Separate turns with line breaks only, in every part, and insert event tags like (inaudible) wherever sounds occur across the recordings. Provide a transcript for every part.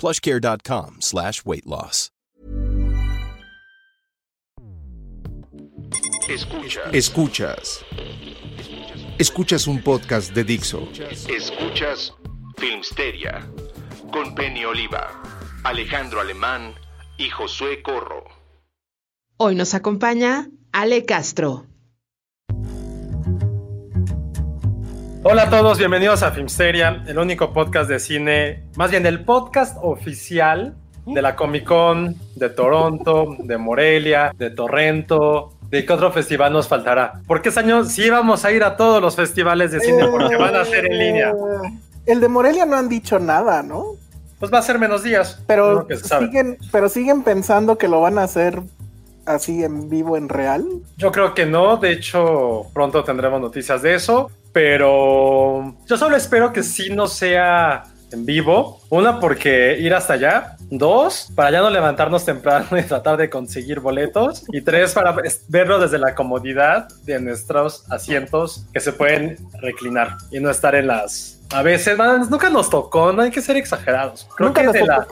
plushcare.com slash weight loss.
Escuchas.
Escuchas. Escuchas un podcast de Dixo.
Escuchas Filmsteria con Penny Oliva, Alejandro Alemán y Josué Corro.
Hoy nos acompaña Ale Castro.
Hola a todos, bienvenidos a Filmsteria, el único podcast de cine, más bien el podcast oficial de la Comic Con de Toronto, de Morelia, de Torrento. ¿De qué otro festival nos faltará? Porque este año sí vamos a ir a todos los festivales de cine porque van a ser en línea.
El de Morelia no han dicho nada, ¿no?
Pues va a ser menos días.
Pero
que
siguen, pero siguen pensando que lo van a hacer así en vivo, en real.
Yo creo que no, de hecho pronto tendremos noticias de eso, pero yo solo espero que sí no sea en vivo. Una, porque ir hasta allá. Dos, para ya no levantarnos temprano (laughs) y tratar de conseguir boletos. Y tres, para verlo desde la comodidad de nuestros asientos que se pueden reclinar y no estar en las... A veces, man, nunca nos tocó, no hay que ser exagerados. Creo
Nunca
que
nos
de la-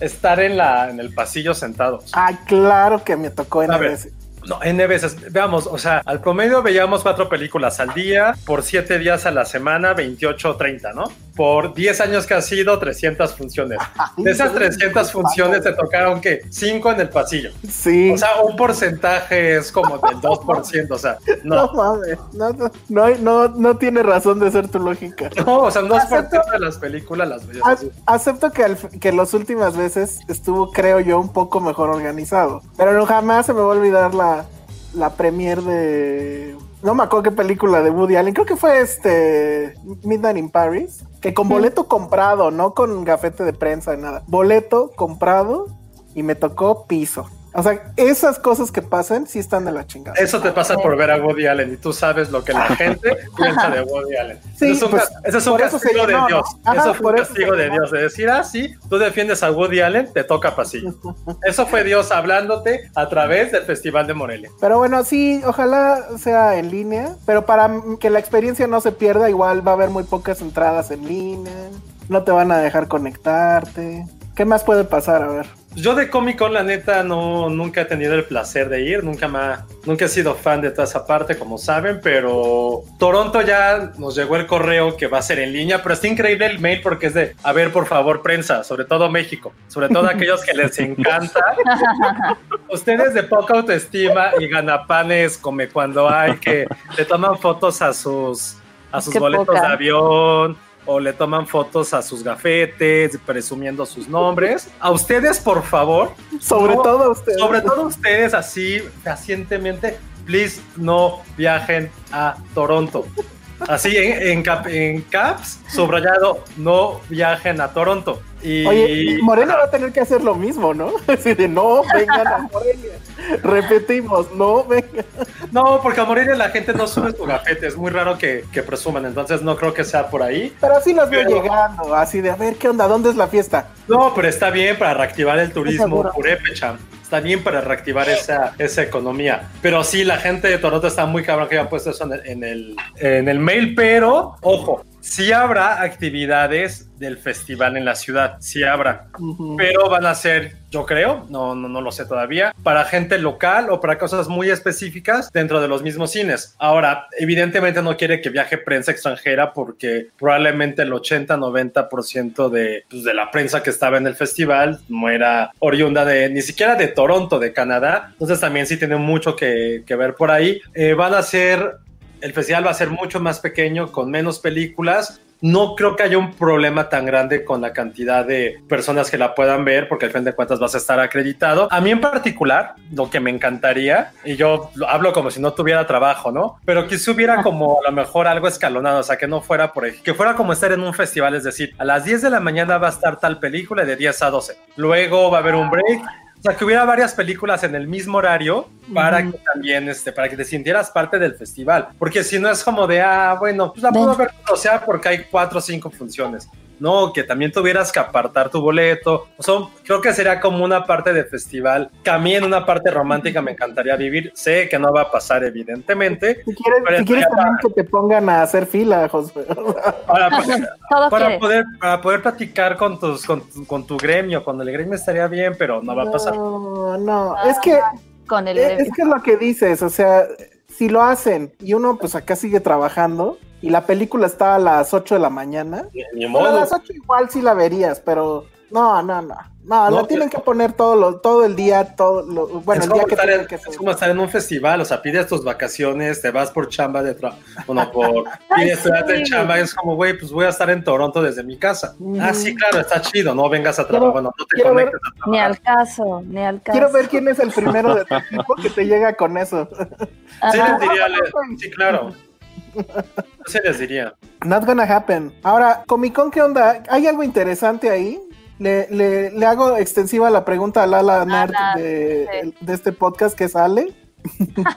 estar en, la, en el pasillo sentados.
Ah, claro que me tocó en
A
veces.
No, N veces. Veamos, o sea, al promedio veíamos cuatro películas al día, por siete días a la semana, 28 o 30, ¿no? Por 10 años que ha sido, 300 funciones. (laughs) De esas 300 funciones te tocaron, ¿qué? 5 en el pasillo.
Sí.
O sea, un porcentaje es como del 2%, o sea, (laughs)
no,
no.
mames, no, no, no, no, no tiene razón de ser tu lógica. (laughs)
No, o sea, 2%
Acepto-
de las películas las así.
Acepto que, que las últimas veces estuvo, creo yo, un poco mejor organizado. Pero no, jamás se me va a olvidar la, la premier de... No me acuerdo qué película de Woody Allen. Creo que fue este Midnight in Paris. Que con boleto comprado, no con gafete de prensa, nada. Boleto comprado y me tocó piso. O sea, esas cosas que pasan sí están de la chingada.
Eso te pasa por ver a Woody Allen y tú sabes lo que la gente piensa de Woody Allen.
Sí,
es un,
pues,
ese es un
eso se
castigo de. Dios.
Ajá,
eso fue un
eso
castigo de. Dios. De decir, ah, sí, tú defiendes a Woody Allen, te toca pasillo. Eso fue Dios hablándote a través del Festival de Morelia.
Pero bueno, sí, ojalá sea en línea. Pero para que la experiencia no se pierda, igual va a haber muy pocas entradas en línea. No te van a dejar conectarte. ¿Qué más puede pasar? A ver.
Yo de Comic Con, la neta, no, nunca he tenido el placer de ir, nunca, me ha- nunca he sido fan de toda esa parte, como saben, pero Toronto ya nos llegó el correo que va a ser en línea, pero está increíble el mail porque es de, a ver, por favor, prensa, sobre todo México, sobre todo aquellos que les encanta. (laughs) Ustedes de poca autoestima y ganapanes, como cuando hay que le toman fotos a sus, a sus
Qué
boletos
poca.
de avión o le toman fotos a sus gafetes presumiendo sus nombres. A ustedes, por favor,
Sobre
No,
todo ustedes.
sobre todo ustedes así pacientemente, please no viajen a Toronto. Así en, en, cap- en caps, subrayado, no viajen a Toronto. Y,
Oye, Morelia va a tener que hacer lo mismo, ¿no? (laughs) Así de no vengan a Morelia. Repetimos, no vengan.
No, porque a Morelia la gente no sube su gafete, es muy raro que, que presuman, entonces no creo que sea por ahí.
Pero así los veo
Pero-
llegando, así de a ver qué onda, ¿dónde es la fiesta?
No, pero está bien para reactivar el turismo
Seguro.
Purépecham. Está bien para reactivar esa, esa economía. Pero sí, la gente de Toronto está muy cabrón que hayan puesto eso en el, en el, en el mail. Pero, ojo, sí habrá actividades del festival en la ciudad, sí habrá, pero van a ser, yo creo, no, no, no lo sé todavía, para gente local o para cosas muy específicas dentro de los mismos cines. Ahora, evidentemente no quiere que viaje prensa extranjera porque probablemente el 80-90% de, pues, de la prensa que estaba en el festival no era oriunda de ni siquiera de Toronto, de Canadá, entonces también sí tiene mucho que, que ver por ahí. Eh, van a ser el festival va a ser mucho más pequeño, con menos películas. No creo que haya un problema tan grande con la cantidad de personas que la puedan ver, porque al fin de cuentas vas a estar acreditado. A mí en particular, lo que me encantaría, y yo hablo como si no tuviera trabajo, ¿no? Pero que hubiera como a lo mejor algo escalonado, o sea, que no fuera por ejemplo, que fuera como estar en un festival, es decir, a las 10 de la mañana va a estar tal película de 10 a 12. Luego va a haber un break o sea, que hubiera varias películas en el mismo horario para que también, este, para que te sintieras parte del festival. Porque si no es como de, ah, bueno, pues la puedo ver o sea porque hay cuatro o cinco funciones. No, que también tuvieras que apartar tu boleto. O sea, creo que sería como una parte del festival. Que a mí en una parte romántica me encantaría vivir. Sé que no va a pasar, evidentemente.
Si quieres, si quieres también que te pongan a hacer fila, José.
Para, (laughs) para poder, para poder platicar con, tus, con, tu, con tu gremio. Con el gremio estaría bien, pero no va a pasar.
No, no. Es que.
Con el
es, es que es lo que dices. O sea, si lo hacen y uno pues acá sigue trabajando y la película está a las 8 de la mañana,
Ni
bueno, a
modo.
las 8 igual sí la verías, pero no, no, no. No,
No,
lo tienen que poner todo, lo, todo el día, todo lo, bueno,
es,
el día
como
que
en,
que
es como estar en un festival, o sea, pides tus vacaciones, te vas por chamba de trabajo, bueno, (laughs) por pides tu día de chamba, es como, güey, pues voy a estar en Toronto desde mi casa. Ah, sí, claro, está chido, no vengas a trabajar, bueno, no te
quiero ver-
conectes a
Ni
trabajar.
al caso, ni al caso.
Quiero ver quién es el primero de tu (laughs) equipo que te llega con eso.
Sí les diría, (laughs) le- sí, claro. (laughs) Sí les diría.
Not gonna happen. Ahora, Comic Con, ¿qué onda? ¿Hay algo interesante ahí? Le, le, le hago extensiva la pregunta a Lala Nerd
Lala,
de,
sí.
de este podcast que sale. (laughs)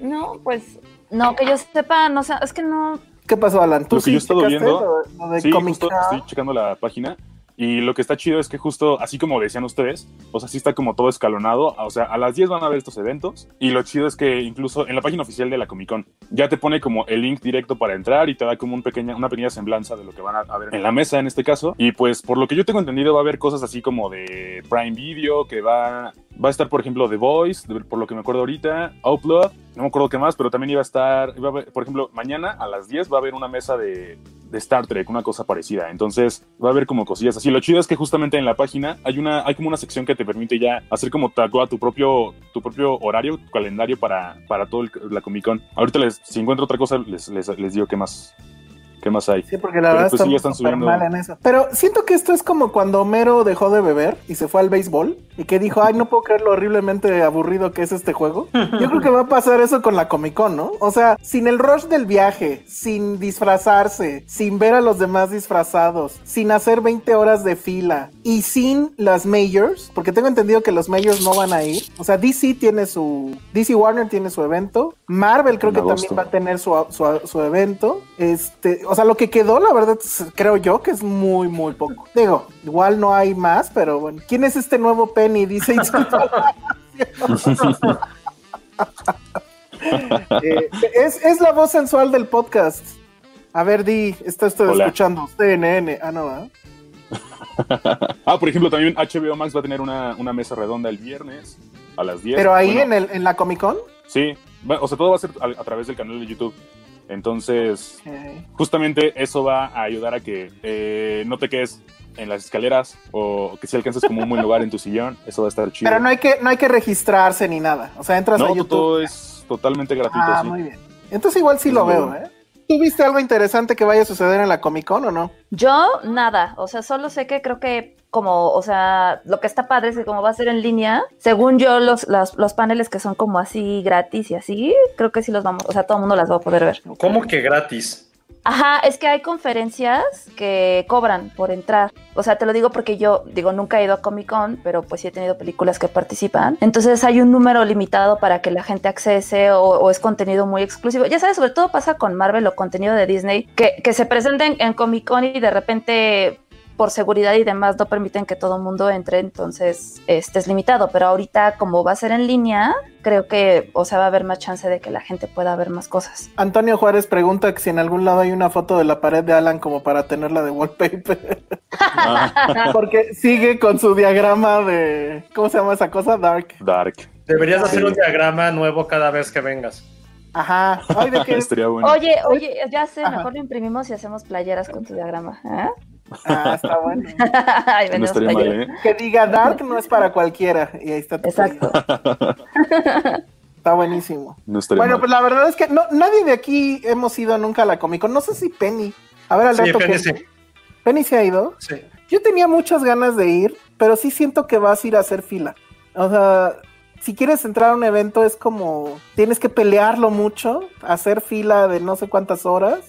No, pues, no, que yo sepa, no sé, es que no.
¿Qué pasó, Alan? ¿Tú
Lo que yo he estado viendo-
lo- lo de
Sí,
Comic
justo
Con?
estoy checando la página y lo que está chido es que justo, así como decían ustedes, o sea, sí está como todo escalonado, o sea, a las 10 van a ver estos eventos y lo chido es que incluso en la página oficial de la Comic Con ya te pone como el link directo para entrar y te da como un pequeña, una pequeña semblanza de lo que van a, ver en la mesa en este caso. Y pues por lo que yo tengo entendido va a haber cosas así como de Prime Video, que va, va a estar por ejemplo The Voice, por lo que me acuerdo ahorita, Outlaw, no me acuerdo qué más, pero también iba a estar, a por ejemplo, mañana a las 10 va a haber una mesa de, de Star Trek, una cosa parecida. Entonces va a haber como cosillas así. Lo chido es que justamente en la página hay una, hay como una sección que te permite ya hacer como tal cual tu propio, tu propio horario, tu calendario para, para todo la Comic Con. Ahorita les, si encuentro otra cosa, les, les, les digo qué más, qué más hay.
Sí, porque la
Pero
verdad
pues sí, ya
estamos
están subiendo.
mal en eso. Pero siento que esto es como cuando Homero dejó de beber y se fue al béisbol y que dijo, ay, no puedo creer lo horriblemente aburrido que es este juego. Yo creo que va a pasar eso con la Comic Con, ¿no? O sea, sin el rush del viaje, sin disfrazarse, sin ver a los demás disfrazados, sin hacer 20 horas de fila y sin las majors, porque tengo entendido que los majors no van a ir. O sea, DC tiene su... DC Warner tiene su evento. Marvel creo
En
que
agosto.
también va a tener su, su, su evento. Este, o sea, lo que quedó, la verdad, creo yo que es muy, muy poco. Digo, igual no hay más, pero bueno. ¿Quién es este nuevo Penny? Dice (laughs) Eh, es, es la voz sensual del podcast. A ver, Di, está usted
Hola.
escuchando. CNN. Ah, no, ¿ah? (laughs)
ah, por ejemplo, también HBO Max va a tener una, una mesa redonda el viernes a las 10.
Pero ahí
Bueno,
en, el, en la Comic Con.
Sí, o sea, todo va a ser a, a través del canal de YouTube. Entonces, justamente eso va a ayudar a que eh, no te quedes en las escaleras o que si alcances como un buen lugar en tu sillón, eso va a estar chido.
Pero no hay que no hay que registrarse ni nada. O sea, entras a
No,
YouTube.
todo es totalmente gratuito.
Ah,
sí.
muy bien. Entonces igual sí lo veo,
bueno.
¿eh? ¿Tú viste algo interesante que vaya a suceder en la Comic Con o no?
Yo, nada. O sea, solo sé que creo que como, o sea, lo que está padre es que como va a ser en línea, según yo, los, los, los paneles que son como así gratis y así, creo que sí los vamos, o sea, todo el mundo las va a poder ver.
¿Cómo que gratis?
Ajá, es que hay conferencias que cobran por entrar. O sea, te lo digo porque yo, digo, nunca he ido a Comic Con, pero pues sí he tenido películas que participan. Entonces hay un número limitado para que la gente accese o, o es contenido muy exclusivo. Ya sabes, sobre todo pasa con Marvel o contenido de Disney, que, que se presenten en Comic Con y de repente por seguridad y demás no permiten que todo el mundo entre, entonces este es limitado. Pero ahorita, como va a ser en línea, creo que, o sea, va a haber más chance de que la gente pueda ver más cosas.
Antonio Juárez pregunta que si en algún lado hay una foto de la pared de Alan como para tenerla de wallpaper. (laughs) Porque sigue con su diagrama de. ¿Cómo se llama esa cosa? Dark.
Dark.
Deberías hacer un diagrama nuevo cada vez que vengas.
Ajá. Ay, ¿de qué? (laughs)
Bueno.
Oye, oye, ya sé,
Ajá.
mejor lo imprimimos y hacemos playeras con tu diagrama. ¿eh?
Ah, está (laughs) bueno.
No estaría mal. ¿eh?
Que diga Dark no es para cualquiera. Y ahí está tu
Exacto. (laughs)
Está buenísimo.
No estaría
Bueno,
mal.
pues la verdad es que no, nadie de aquí hemos ido nunca a la Comic Con. No sé si Penny. A ver, al
Sí,
rato
Penny
que-
sí.
Penny se ha ido.
sí.
Yo tenía muchas ganas de ir, pero sí siento que vas a ir a hacer fila. O sea, si quieres entrar a un evento es como tienes que pelearlo mucho, hacer fila de no sé cuántas horas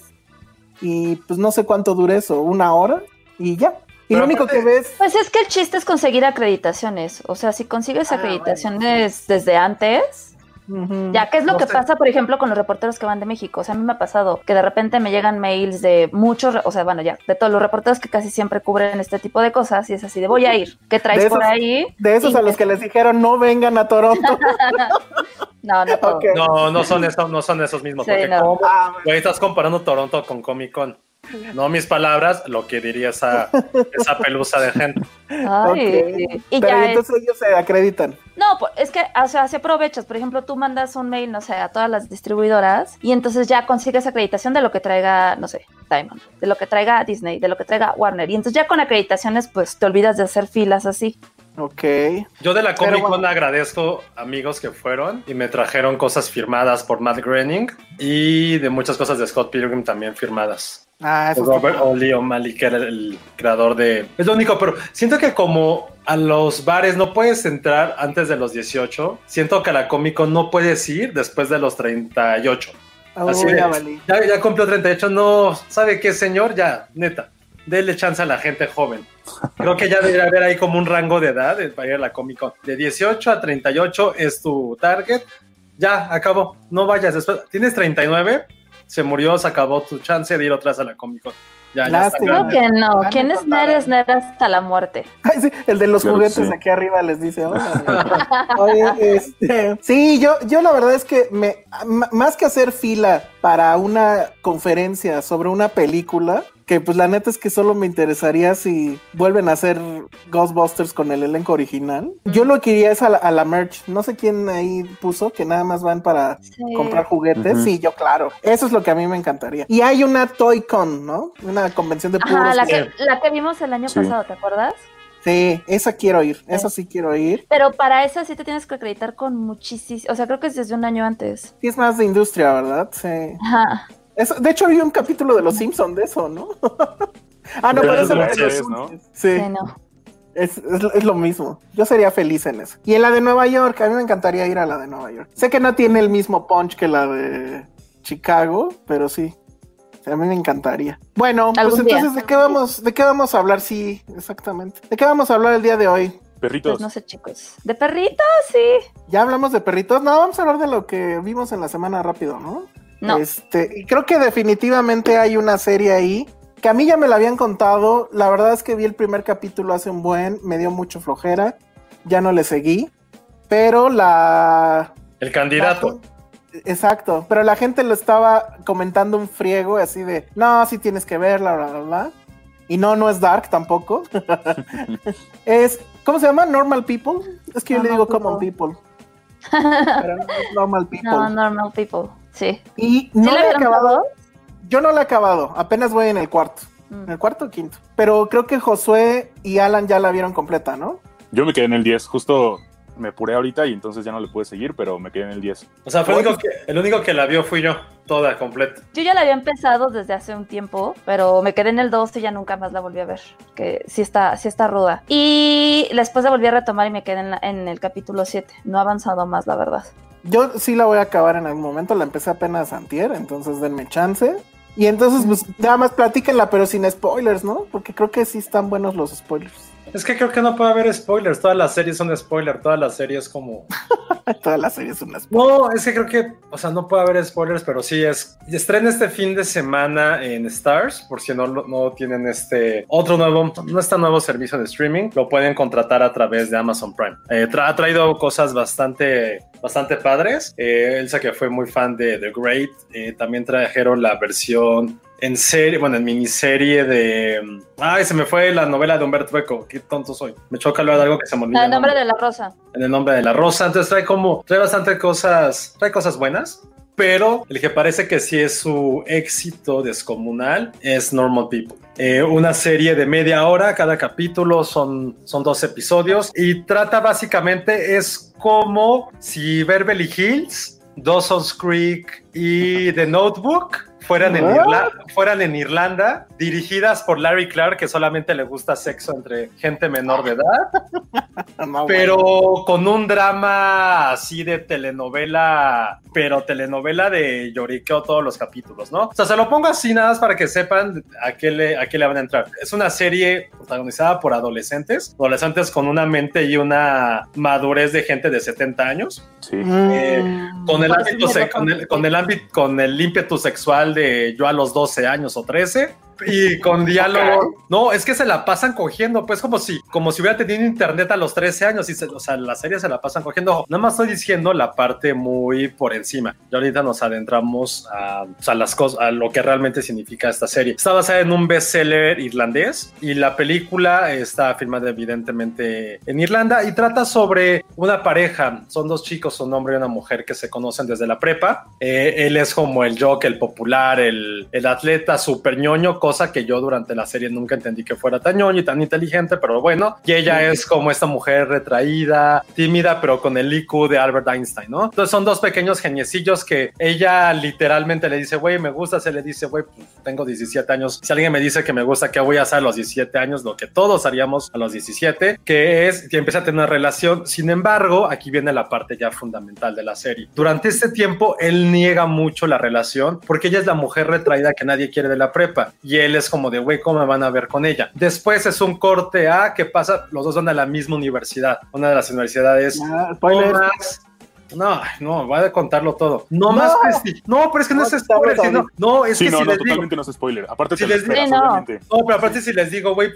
y pues no sé cuánto dure eso, una hora y ya. Y
Pero
lo único
aparte-
que ves,
Pues es que el chiste es conseguir acreditaciones. O sea, si consigues
Ah,
acreditaciones desde antes, ya, ¿qué es lo
No
que
sé.
pasa, por ejemplo, con los reporteros que van de México? O sea, a mí me ha pasado que de repente me llegan mails de muchos, o sea, bueno, ya, de todos los reporteros que casi siempre cubren este tipo de cosas y es así de voy a ir. ¿Qué traes por ahí?
de esos
Y
a los que les dijeron no vengan a Toronto. (laughs)
No, no.
No, no son, esos, no son esos mismos.
Sí,
porque
no.
¿cómo?
Ah,
estás comparando Toronto con Comic Con. No mis palabras, lo que diría esa, esa (laughs) pelusa de gente.
Ay, y
Pero
ya es-
entonces ellos se acreditan.
No, pues, es que, o sea, si aprovechas, por ejemplo, tú mandas un mail, no sé, a todas las distribuidoras y entonces ya consigues acreditación de lo que traiga, no sé, Diamond, de lo que traiga Disney, de lo que traiga Warner. Y entonces ya con acreditaciones, pues te olvidas de hacer filas así.
Ok.
Yo de la Comic Con
bueno.
agradezco amigos que fueron y me trajeron cosas firmadas por Matt Groening y de muchas cosas de Scott Pilgrim también firmadas.
Ah,
Robert Oli O'Malley, que era el creador de... Es lo único, pero siento que como a los bares no puedes entrar antes de los 18, siento que a la Comic Con no puedes ir después de los 38.
Oh,
Así
ya
ya, ya cumplió 38, no, ¿sabe qué, señor? Ya, neta, dele chance a la gente joven. Creo que ya debería haber ahí como un rango de edad para ir a la Comic Con. De 18 a 38 es tu target. Ya, acabó. No vayas después. ¿Tienes 39? Se murió, se acabó tu chance de ir otra vez a la Comic Con. Ya, ya está.
Creo que no. ¿Quién es nerd es nerd hasta la muerte? (laughs)
Ay, sí, el de los
Claro
juguetes
sí.
aquí arriba les dice, (laughs) este, sí, yo, yo la verdad es que me, más que hacer fila para una conferencia sobre una película, que pues la neta es que solo me interesaría si vuelven a hacer Ghostbusters con el elenco original. Yo lo que iría es a la, a la merch. No sé quién ahí puso que nada más van para
Sí.
comprar juguetes.
Ujú.
Sí, yo claro. Eso es lo que a mí me encantaría. Y hay una Toy Con, ¿no? Una convención de puros
Ajá, la que, la que vimos el año
Sí.
pasado, ¿te acuerdas?
Sí, esa quiero ir, esa sí quiero ir.
Pero para esa sí te tienes que acreditar con muchísimo, o sea, creo que es desde un año antes.
Sí, es más de industria, ¿verdad? Sí.
Ajá.
Eso- de hecho, había un capítulo de Los Simpsons de eso, ¿no? (laughs) ah, no, pero
es
eso los
series, ¿no?
Sí,
Sí, no.
es, es- es lo mismo. Yo sería feliz en eso. Y en la de Nueva York, a mí me encantaría ir a la de Nueva York. Sé que no tiene el mismo punch que la de Chicago, pero sí. O sea, a mí me encantaría. Bueno, pues
día.
entonces, ¿de qué vamos, de qué vamos a hablar? Sí, exactamente. ¿De qué vamos a hablar el día de hoy?
Perritos.
Pues no sé, chicos. ¿De perritos? Sí.
Ya hablamos de perritos. No, vamos a hablar de lo que vimos en la semana rápido, ¿no?
No.
Este, y creo que definitivamente hay una serie ahí que a mí ya me la habían contado. La verdad es que vi el primer capítulo hace un buen, me dio mucho flojera, ya no le seguí. Pero la.
El candidato.
Exacto, pero la gente lo estaba comentando un friego así de, no, sí tienes que verla, bla, bla, bla. Y no, no es Dark tampoco. (laughs) es, ¿cómo se llama? Normal People. Es que yo le digo
People.
Common People. pero no es Normal (laughs) People.
No, normal people. Sí.
Y
¿Sí
no
la
le he acabado. Yo no la he acabado, apenas voy en el cuarto.
Mm.
En el cuarto o quinto. Pero creo que Josué y Alan ya la vieron completa, ¿no?
Yo me quedé en el 10, justo me apuré ahorita y entonces ya no le pude seguir, pero me quedé en el 10.
O sea, fue el único, que, el único que la vio fui yo, toda completa.
Yo ya la había empezado desde hace un tiempo, pero me quedé en el 2 y ya nunca más la volví a ver. Que sí está, sí está ruda. Y después la volví a retomar y me quedé en, la- en el capítulo 7. No ha avanzado más, la verdad.
Yo sí la voy a acabar en algún momento, la empecé apenas antier, entonces denme chance. Y entonces, pues, nada más platíquenla, pero sin spoilers, ¿no? Porque creo que sí están buenos los spoilers.
Es que creo que no puede haber spoilers. Todas las series son spoiler. Todas las series como (laughs)
Toda la serie es una
No, es que creo que, o sea, no puede haber spoilers, pero sí es. Estrena este fin de semana en Stars, por si no, no tienen este otro nuevo, no está nuevo servicio de streaming, lo pueden contratar a través de Amazon Prime. Eh, ha traído cosas bastante, bastante padres. Eh, Elsa, que fue muy fan de The Great, eh, también trajeron la versión en serie, bueno, en miniserie de. Ay, se me fue la novela de Humberto Eco. Qué tonto soy. Me choca hablar de algo que se me olvidó.
En el nombre de la rosa.
En el nombre de la rosa. Entonces trae como. Trae bastante cosas. Trae cosas buenas. Pero el que parece que sí es su éxito descomunal es Normal People. Eh, una serie de media hora, cada capítulo son, son dos episodios y trata básicamente, es como si Beverly Hills, Dawson's Creek y The Notebook fueran en, Irla fueran en Irlanda, dirigidas por Larry Clark, que solamente le gusta sexo entre gente menor de edad, (laughs) pero con un drama así de telenovela, pero telenovela de lloriqueo todos los capítulos, ¿no? O sea, se lo pongo así nada más para que sepan a qué le, a qué le van a entrar. Es una serie protagonizada por adolescentes, adolescentes con una mente y una madurez de gente de 70 años.
Sí.
Eh, con, el ámbito, con, el, con el ámbito, con el ímpetu sexual de yo a los 12 años o 13 y con diálogo. No, es que se la pasan cogiendo, pues como si, como si hubiera tenido internet a los 13 años y se, o sea, la serie se la pasan cogiendo. Nada más estoy diciendo la parte muy por encima. Y ahorita nos adentramos a, las cosas, a lo que realmente significa esta serie. Está basada en un bestseller irlandés y la película está filmada evidentemente en Irlanda y trata sobre una pareja. Son dos chicos, un hombre y una mujer que se conocen desde la prepa. Eh, él es como el jock, el popular, el, el atleta super ñoño, cosa que yo durante la serie nunca entendí que fuera tan ñoño y tan inteligente, pero bueno, y ella es como esta mujer retraída, tímida, pero con el IQ de Albert Einstein, ¿no? Entonces son dos pequeños geniecillos que ella literalmente le dice, güey, me gusta, se le dice, güey, pues, tengo 17 años, si alguien me dice que me gusta, ¿qué voy a hacer a los 17 años? Lo que todos haríamos a los 17, que es que empieza a tener una relación, sin embargo, aquí viene la parte ya fundamental de la serie. Durante este tiempo, él niega mucho la relación porque ella es la mujer retraída que nadie quiere de la prepa y él es como de, güey, ¿cómo me van a ver con ella? Después es un corte A, ¿qué pasa? Los dos van a la misma universidad, una de las universidades
Ah,
más... No, no, voy a contarlo todo. No,
No.
más presti- No, pero es que no,
No,
es
está
spoiler. sino- no, es
Sí,
que
no,
si
no,
les digo,
totalmente no es spoiler. Aparte
Si
te
les digo-
Sí, no.
no, pero aparte si les digo, güey,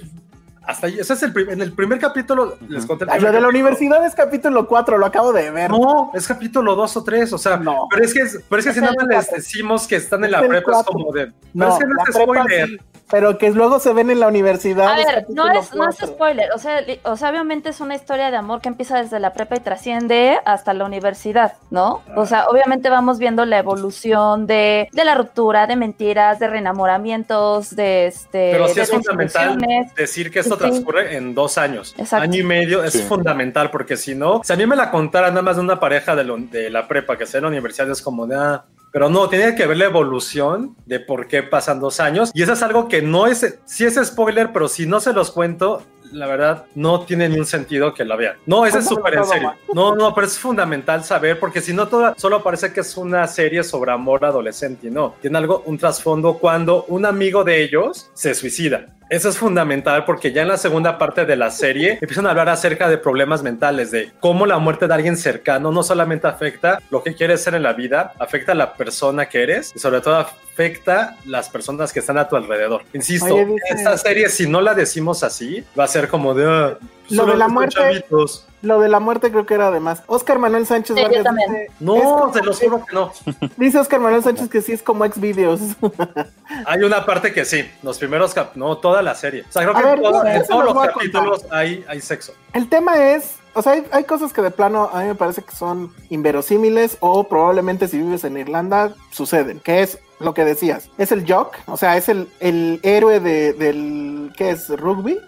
hasta ahí, ese es el en el primer capítulo les conté
lo de la universidad es capítulo 4, lo acabo de ver.
No, es capítulo 2 o 3, o sea,
No.
pero es que, pero es que
Es
si nada más les decimos que están en
Es
la prepa, es como de, pero
No,
es que no es spoiler.
sí, pero que luego se ven en la universidad.
A
es
ver, no es, no es spoiler, o sea, li- o sea, obviamente es una historia de amor que empieza desde la prepa y trasciende hasta la universidad, ¿no? O sea, obviamente vamos viendo la evolución de, de la ruptura, de mentiras, de reenamoramientos, de este.
Pero sí
de
es fundamental decir que esto
Sí.
transcurre en dos años.
Exacto.
Año y medio es
Sí.
fundamental porque si no, si a mí me la contara nada más de una pareja de, lo- de la prepa que sea en la universidad es como de... ah, pero no, tiene que ver la evolución de por qué pasan dos años. Y eso es algo que no es, sí es spoiler, pero si no se los cuento, la verdad, no tiene ni un sentido que la vean. No, ese es
¿Cómo
súper en serio.
mal?
No, no, pero es fundamental saber, porque si no, todo, solo parece que es una serie sobre amor adolescente. y No, tiene algo, un trasfondo cuando un amigo de ellos se suicida. Eso es fundamental porque ya en la segunda parte de la serie empiezan a hablar acerca de problemas mentales, de cómo la muerte de alguien cercano no solamente afecta lo que quieres ser en la vida, afecta a la persona que eres y sobre todo afecta las personas que están a tu alrededor. Insisto,
Oye, dice-
esta serie si no la decimos así, va a ser como de... "Ah,
Lo de la muerte-
chavitos".
Lo de la muerte creo que era además. Oscar Manuel Sánchez
Sí,
Vargas
también.
dice,
No, se los juro que no.
dice Oscar Manuel Sánchez que sí es como ex videos. (laughs)
Hay una parte que sí, los primeros cap no, toda la serie. O sea, creo
A
que
ver,
en, todos
los
capítulos hay, hay sexo.
El tema es, o sea, hay, hay cosas que de plano a mí me parece que son inverosímiles o probablemente si vives en Irlanda suceden, que es lo que decías, es el jock, o sea, es el, el héroe de, del, ¿qué es? ¿Rugby?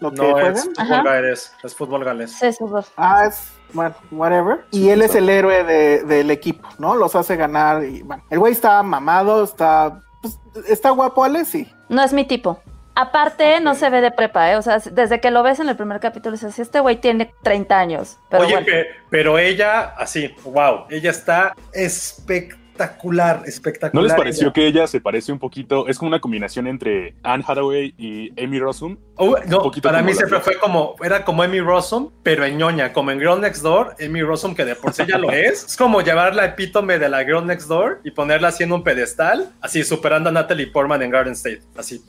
¿Lo que
No
juegan?
es fútbol galés, es fútbol galés.
Sí, sí, sí.
Ah, es, bueno, whatever. Y él es el héroe de- del equipo, ¿no? Los hace ganar y, bueno, el güey está mamado, está, pues, está guapo, Ale, sí.
No es mi tipo. Aparte, no se ve de prepa, ¿eh? O sea, desde que lo ves en el primer capítulo, dices, este güey tiene 30 años. Pero
Oye,
bueno.
pe- pero ella, así, wow, ella está espectacular espectacular, espectacular.
¿No les pareció
ella.
que ella se parece un poquito? Es como una combinación entre Anne Hathaway y Amy Rossum.
Oh, no, para mí siempre fue como, era como Amy Rossum, pero en ñoña, como en Girl Next Door, Amy Rossum, que de por sí ya lo (laughs) es. Es como llevar la epítome de la Girl Next Door y ponerla así en un pedestal, así superando a Natalie Portman en Garden State, así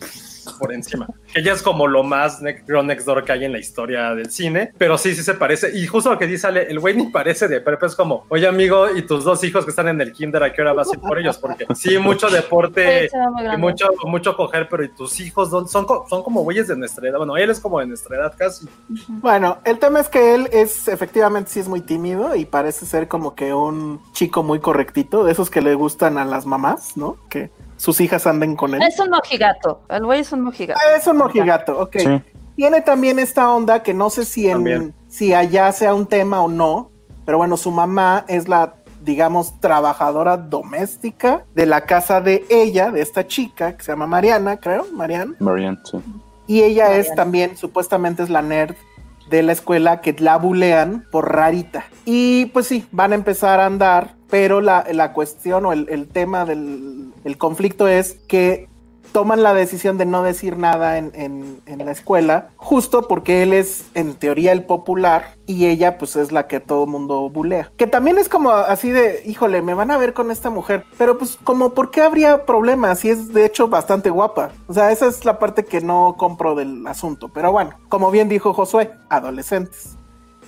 por encima. Ella es como lo más Girl Next Door que hay en la historia del cine, pero sí, sí se parece. Y justo lo que dice Ale, el güey ni parece de prepa, es como, oye amigo, y tus dos hijos que están en el kinder, ¿a qué hora vas a ir por ellos? Porque sí, mucho deporte. (laughs) Y mucho, mucho coger, pero ¿y tus hijos dónde? son, co- son como güeyes de nuestra edad? Bueno, él es como de nuestra edad casi.
Bueno, el tema es que él es efectivamente sí es muy tímido y parece ser como que un chico muy correctito, de esos que le gustan a las mamás, ¿no? Que sus hijas anden con él.
Es un mojigato. El güey es un mojigato.
Ah, Es un mojigato, ok.
Sí.
Tiene también esta onda que no sé si, en, si allá sea un tema o no, pero bueno, su mamá es la, digamos, trabajadora doméstica de la casa de ella, de esta chica que se llama Mariana, creo, Mariana.
Marianne, sí.
Y ella es
Mariana.
también, supuestamente es la nerd de la escuela que la bulean por rarita. Y pues sí, van a empezar a andar, pero la, la cuestión o el, el tema del el conflicto es que toman la decisión de no decir nada en, en- en la escuela, justo porque él es en teoría el popular y ella pues es la que todo mundo bulea. Que también es como así de, híjole, me van a ver con esta mujer, pero pues como, ¿por qué habría problemas? Si es de hecho bastante guapa. O sea, esa es la parte que no compro del asunto. Pero bueno, como bien dijo Josué, adolescentes.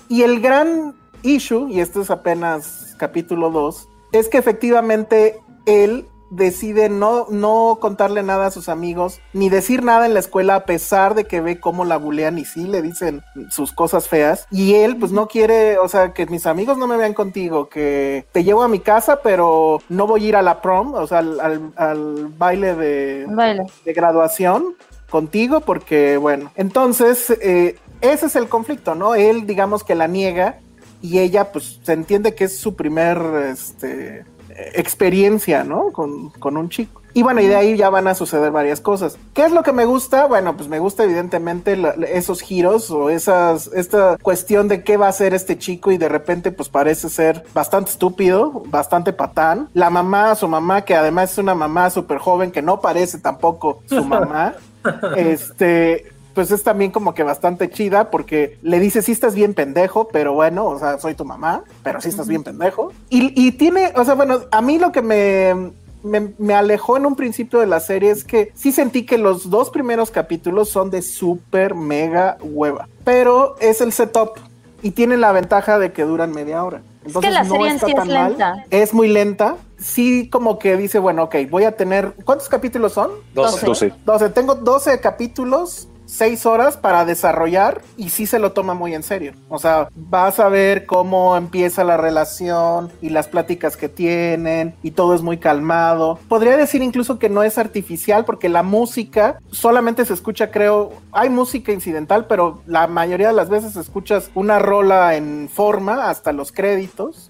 Y el gran issue, y esto es apenas capítulo 2, es que efectivamente él decide no, no contarle nada a sus amigos, ni decir nada en la escuela a pesar de que ve cómo la bulean y sí le dicen sus cosas feas. Y él pues no quiere, o sea, que mis amigos no me vean contigo, que te llevo a mi casa, pero no voy a ir a la prom, o sea, al, al- al baile de,
Baile.
de graduación contigo porque, bueno, entonces eh, ese es el conflicto, ¿no? Él, digamos que la niega y ella, pues, se entiende que es su primer, este, experiencia, ¿no? Con, con un chico. Y bueno, y de ahí ya van a suceder varias cosas. ¿Qué es lo que me gusta? Bueno, pues me gusta evidentemente la- esos giros o esas, esta cuestión de qué va a hacer este chico y de repente pues parece ser bastante estúpido, bastante patán. La mamá, su mamá, que además es una mamá súper joven que no parece tampoco su mamá, (laughs) este... Pues es también como que bastante chida porque le dice, sí estás bien pendejo, pero bueno, o sea, soy tu mamá, pero sí estás bien pendejo. Y, y tiene, o sea, bueno, a mí lo que me, me, me alejó en un principio de la serie es que sí sentí que los dos primeros capítulos son de súper mega hueva, pero es el setup y tienen la ventaja de que duran media hora. Entonces,
que la
no
serie en
está
sí es
tan mal.
lenta.
Es muy lenta. Sí, como que dice, bueno, ok, voy a tener. ¿Cuántos capítulos son?
12.
12.
12. Tengo 12 capítulos, 6 horas para desarrollar y sí se lo toma muy en serio. O sea, vas a ver cómo empieza la relación y las pláticas que tienen y todo es muy calmado. Podría decir incluso que no es artificial porque la música solamente se escucha, creo, hay música incidental, pero la mayoría de las veces escuchas una rola en forma hasta los créditos.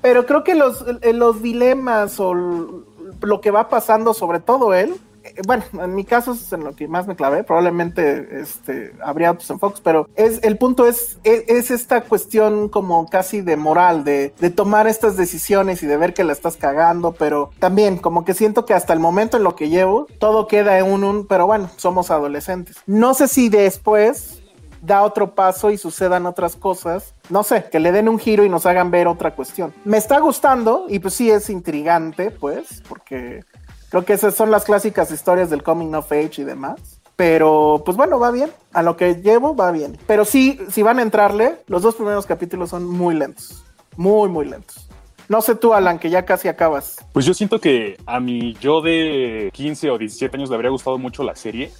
Pero creo que los, eh, los dilemas o lo que va pasando, sobre todo él, bueno, en mi caso es en lo que más me clavé, probablemente este, habría otros enfoques, pero es, el punto es, es, es esta cuestión como casi de moral, de, de tomar estas decisiones y de ver que la estás cagando, pero también como que siento que hasta el momento en lo que llevo, todo queda en un, un pero bueno, somos adolescentes. No sé si después da otro paso y sucedan otras cosas. No sé, que le den un giro y nos hagan ver otra cuestión. Me está gustando y pues sí es intrigante, pues, porque creo que son las clásicas historias del coming of age y demás. Pero pues bueno, va bien. A lo que llevo, va bien. Pero sí, si van a entrarle, los dos primeros capítulos son muy lentos. Muy, muy lentos. No sé tú, Alan, que ya casi acabas.
Pues yo siento que a mi yo de 15 o 17 años le habría gustado mucho la serie.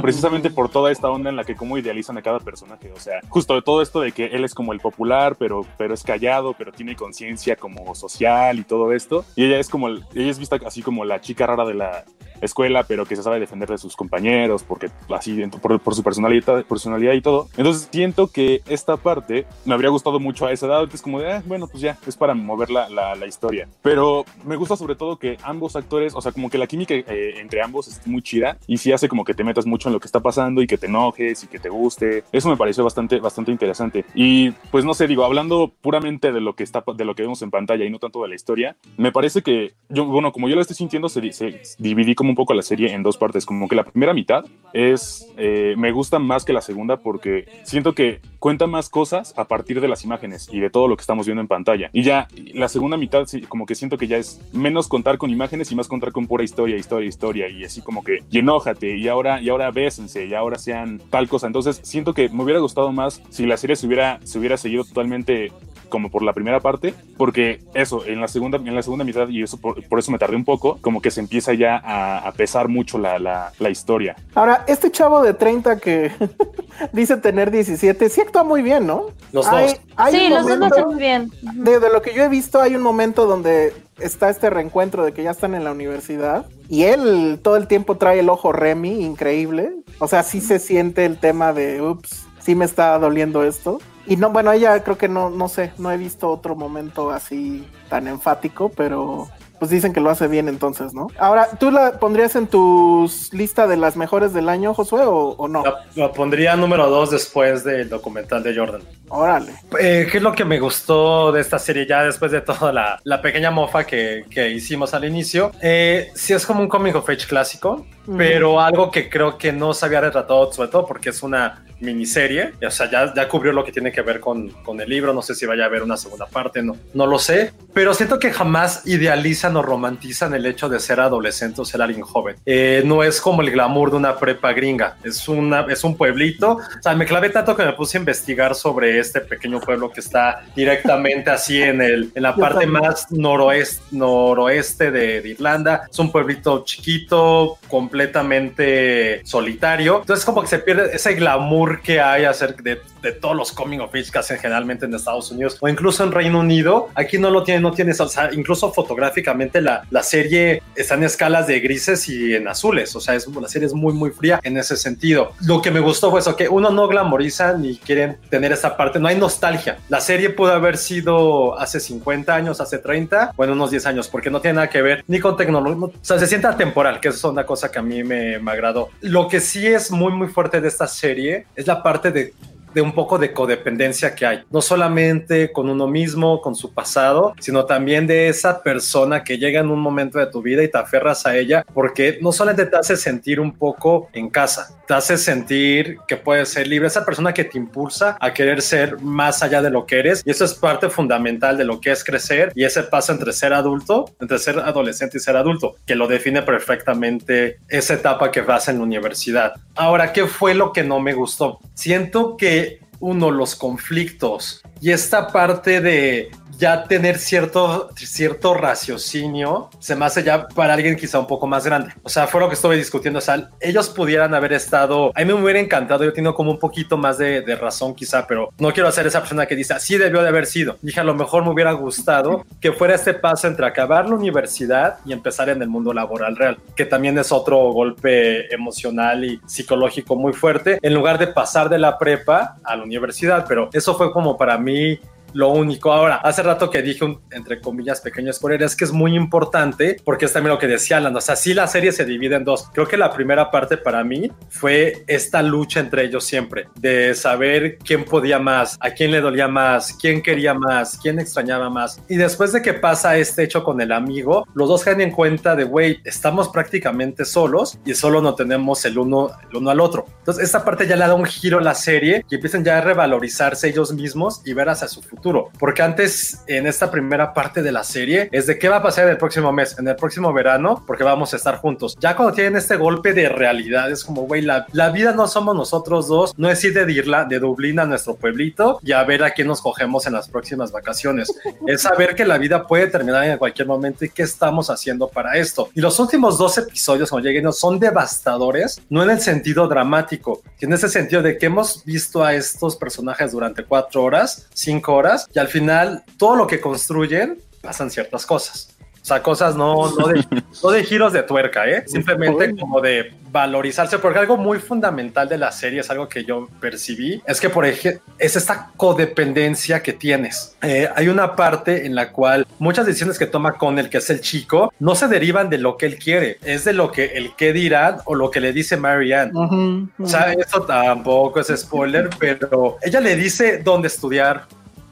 Precisamente por toda esta onda en la que cómo idealizan a cada personaje. O sea, justo de todo esto de que él es como el popular, pero, pero es callado, pero tiene conciencia como social y todo esto. Y ella es como, el- ella es vista así como la chica rara de la escuela, pero que se sabe defender de sus compañeros, porque así, por, por su personalidad, personalidad y todo. Entonces siento que esta parte me habría gustado mucho a esa edad. Es como de, ah, bueno, pues ya, es para mover la, la, la historia. Pero me gusta sobre todo que ambos actores, o sea, como que la química eh, entre ambos es muy chida y sí hace como que te metas mucho en lo que está pasando y que te enojes y que te guste. Eso me pareció bastante, bastante interesante. Y pues no sé, digo, hablando puramente de lo que está, de lo que vemos en pantalla y no tanto de la historia, me parece que yo, bueno, como yo lo estoy sintiendo, se, se dividí como un poco la serie en dos partes. Como que la primera mitad es, eh, me gusta más que la segunda porque siento que cuenta más cosas a partir de las imágenes y de todo lo que estamos viendo en pantalla. Y ya la segunda mitad, sí, como que siento que ya es menos contar con imágenes y más contar con pura historia, historia, historia. Y así como que, y enójate, y ahora, y ahora bésense, y ahora sean tal cosa. Entonces siento que me hubiera gustado más si la serie se hubiera, se hubiera seguido totalmente como por la primera parte, porque eso, en la segunda, en la segunda mitad, y eso por, por eso me tardé un poco, como que se empieza ya a, a pesar mucho la, la, la, historia.
Ahora, este chavo de 30 que (laughs) dice tener 17, sí actúa muy bien, ¿no?
Los
hay,
dos.
hay
sí, los dos lo hacen muy bien.
De, de lo que yo he visto, hay un momento donde está este reencuentro de que ya están en la universidad y él todo el tiempo trae el ojo Remy, increíble. O sea, sí se siente el tema de, ups, sí me está doliendo esto. Y no, bueno, ella creo que no, no sé, no he visto otro momento así tan enfático, pero pues dicen que lo hace bien entonces, ¿no? Ahora, ¿tú la pondrías en tu lista de las mejores del año, Josué, o, o no?
La, la pondría número dos después del documental de Jordan.
Órale.
Eh, ¿Qué es lo que me gustó de esta serie ya después de toda la, la pequeña mofa que, que hicimos al inicio? Eh, sí es como un comic of age clásico. Pero algo que creo que no se había retratado, sobre todo porque es una miniserie, o sea, ya, ya cubrió lo que tiene que ver con, con el libro, no sé si vaya a haber una segunda parte, no, no lo sé, pero siento que jamás idealizan o romantizan el hecho de ser adolescente o ser alguien joven. Eh, no es como el glamour de una prepa gringa, es, una, es un pueblito, o sea, me clavé tanto que me puse a investigar sobre este pequeño pueblo que está directamente así en, el, en la
Yo
parte
también.
más noroeste, noroeste de, de Irlanda. Es un pueblito chiquito, completamente solitario. Entonces como que se pierde ese glamour que hay acerca de, de todos los coming of age que hacen generalmente en Estados Unidos o incluso en Reino Unido. Aquí no lo tiene, no tiene, o sea, incluso fotográficamente la, la serie está en escalas de grises y en azules. O sea, es, la serie es muy, muy fría en ese sentido. Lo que me gustó fue eso, que uno no glamoriza ni quieren tener esa parte, no hay nostalgia. La serie pudo haber sido hace 50 años, hace 30, bueno, unos 10 años, porque no tiene nada que ver ni con tecnología, o sea, se siente atemporal, que es una cosa que a mí me, me agradó. Lo que sí es muy, muy fuerte de esta serie es la parte de de un poco de codependencia que hay, no solamente con uno mismo, con su pasado, sino también de esa persona que llega en un momento de tu vida y te aferras a ella, porque no solamente te hace sentir un poco en casa, te hace sentir que puedes ser libre, esa persona que te impulsa a querer ser más allá de lo que eres, y eso es parte fundamental de lo que es crecer y ese paso entre ser adulto, entre ser adolescente y ser adulto, que lo define perfectamente esa etapa que vas en la universidad. Ahora, ¿qué fue lo que no me gustó? Siento que uno, los conflictos y esta parte de ya tener cierto, cierto raciocinio se me hace ya para alguien quizá un poco más grande. O sea, fue lo que estuve discutiendo. O sea, ellos pudieran haber estado. A mí me hubiera encantado. Yo tengo como un poquito más de, de razón, quizá, pero no quiero ser esa persona que dice así debió de haber sido. Dije, a lo mejor me hubiera gustado que fuera este paso entre acabar la universidad y empezar en el mundo laboral real, que también es otro golpe emocional y psicológico muy fuerte, en lugar de pasar de la prepa a la universidad. Pero eso fue como para mí lo único. Ahora, hace rato que dije un, entre comillas, pequeño spoiler, es que es muy importante porque es también lo que decía Alan. O sea, sí la serie se divide en dos. Creo que la primera parte para mí fue esta lucha entre ellos siempre, de saber quién podía más, a quién le dolía más, quién quería más, quién extrañaba más. Y después de que pasa este hecho con el amigo, los dos caen en cuenta de, güey, estamos prácticamente solos y solo no tenemos el uno, el uno al otro. Entonces, esta parte ya le da un giro a la serie y empiezan ya a revalorizarse ellos mismos y ver hacia su futuro. Porque antes, en esta primera parte de la serie, es de qué va a pasar en el próximo mes, en el próximo verano, porque vamos a estar juntos. Ya cuando tienen este golpe de realidad, es como, güey, la, la vida no somos nosotros dos, no es ir de, Dirla, de Dublín a nuestro pueblito y a ver a quién nos cogemos en las próximas vacaciones. (laughs) es saber que la vida puede terminar en cualquier momento y qué estamos haciendo para esto. Y los últimos dos episodios, cuando lleguen, son devastadores, no en el sentido dramático, sino en ese sentido de que hemos visto a estos personajes durante cuatro horas, cinco horas, y al final todo lo que construyen pasan ciertas cosas. O sea, cosas no, no, de, (laughs) no de giros de tuerca, ¿eh? Simplemente como de valorizarse, porque algo muy fundamental de la serie es algo que yo percibí, es que por ejemplo es esta codependencia que tienes. Eh, hay una parte en la cual muchas decisiones que toma con el que es el chico no se derivan de lo que él quiere, es de lo que el que dirán o lo que le dice Marianne. O sea, eso tampoco es spoiler, pero ella le dice dónde estudiar,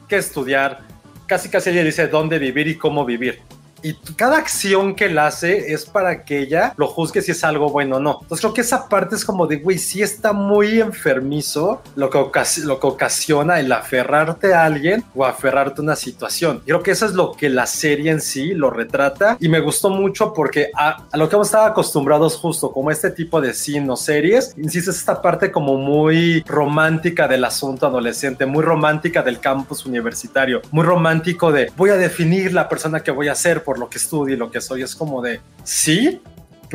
qué estudiar, casi casi ella dice dónde vivir y cómo vivir y cada acción que él hace es para que ella lo juzgue si es algo bueno o no. Entonces creo que esa parte es como de, güey, sí está muy enfermizo lo que, lo que ocasiona el aferrarte a alguien o aferrarte a una situación. Creo que eso es lo que la serie en sí lo retrata y me gustó mucho porque a, lo que hemos estado acostumbrados justo como este tipo de cine o series, insistes esta parte como muy romántica del asunto adolescente, muy romántica del campus universitario, muy romántico de voy a definir la persona que voy a ser por lo que estudio y lo que soy. Es como de, sí,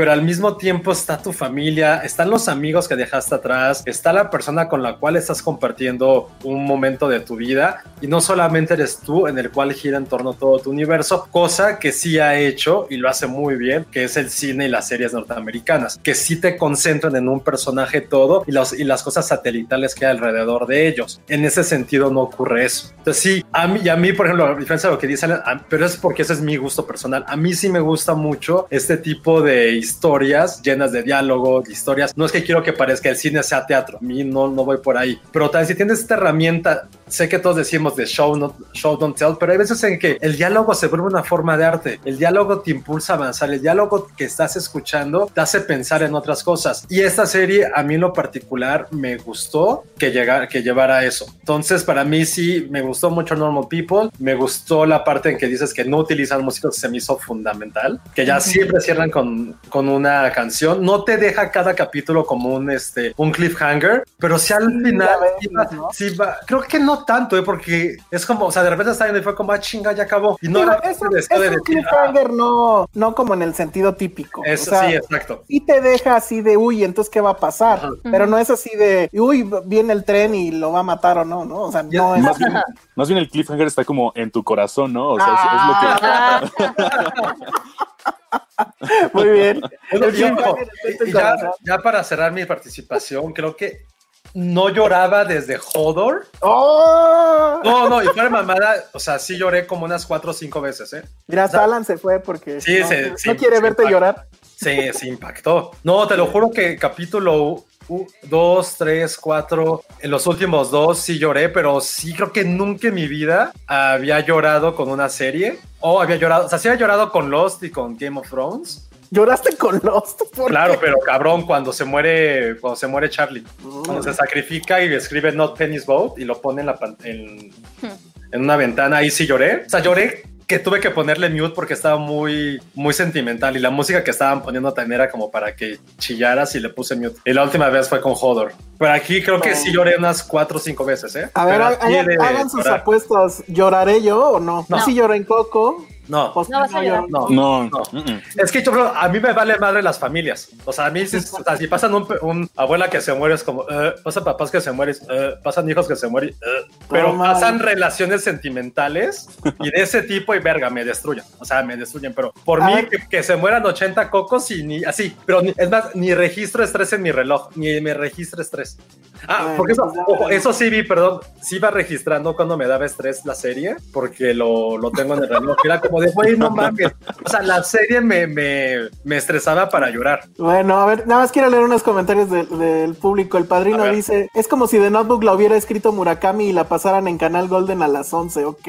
pero al mismo tiempo está tu familia, están los amigos que dejaste atrás, está la persona con la cual estás compartiendo un momento de tu vida y no solamente eres tú en el cual gira en torno todo tu universo, cosa que sí ha hecho y lo hace muy bien, que es el cine y las series norteamericanas, que sí te concentran en un personaje todo y, los, y las cosas satelitales que hay alrededor de ellos. En ese sentido no ocurre eso. Entonces sí, a mí, y mí por ejemplo, a diferencia de lo que dicen, pero es porque ese es mi gusto personal, a mí sí me gusta mucho este tipo de historias llenas de diálogos, historias. No es que quiero que parezca el cine sea teatro, a mí no, no voy por ahí. Pero también si tienes esta herramienta, sé que todos decimos de show, not, show don't tell, pero hay veces en que el diálogo se vuelve una forma de arte. El diálogo te impulsa a avanzar, el diálogo que estás escuchando te hace pensar en otras cosas. Y esta serie, a mí en lo particular, me gustó que, llegara, que llevara eso. Entonces, para mí sí, me gustó mucho Normal People, me gustó la parte en que dices que no utilizan músicos, se me hizo fundamental, que ya siempre cierran con, con una canción, no te deja cada capítulo como un, este, un cliffhanger, pero si al final, sí va, creo que no tanto, ¿eh? porque es como, o sea, de repente está y fue como, ah, chinga, ya acabó. Y no
era es un cliffhanger, no, no como en el sentido típico.
Eso, sí, exacto.
Y te deja así de, uy, entonces, ¿qué va a pasar? Pero no es así de, uy, viene el tren y lo va a matar o no, ¿no? O sea, no es
más bien, más bien el cliffhanger está como en tu corazón, ¿no? O sea, ah. es, lo que... (laughs)
Muy bien.
ya, ya, para cerrar mi participación, creo que no lloraba desde Hodor.
¡Oh!
No, no, y fue mamada, o sea, sí lloré como unas cuatro o cinco veces, ¿eh?
Mira,
o sea,
Alan se fue porque
sí,
no,
se,
no
sí,
quiere verte
impactó.
llorar.
Sí, se impactó. No, te lo juro que capítulo 2, 3, 4, en los últimos dos sí lloré, pero sí creo que nunca en mi vida había llorado con una serie. O había llorado, o sea, sí había llorado con Lost y con Game of Thrones.
¿Lloraste con Lost?
Claro, pero cabrón, cuando se muere, cuando se muere Charlie, mm. cuando se sacrifica y escribe Not Penny's Boat y lo pone en, la en, en una ventana, ahí sí lloré. O sea, lloré que tuve que ponerle mute porque estaba muy, muy sentimental y la música que estaban poniendo también era como para que chillaras y le puse mute. Y la última vez fue con Hodor. Pero aquí creo que sí lloré unas cuatro o cinco veces, ¿eh?
A ver, hagan, sus
llorar.
apuestas. ¿Lloraré yo o no?
No.
Yo sí lloré en Coco.
No.
Pues
No vas a llorar.
No,
No,
no. Es que yo creo, a mí me vale madre las familias. O sea, a mí, si, o sea, si pasan un, un abuela que se muere, es como, eh, pasan papás que se mueren, eh, pasan hijos que se mueren, eh. pero
man.
pasan relaciones sentimentales y de ese tipo y verga, me destruyen. O sea, me destruyen, pero por
A
mí que, que se mueran 80 cocos y ni así, pero ni- es más, ni registro estrés en mi reloj, ni me registro estrés. Ah,
Bueno,
porque eso,
pues
ojo, eso sí vi, perdón, sí iba registrando cuando me daba estrés la serie, porque lo, lo tengo en el reloj. Era como de, güey, no mames. O sea, la serie me, me, me estresaba para llorar.
Bueno, a ver, nada más quiero leer unos comentarios de- del público. El padrino dice: Es como si The Notebook la hubiera escrito Murakami y la pasaran en Canal Golden a las 11, ok.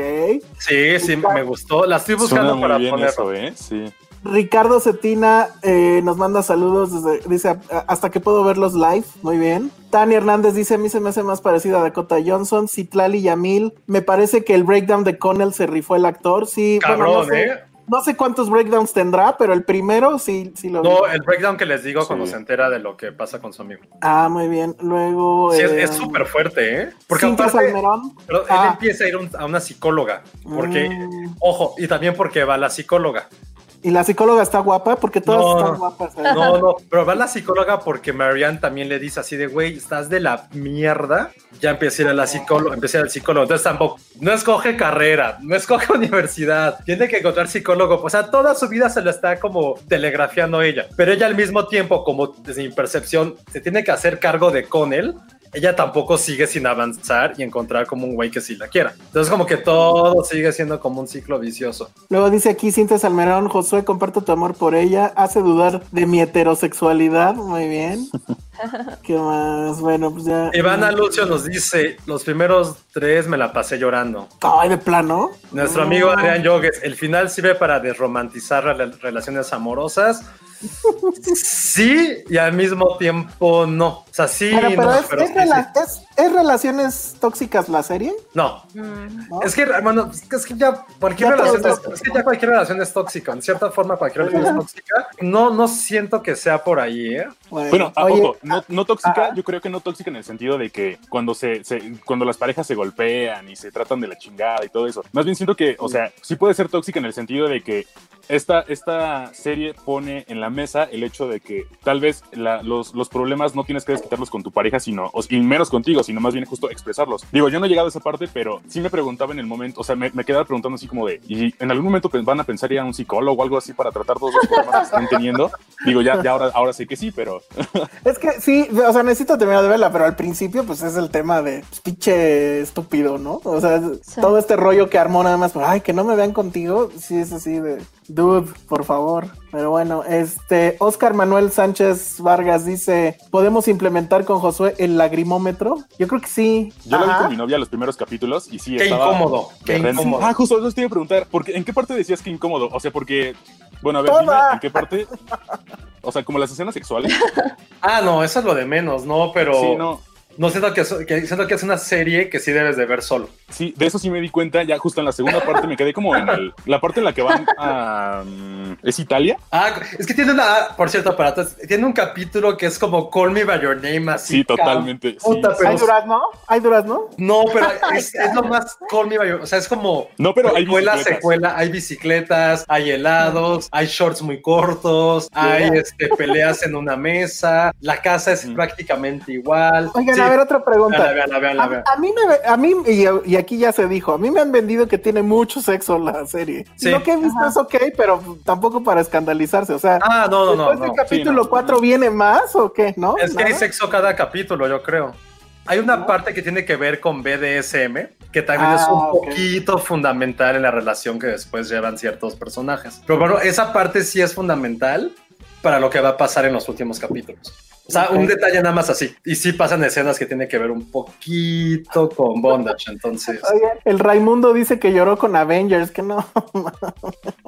Sí, sí, me gustó. La estoy buscando
Suena muy
para
bien
ponerlo.
eso, ¿eh? Sí.
Ricardo Cetina eh, nos manda saludos desde, dice "A- hasta que puedo verlos live, muy bien. Tania Hernández dice a mí se me hace más parecido a Dakota Johnson. Citlali Yamil, me parece que el breakdown de Connell se rifó el actor. Sí, bueno,
Cabrón,
no sé,
¿eh?
no sé cuántos breakdowns tendrá, pero el primero sí, sí lo vi.
No, el breakdown que les digo cuando se entera de lo que pasa con su amigo.
Ah, muy bien. Luego.
Sí, es-
eh,
es súper fuerte, ¿eh? Porque aparte,
Salmerón.
pero él
Ah.
empieza a ir un- a una psicóloga. Porque,
Mm.
ojo, y también porque va a la psicóloga.
¿Y la psicóloga está guapa? Porque todas
No,
están guapas. ¿eh?
No, no, pero va la psicóloga porque Marianne también le dice así de, güey, estás de la mierda. Ya empieza a ir a la psicóloga, ir al psicólogo. Entonces tampoco, no escoge carrera, no escoge (laughs) universidad. Tiene que encontrar psicólogo. O sea, toda su vida se la está como telegrafiando ella. Pero ella al mismo tiempo, como desde mi percepción, se tiene que hacer cargo de Connell. Ella tampoco sigue sin avanzar y encontrar como un güey que sí la quiera. Entonces como que todo sigue siendo como un ciclo vicioso.
Luego dice aquí Cintia Salmerón, Josué, comparto tu amor por ella, hace dudar de mi heterosexualidad, muy bien. (laughs) (laughs) ¿Qué más? Bueno, pues ya.
Ivana Lucio nos dice, los primeros tres me la pasé llorando.
Ay, de plano.
Nuestro amigo Adrián Yogues, el final sirve para desromantizar rela- relaciones amorosas. (laughs) Sí, y al mismo tiempo no. O sea, sí,
Bueno, pero,
no,
es,
pero
es
sí,
rela-
sí.
es- ¿es relaciones tóxicas la serie?
No.
¿No?
Es que, hermano, es que- ya cualquier
Ya
relación es, que ya cualquier relación es tóxica. En cierta forma, cualquier relación es (laughs) tóxica. No, no siento que sea por ahí, ¿eh?
Bueno, ah,
oye,
ojo, no, no tóxica,
ajá.
yo creo que no tóxica en el sentido de que cuando se, se- cuando las parejas se golpean y se tratan de la chingada y todo eso. Más bien siento que, o sea, sí puede ser tóxica en el sentido de que esta, esta serie pone en la mesa el hecho de que tal vez la- los, los problemas no tienes que desquitarlos con tu pareja, sino, o- y menos contigo, sino más bien justo expresarlos. Digo, yo no he llegado a esa parte, pero sí me preguntaba en el momento, o sea, me, me quedaba preguntando así como de, ¿y en algún momento van a pensar ir a un psicólogo o algo así para tratar todos los problemas que están teniendo? Digo, ya, ya ahora, ahora sé que sí, pero
Es que sí, o sea, necesito terminar de verla, pero al principio, pues es el tema de pues, pinche estúpido, ¿no? O sea,
Sí.
todo este rollo que armó nada más, por, ay, que no me vean contigo, sí es así de, dude, por favor. Pero bueno, este, Oscar Manuel Sánchez Vargas dice, ¿podemos implementar con Josué el lagrimómetro? Yo creo que sí.
Yo lo vi
Ajá.
con mi novia los primeros capítulos y sí
Qué
estaba
incómodo, qué incómodo.
Ah, justo eso te iba a preguntar, porque ¿en qué parte decías que incómodo? O sea, porque bueno, a ver, dime en qué parte. O sea, como las escenas sexuales.
Ah, no, eso es lo de menos, ¿no? Pero
Sí, no.
No siento que, es- que- siento que es una serie que sí debes de ver solo.
Sí, de eso sí me di cuenta. Ya justo en la segunda parte me quedé como en el- la parte en la que van a. mm, ¿Es Italia?
Ah, es que tiene una, ah, por cierto, para todos, tiene un capítulo que es como Call Me By Your Name, así.
Sí, totalmente. sí.
Puta, pero-
¿Hay durazno? ¿Hay durazno?
No, pero (laughs) es, es lo más Call Me By Your O sea, es como.
No, pero hay bicicletas.
secuela, hay bicicletas, hay helados, hay shorts muy cortos, hay este, peleas en una mesa, la casa es
Mm.
prácticamente igual.
Oigan,
Sí,
a ver, otra pregunta.
Veanla, veanla, veanla,
A, a mí, me, a mí y, y aquí ya se dijo, a mí me han vendido que tiene mucho sexo la serie.
Sí.
Lo que he visto es ok, pero tampoco para escandalizarse. O sea,
Ah, no, no, no.
después
no.
del capítulo
no.
4 viene más o qué, ¿no?
Es que hay sexo cada capítulo, yo creo. Hay una parte que tiene que ver con BDSM, que también
Ah,
es un
ok.
poquito fundamental en la relación que después llevan ciertos personajes. Pero bueno, esa parte sí es fundamental para lo que va a pasar en los últimos capítulos. O sea, un detalle nada más así. Y sí pasan escenas que tienen que ver un poquito con bondage, entonces...
Oye, el Raimundo dice que lloró con Avengers, que no.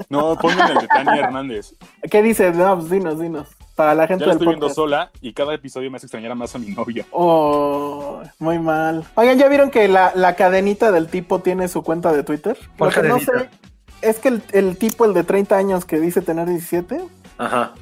No, ponme en el de Tania Hernández.
¿Qué dice? No, pues dinos, dinos. Para la gente
Ya la
del
estoy viendo sola y cada episodio me hace extrañar más a mi novia.
Oh, muy mal. Oigan, ¿ya vieron que la, la cadenita del tipo tiene su cuenta de Twitter?
¿Cuál
Lo que no sé es que el, el tipo, el de 30 años que dice tener 17,
Ajá.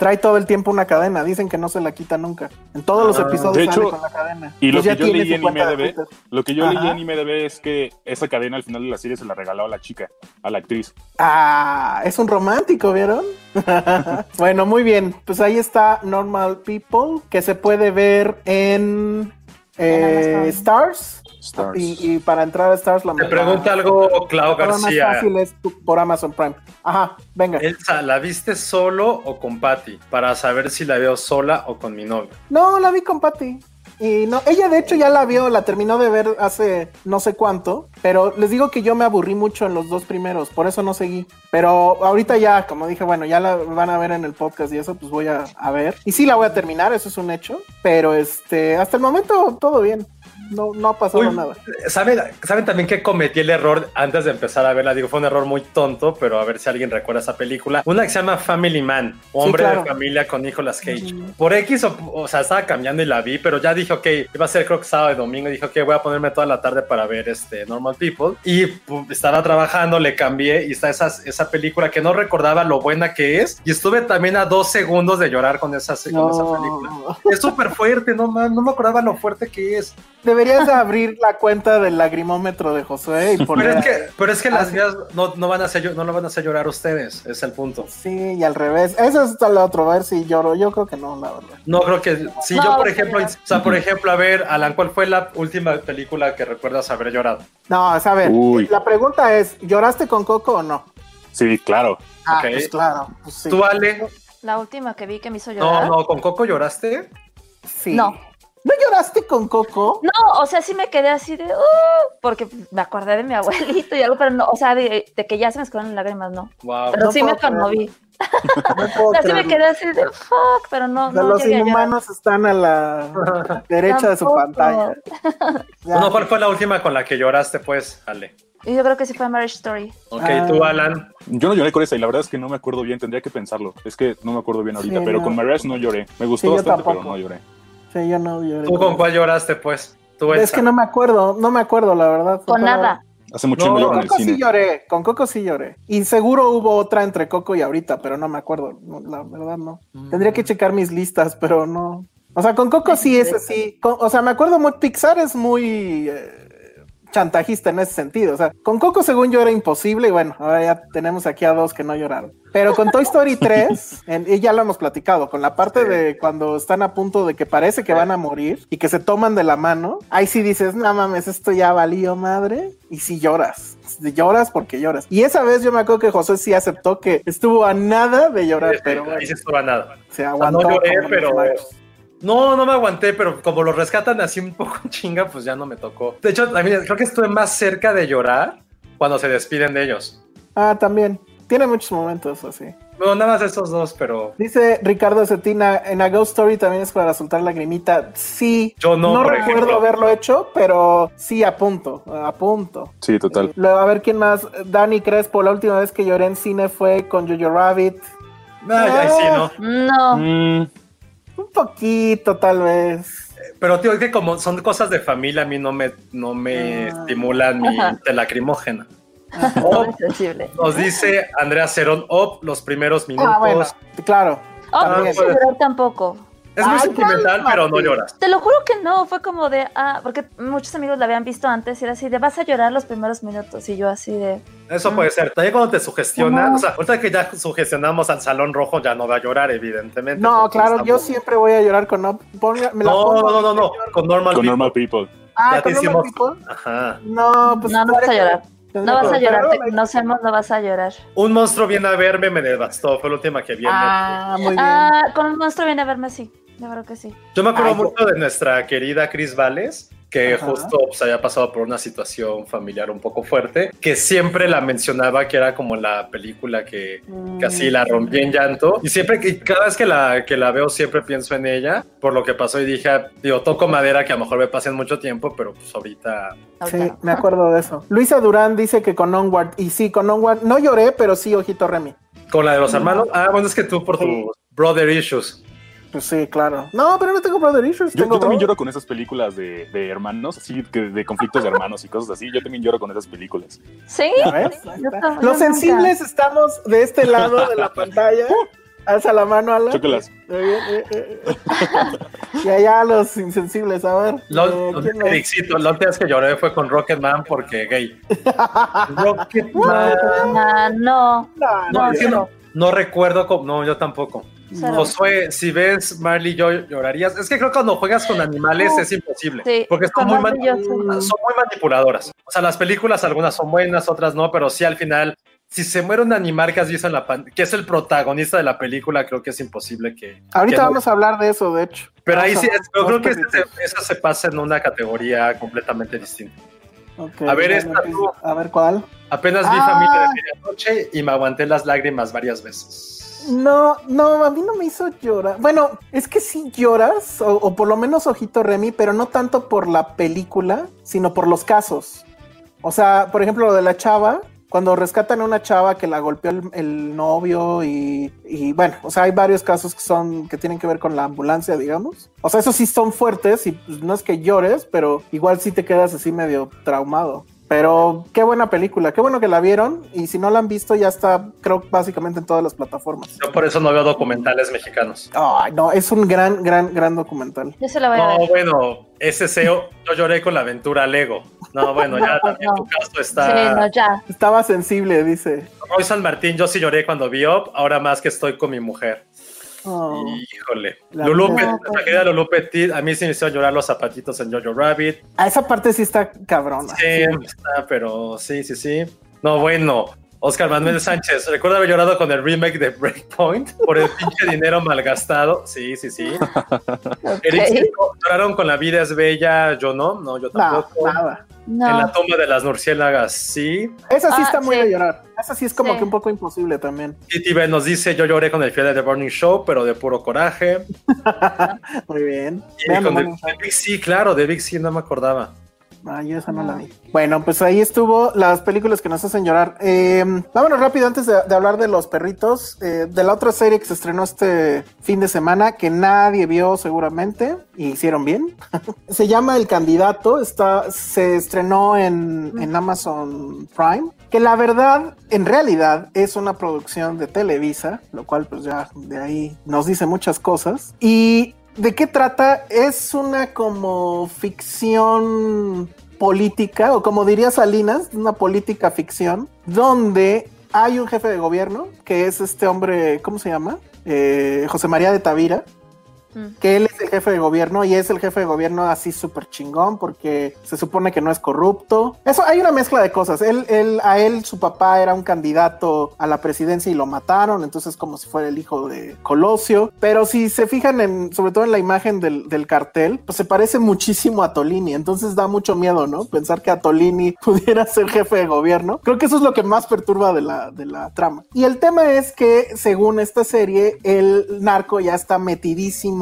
Trae todo el tiempo una cadena. Dicen que no se la quita nunca. En todos los
Ah.
episodios
De
sale
hecho,
con la cadena.
Y lo
Pues
que yo leí en IMDB, lo que yo
Ajá.
leí en IMDB es que esa cadena al final de la serie se la regaló a la chica, a la actriz.
Ah, es un romántico, ¿vieron? (laughs) bueno, muy bien. Pues ahí está Normal People, que se puede ver en, eh. Stars.
Stars.
Y, y para entrar a Stars la
Te pregunta algo Clau
la forma más
García.
fácil es tu- por Amazon Prime. Ajá, venga.
Elsa, ¿la viste solo o con Patty? Para saber si la veo sola o con mi novio.
No, la vi con Patty. Y no, ella de hecho ya la vio, la terminó de ver hace no sé cuánto, pero les digo que yo me aburrí mucho en los dos primeros, por eso no seguí. Pero ahorita ya, como dije, bueno, ya la van a ver en el podcast y eso, pues voy a, a ver. Y sí la voy a terminar, eso es un hecho, pero este, hasta el momento todo bien. No, no ha pasado
Uy,
nada.
¿saben, ¿Saben también que cometí el error antes de empezar a verla? Digo, fue un error muy tonto, pero a ver si alguien recuerda esa película. Una que se llama Family Man, Hombre
claro.
de Familia con Nicolas Cage. Por X, o, o sea, estaba cambiando y la vi, pero ya dije, ok, iba a ser creo que sábado y domingo. Dije, ok, voy a ponerme toda la tarde para ver este Normal People. Y pu, estaba trabajando, le cambié y está esa, esa película que no recordaba lo buena que es. Y estuve también a dos segundos de llorar con esa, con esa película.
No.
Es súper fuerte, no, man, no me acordaba lo fuerte que es.
Deberías de abrir la cuenta del lagrimómetro de Josué y
Pero
poner.
es que, pero es que las
Ah,
mías no, no van a hacer, no lo van a hacer llorar ustedes, es el punto.
Sí, y al revés. Eso es lo otro, a ver si lloro. Yo creo que no, la verdad.
No creo que. Si
No,
yo, por ejemplo, o sea, por ejemplo, a ver, Alan, ¿cuál fue la última película que recuerdas haber llorado?
No, es a ver,
Uy.
la pregunta es, ¿lloraste con Coco o no?
Sí, claro.
Ah, pues claro. Pues sí.
¿Tú, Ale?
La última que vi que me hizo
No,
llorar.
no, ¿con Coco lloraste?
Sí.
No.
¿No lloraste con Coco?
No, o sea, sí me quedé así de, "Uh", porque me acordé de mi abuelito y algo, pero no, o sea, de, de que ya se me escurrieron lágrimas, no.
Wow.
Pero
no
sí me conmoví. (laughs)
No
O sea, sí me quedé así de, fuck, pero no,
O sea,
no
los inhumanos están a la derecha de su pantalla. (laughs) Ya.
Bueno, ¿cuál fue la última con la que lloraste, pues, Ale?
Yo creo que sí fue Marriage Story.
Ok,
Ah.
tú, Alan.
Yo no lloré con esa y la verdad es que no me acuerdo bien, tendría que pensarlo. Es que no me acuerdo bien ahorita,
Sí,
pero
no.
con Marriage no lloré. Me gustó
Sí,
bastante, pero no lloré.
Sí, yo no lloré.
¿Tú con cuál lloraste, pues? Tú,
Es que no me acuerdo, no me acuerdo, la verdad.
Con nada.
Hace mucho
No,
no,
Con Coco
cine.
sí lloré, con Coco sí lloré. Y seguro hubo otra entre Coco y ahorita, pero no me acuerdo. no, la verdad no. Tendría que checar mis listas, pero no. O sea, con Coco sí es así. con- o sea, me acuerdo muy. Pixar es muy eh, chantajista en ese sentido. O sea, con Coco, según yo, era imposible. Y bueno, ahora ya tenemos aquí a dos que no lloraron. Pero con Toy Story (laughs) 3, en- y ya lo hemos platicado, con la parte de cuando están a punto de que parece que van a morir y que se toman de la mano, ahí sí dices, no mames, esto ya valió madre. Y sí lloras. Lloras porque lloras. Y esa vez yo me acuerdo que José sí aceptó que estuvo a nada de llorar, pero bueno,
Ahí sí estuvo a nada.
se
no
aguantó.
lloré,
como los
pero-. No, no me aguanté, pero como lo rescatan así un poco en chinga, pues ya no me tocó. De hecho, también creo que estuve más cerca de llorar cuando se despiden de ellos.
Ah, también. Tiene muchos momentos así.
Bueno, nada más esos dos, pero
Dice Ricardo Cetina, en A Ghost Story también es para soltar lagrimita. Sí,
Yo no, por
recuerdo
ejemplo.
haberlo hecho, pero sí a punto, a punto.
Sí, total.
Luego, a ver quién más. Dani Crespo, la última vez que lloré en cine fue con Jojo Rabbit.
Ay, ay, sí, no.
No.
Mm,
Un poquito, tal vez.
Pero tío, es que como son cosas de familia, a mí no me, no me
Ah.
estimulan mi lacrimógena.
No (laughs)
Oh,
es sensible.
nos dice Andrea Cerón, op, los primeros minutos.
Ah, bueno, claro.
Oh,
Ah,
no llorar tampoco.
Es muy
Ay,
sentimental, pero no lloras.
Te lo juro que no, fue como de, ah, porque muchos amigos la habían visto antes y era así de, vas a llorar los primeros minutos y yo así de,
Eso puede ser. También cuando te sugestionan,
No.
o sea, ahorita que ya sugestionamos al Salón Rojo, ya no va a llorar, evidentemente.
No, claro, yo siempre voy a llorar con. No, ponga- me la
No,
pongo,
no, no, no, con Normal
con
People.
Normal People.
Ah,
Ya
con Normal
hicimos-
People.
Ajá.
No, pues.
no, no vas a
que-
No vas a llorar, te conocemos, no vas a llorar.
Un monstruo viene a verme, me devastó. Fue la última que vi. en
Ah, muy bien.
Ah, con un monstruo viene a verme así, de verdad que sí.
Yo me acuerdo
Ay, yo-
mucho de nuestra querida Cris Vales, que
Ajá.
justo pues, había pasado por una situación familiar un poco fuerte, que siempre la mencionaba que era como la película que, que así la rompí en llanto. Y siempre que cada vez que la, que la veo, siempre pienso en ella, por lo que pasó y dije, digo, toco madera que a lo mejor me pase en mucho tiempo, pero pues ahorita...
Sí, me acuerdo de eso. Luisa Durán dice que con Onward, y sí, con Onward, no lloré, pero sí, ojito Remy.
Con la de los hermanos, ah, bueno, es que tú por
Sí.
tus brother issues.
Pues sí, claro. No, pero no tengo brother issues.
Yo,
tengo
yo también lloro con esas películas de, de hermanos, así, que de conflictos de hermanos y cosas así. Yo también lloro con esas películas.
¿Sí?
Los
nunca.
sensibles estamos de este lado de la (laughs) pantalla. Alza la mano, Alan.
Chócalas.
Eh, eh, eh. y allá los insensibles, a ver.
Lo,
eh,
lo- la última vez que lloré fue con Rocketman porque gay. (laughs) Rocketman.
No,
No,
No,
no,
es que no,
cero.
No recuerdo cómo. No, yo tampoco.
Cero.
Josué, si ves Marley yo llorarías. Es que creo que cuando juegas con animales es imposible.
Sí,
porque son muy,
Marley
mani-
yo sí.
son muy manipuladoras. O sea, las películas algunas son buenas, otras no, pero sí al final, si se muere un animal que has visto en la pan- que es el protagonista de la película, creo que es imposible que.
Ahorita
que no-
vamos a hablar de eso, de hecho.
Pero ahí sí, es- yo creo que
a-
ese- eso se pasa en una categoría completamente distinta.
Ok,
A ver, esta.
A ver, ¿cuál?
Apenas vi
Ah.
Familia de Medianoche y me aguanté las lágrimas varias veces.
No, no, a mí no me hizo llorar. Bueno, es que sí lloras, o, o por lo menos ojito Remy, pero no tanto por la película, sino por los casos. O sea, por ejemplo, lo de la chava, cuando rescatan a una chava que la golpeó el, el novio y, y bueno, o sea, hay varios casos que son, que tienen que ver con la ambulancia, digamos. O sea, esos sí son fuertes y pues, no es que llores, pero igual sí te quedas así medio traumado. Pero qué buena película, qué bueno que la vieron. Y si no la han visto, ya está, creo, básicamente en todas las plataformas.
Yo por eso no veo documentales mexicanos.
Ay, no, es un gran, gran, gran documental.
Yo se la voy a
No,
ver.
bueno, ese SEO, yo lloré con la aventura Lego. No, bueno, ya (laughs)
No,
también
no.
tu caso
Sí,
está.
no, ya.
Estaba sensible, dice.
Roy San Martín, yo sí lloré cuando vi Up, ahora más que estoy con mi mujer.
Oh,
Híjole. Pe- la Lulu Petit, a mí sí me hicieron llorar los zapatitos en Jojo Rabbit.
a esa parte sí está cabrona.
Sí, está, pero sí, sí, sí. No, bueno. Oscar Manuel Sánchez, recuerdo haber llorado con el remake de Breakpoint por el pinche dinero malgastado. Sí, sí, sí. (laughs) Eric,
Ok.
Seco, lloraron con La vida es bella. Yo no, no, yo
No,
tampoco.
nada.
En la
No.
toma de las murciélagas, sí.
Esa sí
Ah,
está muy
sí.
de llorar. Esa sí es como
Sí.
que un poco imposible también.
Titi B nos dice: Yo lloré con el final de The Burning Show, pero de puro coraje. (laughs)
Muy bien.
Y
Vean
con
The
Big C, claro, de Big C no me acordaba.
Ah, yo esa no la vi. Bueno, pues ahí estuvo las películas que nos hacen llorar. Eh, vámonos rápido antes de, de hablar de los perritos. eh, de la otra serie que se estrenó este fin de semana, que nadie vio seguramente, y hicieron bien. (laughs) se llama El Candidato. Está, se estrenó en, en Amazon Prime. Que la verdad, en realidad, es una producción de Televisa, lo cual pues ya de ahí nos dice muchas cosas. Y ¿De qué trata? Es una como ficción política, o como diría Salinas, una política ficción, donde hay un jefe de gobierno, que es este hombre, ¿cómo se llama? Eh, José María de Tavira,
Mm.
que él es el jefe de gobierno y es el jefe de gobierno así súper chingón porque se supone que no es corrupto. Eso hay una mezcla de cosas. Él, él, a él, su papá era un candidato a la presidencia y lo mataron, entonces como si fuera el hijo de Colosio. Pero si se fijan en, sobre todo en la imagen del, del cartel, pues se parece muchísimo a Tolini, entonces da mucho miedo, ¿no? Pensar que a Tolini (laughs) pudiera ser jefe de gobierno. Creo que eso es lo que más perturba de la, de la trama. Y el tema es que, según esta serie, el narco ya está metidísimo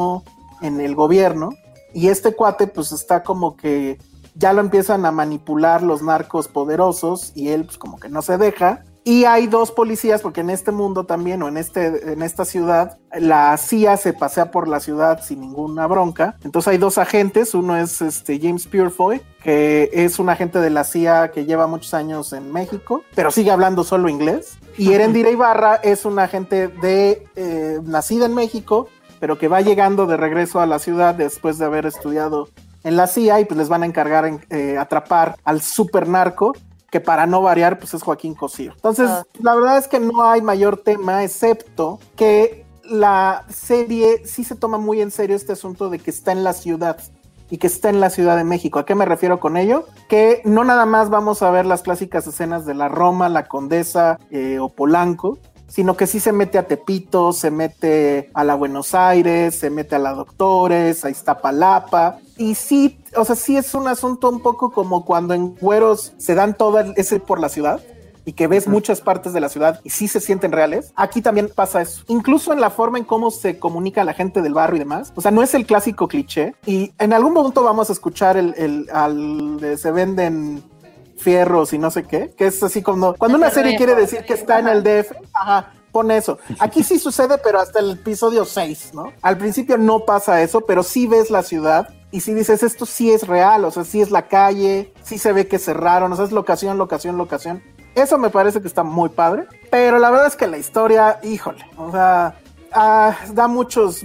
en el gobierno y este cuate pues está como que ya lo empiezan a manipular los narcos poderosos y él pues como que no se deja. Y hay dos policías porque en este mundo también o en este en esta ciudad la CIA se pasea por la ciudad sin ninguna bronca. Entonces hay dos agentes. Uno es este James Purefoy que es un agente de la CIA que lleva muchos años en México pero sigue hablando solo inglés. Y Erendira Ibarra es un agente de eh, nacida en México pero que va llegando de regreso a la ciudad después de haber estudiado en la CIA y pues les van a encargar en, eh, atrapar al super narco que para no variar pues es Joaquín Cosío. Entonces,
Ah.
la verdad es que no hay mayor tema excepto que la serie sí se toma muy en serio este asunto de que está en la ciudad y que está en la Ciudad de México. ¿A qué me refiero con ello? Que no nada más vamos a ver las clásicas escenas de la Roma, la Condesa eh, o Polanco, sino que sí se mete a Tepito, se mete a la Buenos Aires, se mete a la Doctores, a Iztapalapa. Y sí, o sea, sí es un asunto un poco como cuando en Güeros se dan todo ese por la ciudad y que ves muchas partes de la ciudad y sí se sienten reales. Aquí también pasa eso. Incluso en la forma en cómo se comunica la gente del barrio y demás. O sea, no es el clásico cliché. Y en algún momento vamos a escuchar el, el al de se venden fierros y no sé qué, que es así como cuando una serie quiere decir que está en el DF, ajá, pone eso. Aquí sí (laughs) sucede, pero hasta el episodio 6, ¿no? Al principio no pasa eso, pero sí ves la ciudad y si dices esto sí es real, o sea, sí es la calle, sí se ve que cerraron, o sea, es locación, locación, locación. Eso me parece que está muy padre, pero la verdad es que la historia, híjole, o sea, ah, da muchos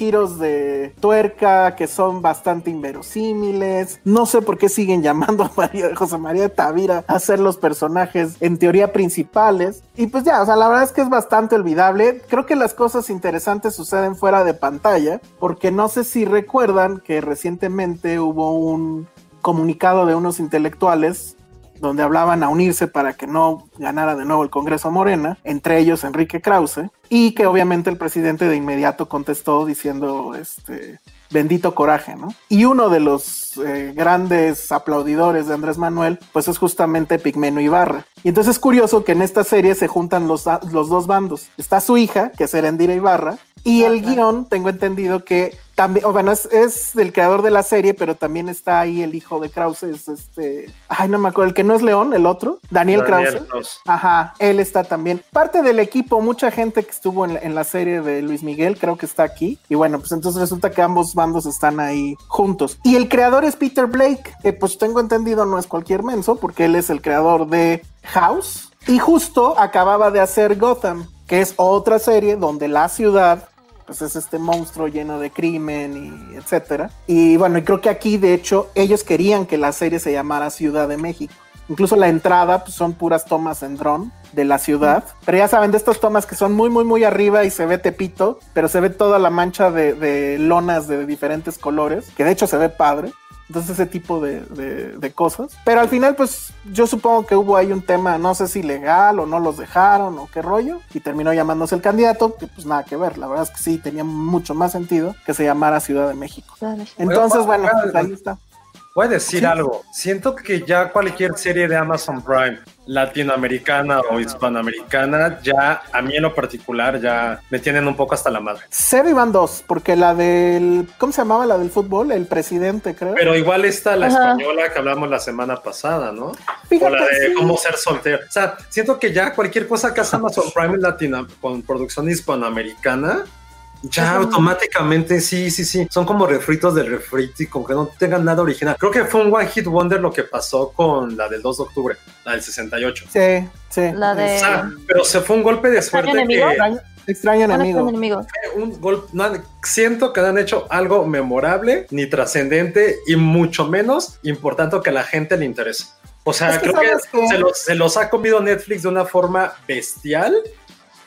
giros de tuerca que son bastante inverosímiles. No sé por qué siguen (laughs) llamando a María, José María Tavira a ser los personajes en teoría principales. Y pues ya, o sea, la verdad es que es bastante olvidable. Creo que las cosas interesantes suceden fuera de pantalla, porque no sé si recuerdan que recientemente hubo un comunicado de unos intelectuales donde hablaban a unirse para que no ganara de nuevo el Congreso Morena, entre ellos Enrique Krause, y que obviamente el presidente de inmediato contestó diciendo, este, bendito coraje, ¿no? Y uno de los eh, grandes aplaudidores de Andrés Manuel, pues es justamente Pigmeno Ibarra. Y entonces es curioso que en esta serie se juntan los, los dos bandos. Está su hija, que es Erendira Ibarra, y el guion, tengo entendido que también, o bueno, es, es del creador de la serie, pero también está ahí el hijo de Krause, es este, ay, no me acuerdo, el que no es León, el otro, Daniel,
Daniel
Krause.
Krause.
Ajá, él está también. Parte del equipo, mucha gente que estuvo en la, en la serie de Luis Miguel, creo que está aquí. Y bueno, pues entonces resulta que ambos bandos están ahí juntos. Y el creador es Peter Blake, que pues tengo entendido no es cualquier menso, porque él es el creador de House. Y justo acababa de hacer Gotham, que es otra serie donde la ciudad pues es este monstruo lleno de crimen y etcétera. Y bueno, y creo que aquí de hecho ellos querían que la serie se llamara Ciudad de México. Incluso la entrada pues, son puras tomas en dron de la ciudad. Pero ya saben, de estas tomas que son muy, muy, muy arriba y se ve Tepito, pero se ve toda la mancha de, de lonas de diferentes colores, que de hecho se ve padre. Entonces ese tipo de, de- de cosas. Pero al final, pues yo supongo que hubo ahí un tema, no sé si legal o no los dejaron o qué rollo. Y terminó llamándose el candidato, que pues nada que ver. La verdad es que sí, tenía mucho más sentido que se llamara Ciudad de México. Entonces, bueno, pues ahí está.
Voy a decir
Sí.
algo. Siento que ya cualquier serie de Amazon Prime, latinoamericana o hispanoamericana, ya a mí en lo particular ya me tienen un poco hasta la madre.
Cero y van dos, porque la del, ¿cómo se llamaba la del fútbol? El presidente, creo.
Pero igual está la
Ajá.
española que hablamos la semana pasada, ¿no?
Fíjate,
o la de
sí.
cómo ser soltero. O sea, siento que ya cualquier cosa que hace (laughs) Amazon Prime Latina con producción hispanoamericana, ya automáticamente sí, sí, sí. Son como refritos del refrito y como que no tengan nada original. Creo que fue un One Hit Wonder lo que pasó con la del 2 de octubre, la del 68.
Sí, sí.
La de-
O sea, pero se fue un golpe de suerte
enemigo?
que
Extraño, enemigo.
fue un enemigo.
un golpe, no siento que no han hecho algo memorable ni trascendente y mucho menos importante que a la gente le interese. O sea,
Es que
creo que
¿sabes qué?
se los, se los ha comido Netflix de una forma bestial.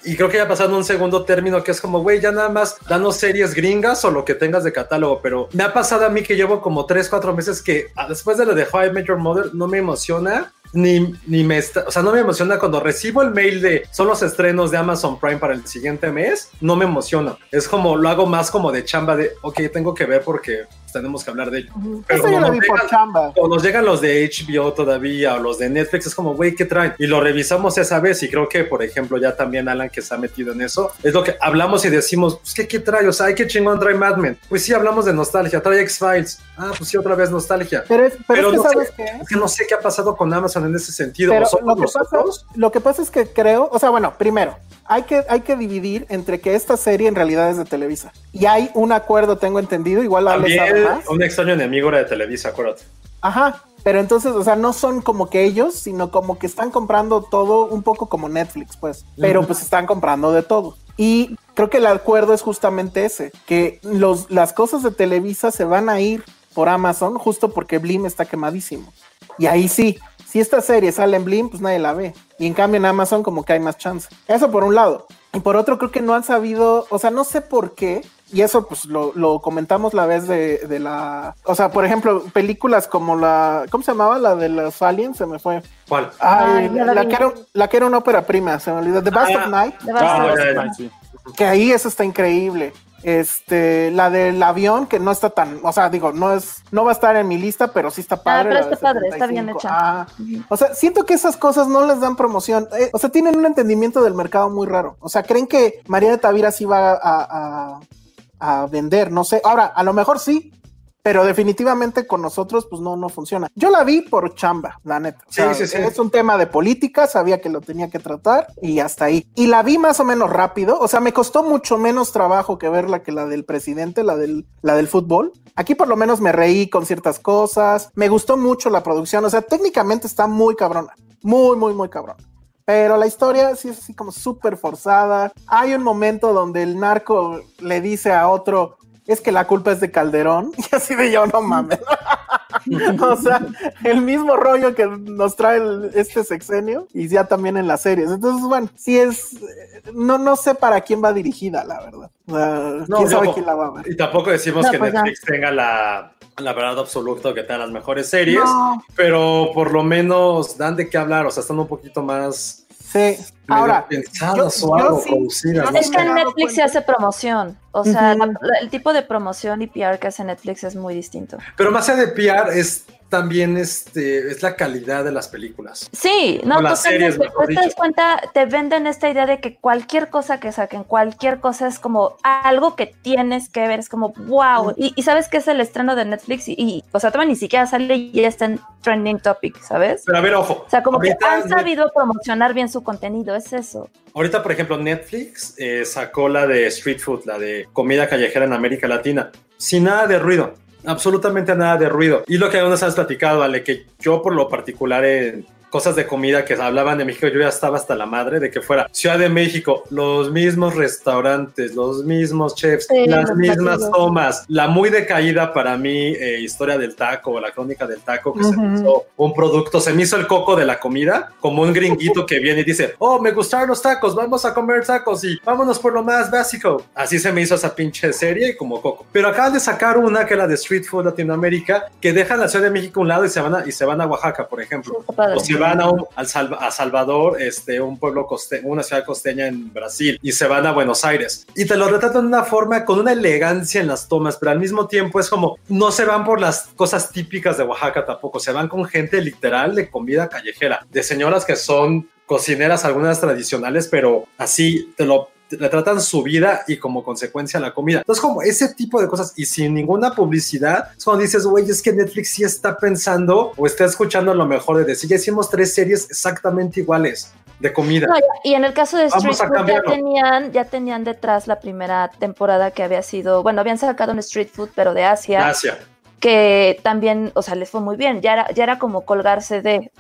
Y creo que ya pasaron un segundo término que es como, güey, ya nada más danos series gringas o lo que tengas de catálogo. Pero me ha pasado a mí que llevo como 3, 4 meses que ah, después de lo de How I Met Your Mother no me emociona. Ni, ni me está, o sea, no me emociona cuando recibo el mail de son los estrenos de Amazon Prime para el siguiente mes, no me emociona. Es como lo hago más como de chamba de, ok, tengo que ver porque tenemos que hablar de ello. Pero
Esa yo
como
la
nos
vi por
llegan-
chamba.
cuando nos llegan los de HBO todavía o los de Netflix, es como, güey, ¿qué traen? Y lo revisamos esa vez y creo que, por ejemplo, ya también Alan que se ha metido en eso, es lo que hablamos y decimos, pues, ¿qué, qué trae? O sea, ¿ay, qué chingón trae Mad Men? Pues sí, hablamos de nostalgia, trae X-Files. Ah, pues sí, otra vez nostalgia.
Pero, es, pero,
Pero
es que
no
sabes
sé,
qué.
es que no sé qué ha pasado con Amazon en ese sentido.
Pero
¿O somos
lo que, pasa,
nosotros?
lo que pasa es que creo, o sea, bueno, primero, hay que, hay que dividir entre que esta serie en realidad es de Televisa. Y hay un acuerdo, tengo entendido, igual sabe
También
más.
un extraño enemigo era de Televisa, acuérdate.
Ajá. Pero entonces, o sea, no son como que ellos, sino como que están comprando todo un poco como Netflix, pues. Pero pues están comprando de todo. Y creo que el acuerdo es justamente ese, que los, las cosas de Televisa se van a ir por Amazon justo porque Blim está quemadísimo. Y ahí sí, si esta serie sale en Blim, pues nadie la ve. Y en cambio en Amazon como que hay más chance. Eso por un lado. Y por otro creo que no han sabido, o sea, no sé por qué. Y eso pues lo, lo comentamos la vez de, de la... O sea, por ejemplo, películas como la... ¿Cómo se llamaba? La de los aliens, se me fue.
¿Cuál?
Ay,
Ay,
la,
la
que era, la que era una ópera prima, se me olvidó. The Best
Ah.
of Night.
De
Ah,
Barcelona.
ya, ya.
Night, sí.
Que ahí eso está increíble. Este, la del avión, que no está tan, o sea, digo, no es, no va a estar en mi lista, pero sí está padre.
pero
la de
está padre, está bien
75.
hecha.
Ah, o sea, siento que esas cosas no les dan promoción. Eh, o sea, tienen un entendimiento del mercado muy raro. O sea, creen que María de Tavira sí va a, a- a vender, no sé. Ahora, a lo mejor sí, pero definitivamente con nosotros, pues no, no funciona. Yo la vi por chamba, la neta. O
Sí,
sea,
sí, sí.
Es un tema de política, sabía que lo tenía que tratar y hasta ahí. Y la vi más o menos rápido. O sea, me costó mucho menos trabajo que verla que la del presidente, la del, la del fútbol. Aquí por lo menos me reí con ciertas cosas. Me gustó mucho la producción. O sea, técnicamente está muy cabrona. Muy, muy, muy cabrón. Pero la historia sí es así como súper forzada. Hay un momento donde el narco le dice a otro, es que la culpa es de Calderón. (laughs) Y así de yo, no mames. (laughs) o sea, el mismo rollo que nos trae el- este sexenio y ya también en las series. Entonces, bueno, sí es, no, no sé para quién va dirigida, la verdad. O sea,
No,
quién sabe quién la va a ver.
Y tampoco decimos
No,
que
pues ya.
Netflix tenga la, la verdad absoluta, que tenga las mejores series,
No.
pero por lo menos dan de qué hablar, o sea, están un poquito más
Sí, Ahora, yo-
o
yo sí-
Es que
dado
Netflix se hace promoción. O sea, la- el tipo de promoción y PR que hace Netflix es muy distinto.
Pero más allá de PR es también este, es la calidad de las películas.
Sí, no,
las series, mejor
Pues te das cuenta, te venden esta idea de que cualquier cosa que saquen, cualquier cosa es como algo que tienes que ver, es como wow. Y, y sabes que es el estreno de Netflix y, y, o sea, todavía ni siquiera sale y ya está en trending topic, ¿sabes?
Pero a ver, ojo.
O sea, como que han sabido promocionar bien su contenido, es eso.
ahorita, por ejemplo, Netflix eh, sacó la de Street Food, la de comida callejera en América Latina, sin nada de ruido. Absolutamente nada de ruido. Y lo que nos has platicado, Ale, que yo por lo particular en cosas de comida que hablaban de México, yo ya estaba hasta la madre de que fuera Ciudad de México, los mismos restaurantes, los mismos chefs,
Sí,
las mismas
platillos.
tomas, la muy decaída para mí eh, historia del taco la crónica del taco, que se
Ujú.
me hizo un producto, se me hizo el coco de la comida, como un gringuito que viene y dice, oh, me gustaron los tacos, vamos a comer tacos y vámonos por lo más básico. Así se me hizo esa pinche serie como coco. Pero acaban de sacar una que es la de Street Food Latinoamérica, que dejan la Ciudad de México a un lado y se van a, y se van a Oaxaca, por ejemplo. O se van a, un- a Salvador, este, un pueblo coste, una ciudad costeña en Brasil, y se van a Buenos Aires. Y te lo retratan de una forma con una elegancia en las tomas, pero al mismo tiempo es como, no se van por las cosas típicas de Oaxaca tampoco, se van con gente literal de comida callejera, de señoras que son cocineras, algunas tradicionales, pero así te lo retratan su vida y como consecuencia la comida. Entonces, como ese tipo de cosas y sin ninguna publicidad, es cuando dices, güey, es que Netflix sí está pensando o está escuchando lo mejor de decir, ya hicimos tres series exactamente iguales de comida.
No, y en el caso de Street Food ya tenían, ya tenían detrás la primera temporada que había sido, bueno, habían sacado un Street Food, pero de Asia,
Gracias.
que también, o sea, les fue muy bien. Ya era, ya era como colgarse de,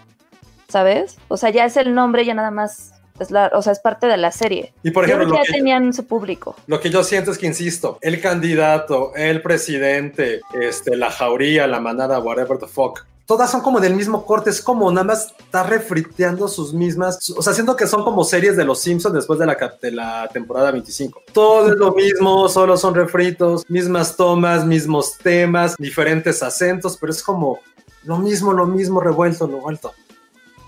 ¿sabes? O sea, ya es el nombre, ya nada más, es la, o sea, es parte de la serie.
Y por
Yo
ejemplo,
creo
lo
que ya
que,
tenían su público.
lo que yo siento es que, insisto, el candidato, el presidente, este, la jauría, la manada, whatever the fuck, todas son como del mismo corte, es como nada más está refriteando sus mismas, o sea, siento que son como series de los Simpsons después de la, de la temporada 25. Todo es lo mismo, solo son refritos, mismas tomas, mismos temas, diferentes acentos, pero es como lo mismo, lo mismo, revuelto, revuelto.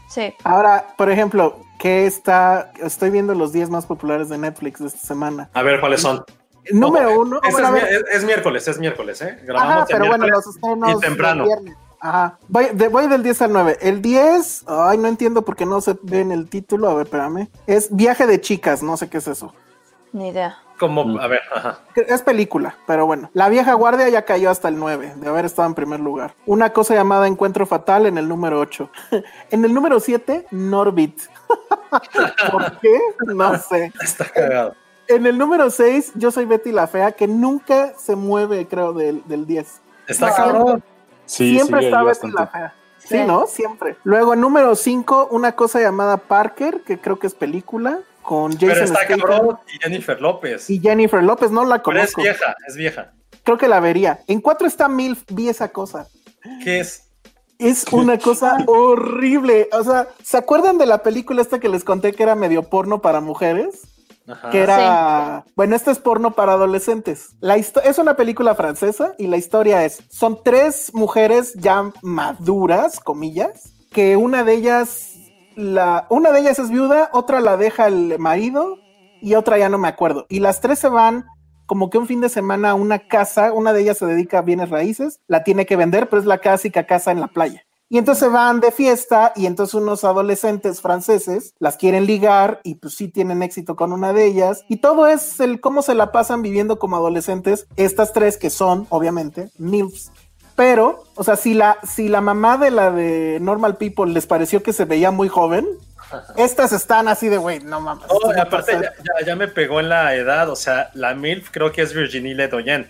Sí.
Ahora, por ejemplo, ¿qué está? Estoy viendo los 10 más populares de Netflix de esta semana.
A ver, ¿cuáles son?
Número uno.
Este
bueno,
es,
ver,
mi- es- es miércoles, es miércoles, ¿eh? Grabamos
Ajá,
el
pero bueno, los estrenos
y temprano.
viernes. Ajá. Voy, de- voy del 10 al 9. El 10, ay, no entiendo por qué no se ve en el título. A ver, espérame. Es Viaje de Chicas, no sé qué es eso.
Ni idea.
Como, a ver, ajá.
Es película, pero bueno. La vieja guardia ya cayó hasta el 9, de haber estado en primer lugar. Una cosa llamada Encuentro Fatal en el número 8. (laughs) en el número 7, Norbit. (laughs) ¿Por qué? No sé.
Está cagado.
En el número 6, Yo soy Betty la Fea, que nunca se mueve, creo, del, del 10.
Está
No,
cabrón.
Sí,
Siempre está Betty
bastante.
la Fea. Sí,
Sí.
¿no? Siempre. Luego, en número 5, una cosa llamada Parker, que creo que es película, con Jason
Pero está
Statham
cabrón y Jennifer López.
y Jennifer López. No la
Pero es
conozco.
vieja, es vieja.
Creo que la vería. En 4 está Milf, vi esa cosa.
¿Qué es?
Es una cosa horrible. O sea, ¿se acuerdan de la película esta que les conté que era medio porno para mujeres?
Ajá.
Que era. Bueno, este es porno para adolescentes. La histo- es una película francesa y la historia es: son tres mujeres ya maduras, comillas, que una de ellas. Una de ellas es viuda, otra la deja el marido y otra ya no me acuerdo. Y las tres se van como que un fin de semana a una casa, una de ellas se dedica a bienes raíces, la tiene que vender, pero es la clásica casa en la playa. Y entonces se van de fiesta y entonces unos adolescentes franceses las quieren ligar y pues sí tienen éxito con una de ellas. Y todo es el cómo se la pasan viviendo como adolescentes estas tres que son, obviamente, MILFs. Pero, o sea, si la, si la mamá de la de Normal People les pareció que se veía muy joven, (laughs) estas están así de, güey, no mames.
No aparte ya,
ser".
ya- ya me pegó en la edad, o sea, la MILF creo que es Virginie Ledoyen,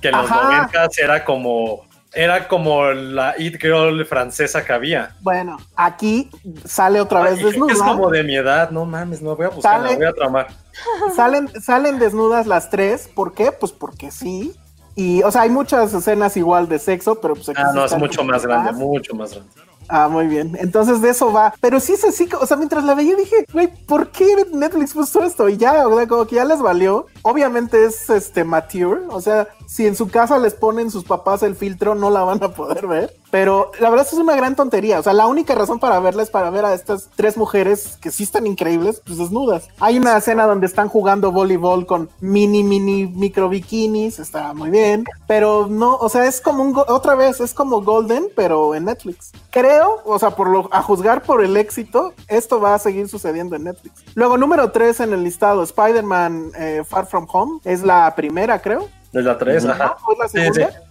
que en los
Ajá.
90 era como, era como la It Girl francesa que había.
Bueno, aquí sale otra vez
Ay, que es
desnuda.
como de mi edad, no mames, no voy a buscar,
Sale-
voy a tramar. (laughs)
salen, salen desnudas las tres. ¿Por qué? Pues porque sí. Y, o sea, hay muchas escenas igual de sexo, pero pues aquí
Ah, no, es mucho más grande, mucho más grande.
Ah, muy bien. Entonces de eso va. Pero sí es así, o sea, mientras la veía dije, güey, ¿por qué Netflix puso esto? Y ya, o sea, como que ya les valió. Obviamente es este mature, o sea, si en su casa les ponen sus papás el filtro, no la van a poder ver. Pero la verdad es una gran tontería. O sea, la única razón para verla es para ver a estas tres mujeres que sí están increíbles, pues desnudas. Hay una escena donde están jugando voleibol con mini, mini, micro bikinis. Está muy bien. Pero no, o sea, es como un, otra vez, es como Golden, pero en Netflix. Creo, o sea, por lo, a juzgar por el éxito, esto va a seguir sucediendo en Netflix. Luego, número tres en el listado, Spider-Man eh, Far From Home. Es la primera, creo.
Es la tres, ajá.
¿O es la segunda?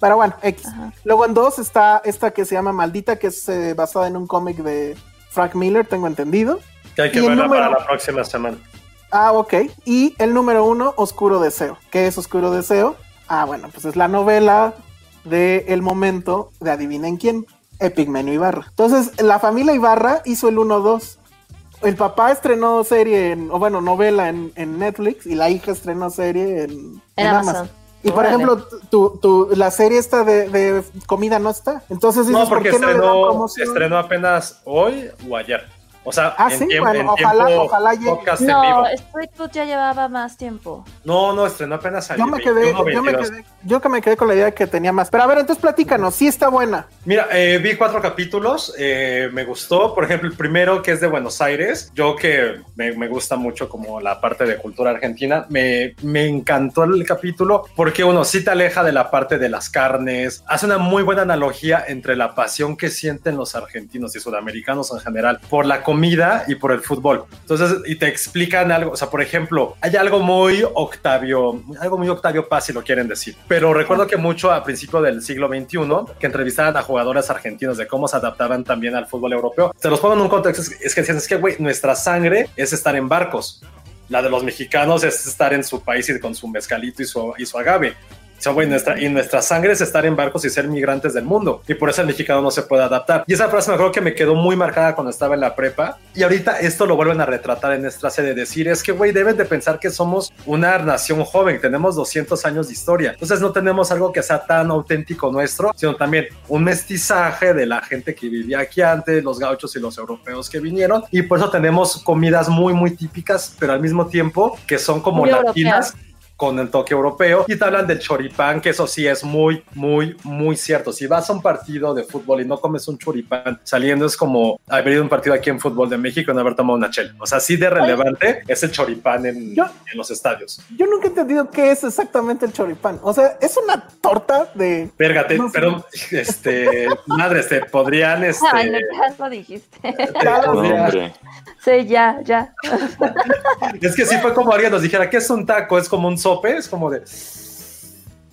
Pero bueno, X. Luego en dos está esta que se llama Maldita, que es eh, basada en un cómic de Frank Miller, tengo entendido.
Que hay que
Y
verla
número-
para la próxima semana.
Ah, ok. Y el número uno, Oscuro Deseo. ¿Qué es Oscuro Deseo? Ah, bueno, pues es la novela de El Momento de Adivinen quién, Epigmenio Ibarra. Entonces, la familia Ibarra hizo el 1-2. El papá estrenó serie, en- o bueno, novela en, en Netflix y la hija estrenó serie en,
En Amazon.
Y por
Órale.
ejemplo, tu, tu- la serie esta de, de comida no está. Entonces dices,
No, porque
¿por qué no le dan
estrenó,
promoción?
estrenó apenas hoy o ayer. O sea,
Ah,
en,
sí,
tiempo,
bueno,
en
ojalá-
tiempo
ojalá llegue.
No, Street Food ya llevaba más tiempo.
No, no, estrenó apenas ayer.
Yo me quedé,
21,
yo me
22.
quedé, yo que me quedé con la idea de que tenía más. Pero a ver, entonces platícanos, sí está buena.
Mira, eh, vi cuatro capítulos, eh, me gustó. Por ejemplo, el primero que es de Buenos Aires, yo que me, me gusta mucho como la parte de cultura argentina, me, me encantó el capítulo porque uno sí te aleja de la parte de las carnes, hace una muy buena analogía entre la pasión que sienten los argentinos y sudamericanos en general por la comida y por el fútbol. Entonces, y te explican algo, o sea, por ejemplo, hay algo muy Octavio, algo muy Octavio Paz si lo quieren decir, pero recuerdo que mucho a principio del siglo XXI, que entrevistaban a jugadores argentinos de cómo se adaptaban también al fútbol europeo. Se los pongo en un contexto, es, que decían, es que, güey, nuestra sangre es estar en barcos. La de los mexicanos es estar en su país y con su mezcalito y su, y su agave. O sea, güey, nuestra, y nuestra sangre es estar en barcos y ser migrantes del mundo. Y por eso el mexicano no se puede adaptar. Y esa frase me acuerdo que me quedó muy marcada cuando estaba en la prepa. Y ahorita esto lo vuelven a retratar en esta serie. Decir, es que, güey, deben de pensar que somos una nación joven. Tenemos 200 años de historia. Entonces no tenemos algo que sea tan auténtico nuestro, sino también un mestizaje de la gente que vivía aquí antes, los gauchos y los europeos que vinieron. Y por eso tenemos comidas muy, muy típicas, pero al mismo tiempo que son como
Muy
latinas
europeas.
Con el toque europeo y te hablan del choripán, que eso sí es muy, muy, muy cierto. Si vas a un partido de fútbol y no comes un choripán saliendo, es como haber ido a un partido aquí en fútbol de México y no haber tomado una chela. O sea, sí de relevante es el choripán en,
Yo-
en los estadios.
Yo nunca he entendido qué es exactamente el choripán. O sea, es una torta de.
Pérgate,
No sé.
pero, este, (laughs) madres, te podrían, este,
Ay, no, ya lo dijiste.
te (laughs)
sí, ya, ya.
es que sí fue como alguien nos dijera, ¿qué es un taco? Es como un sope, como de...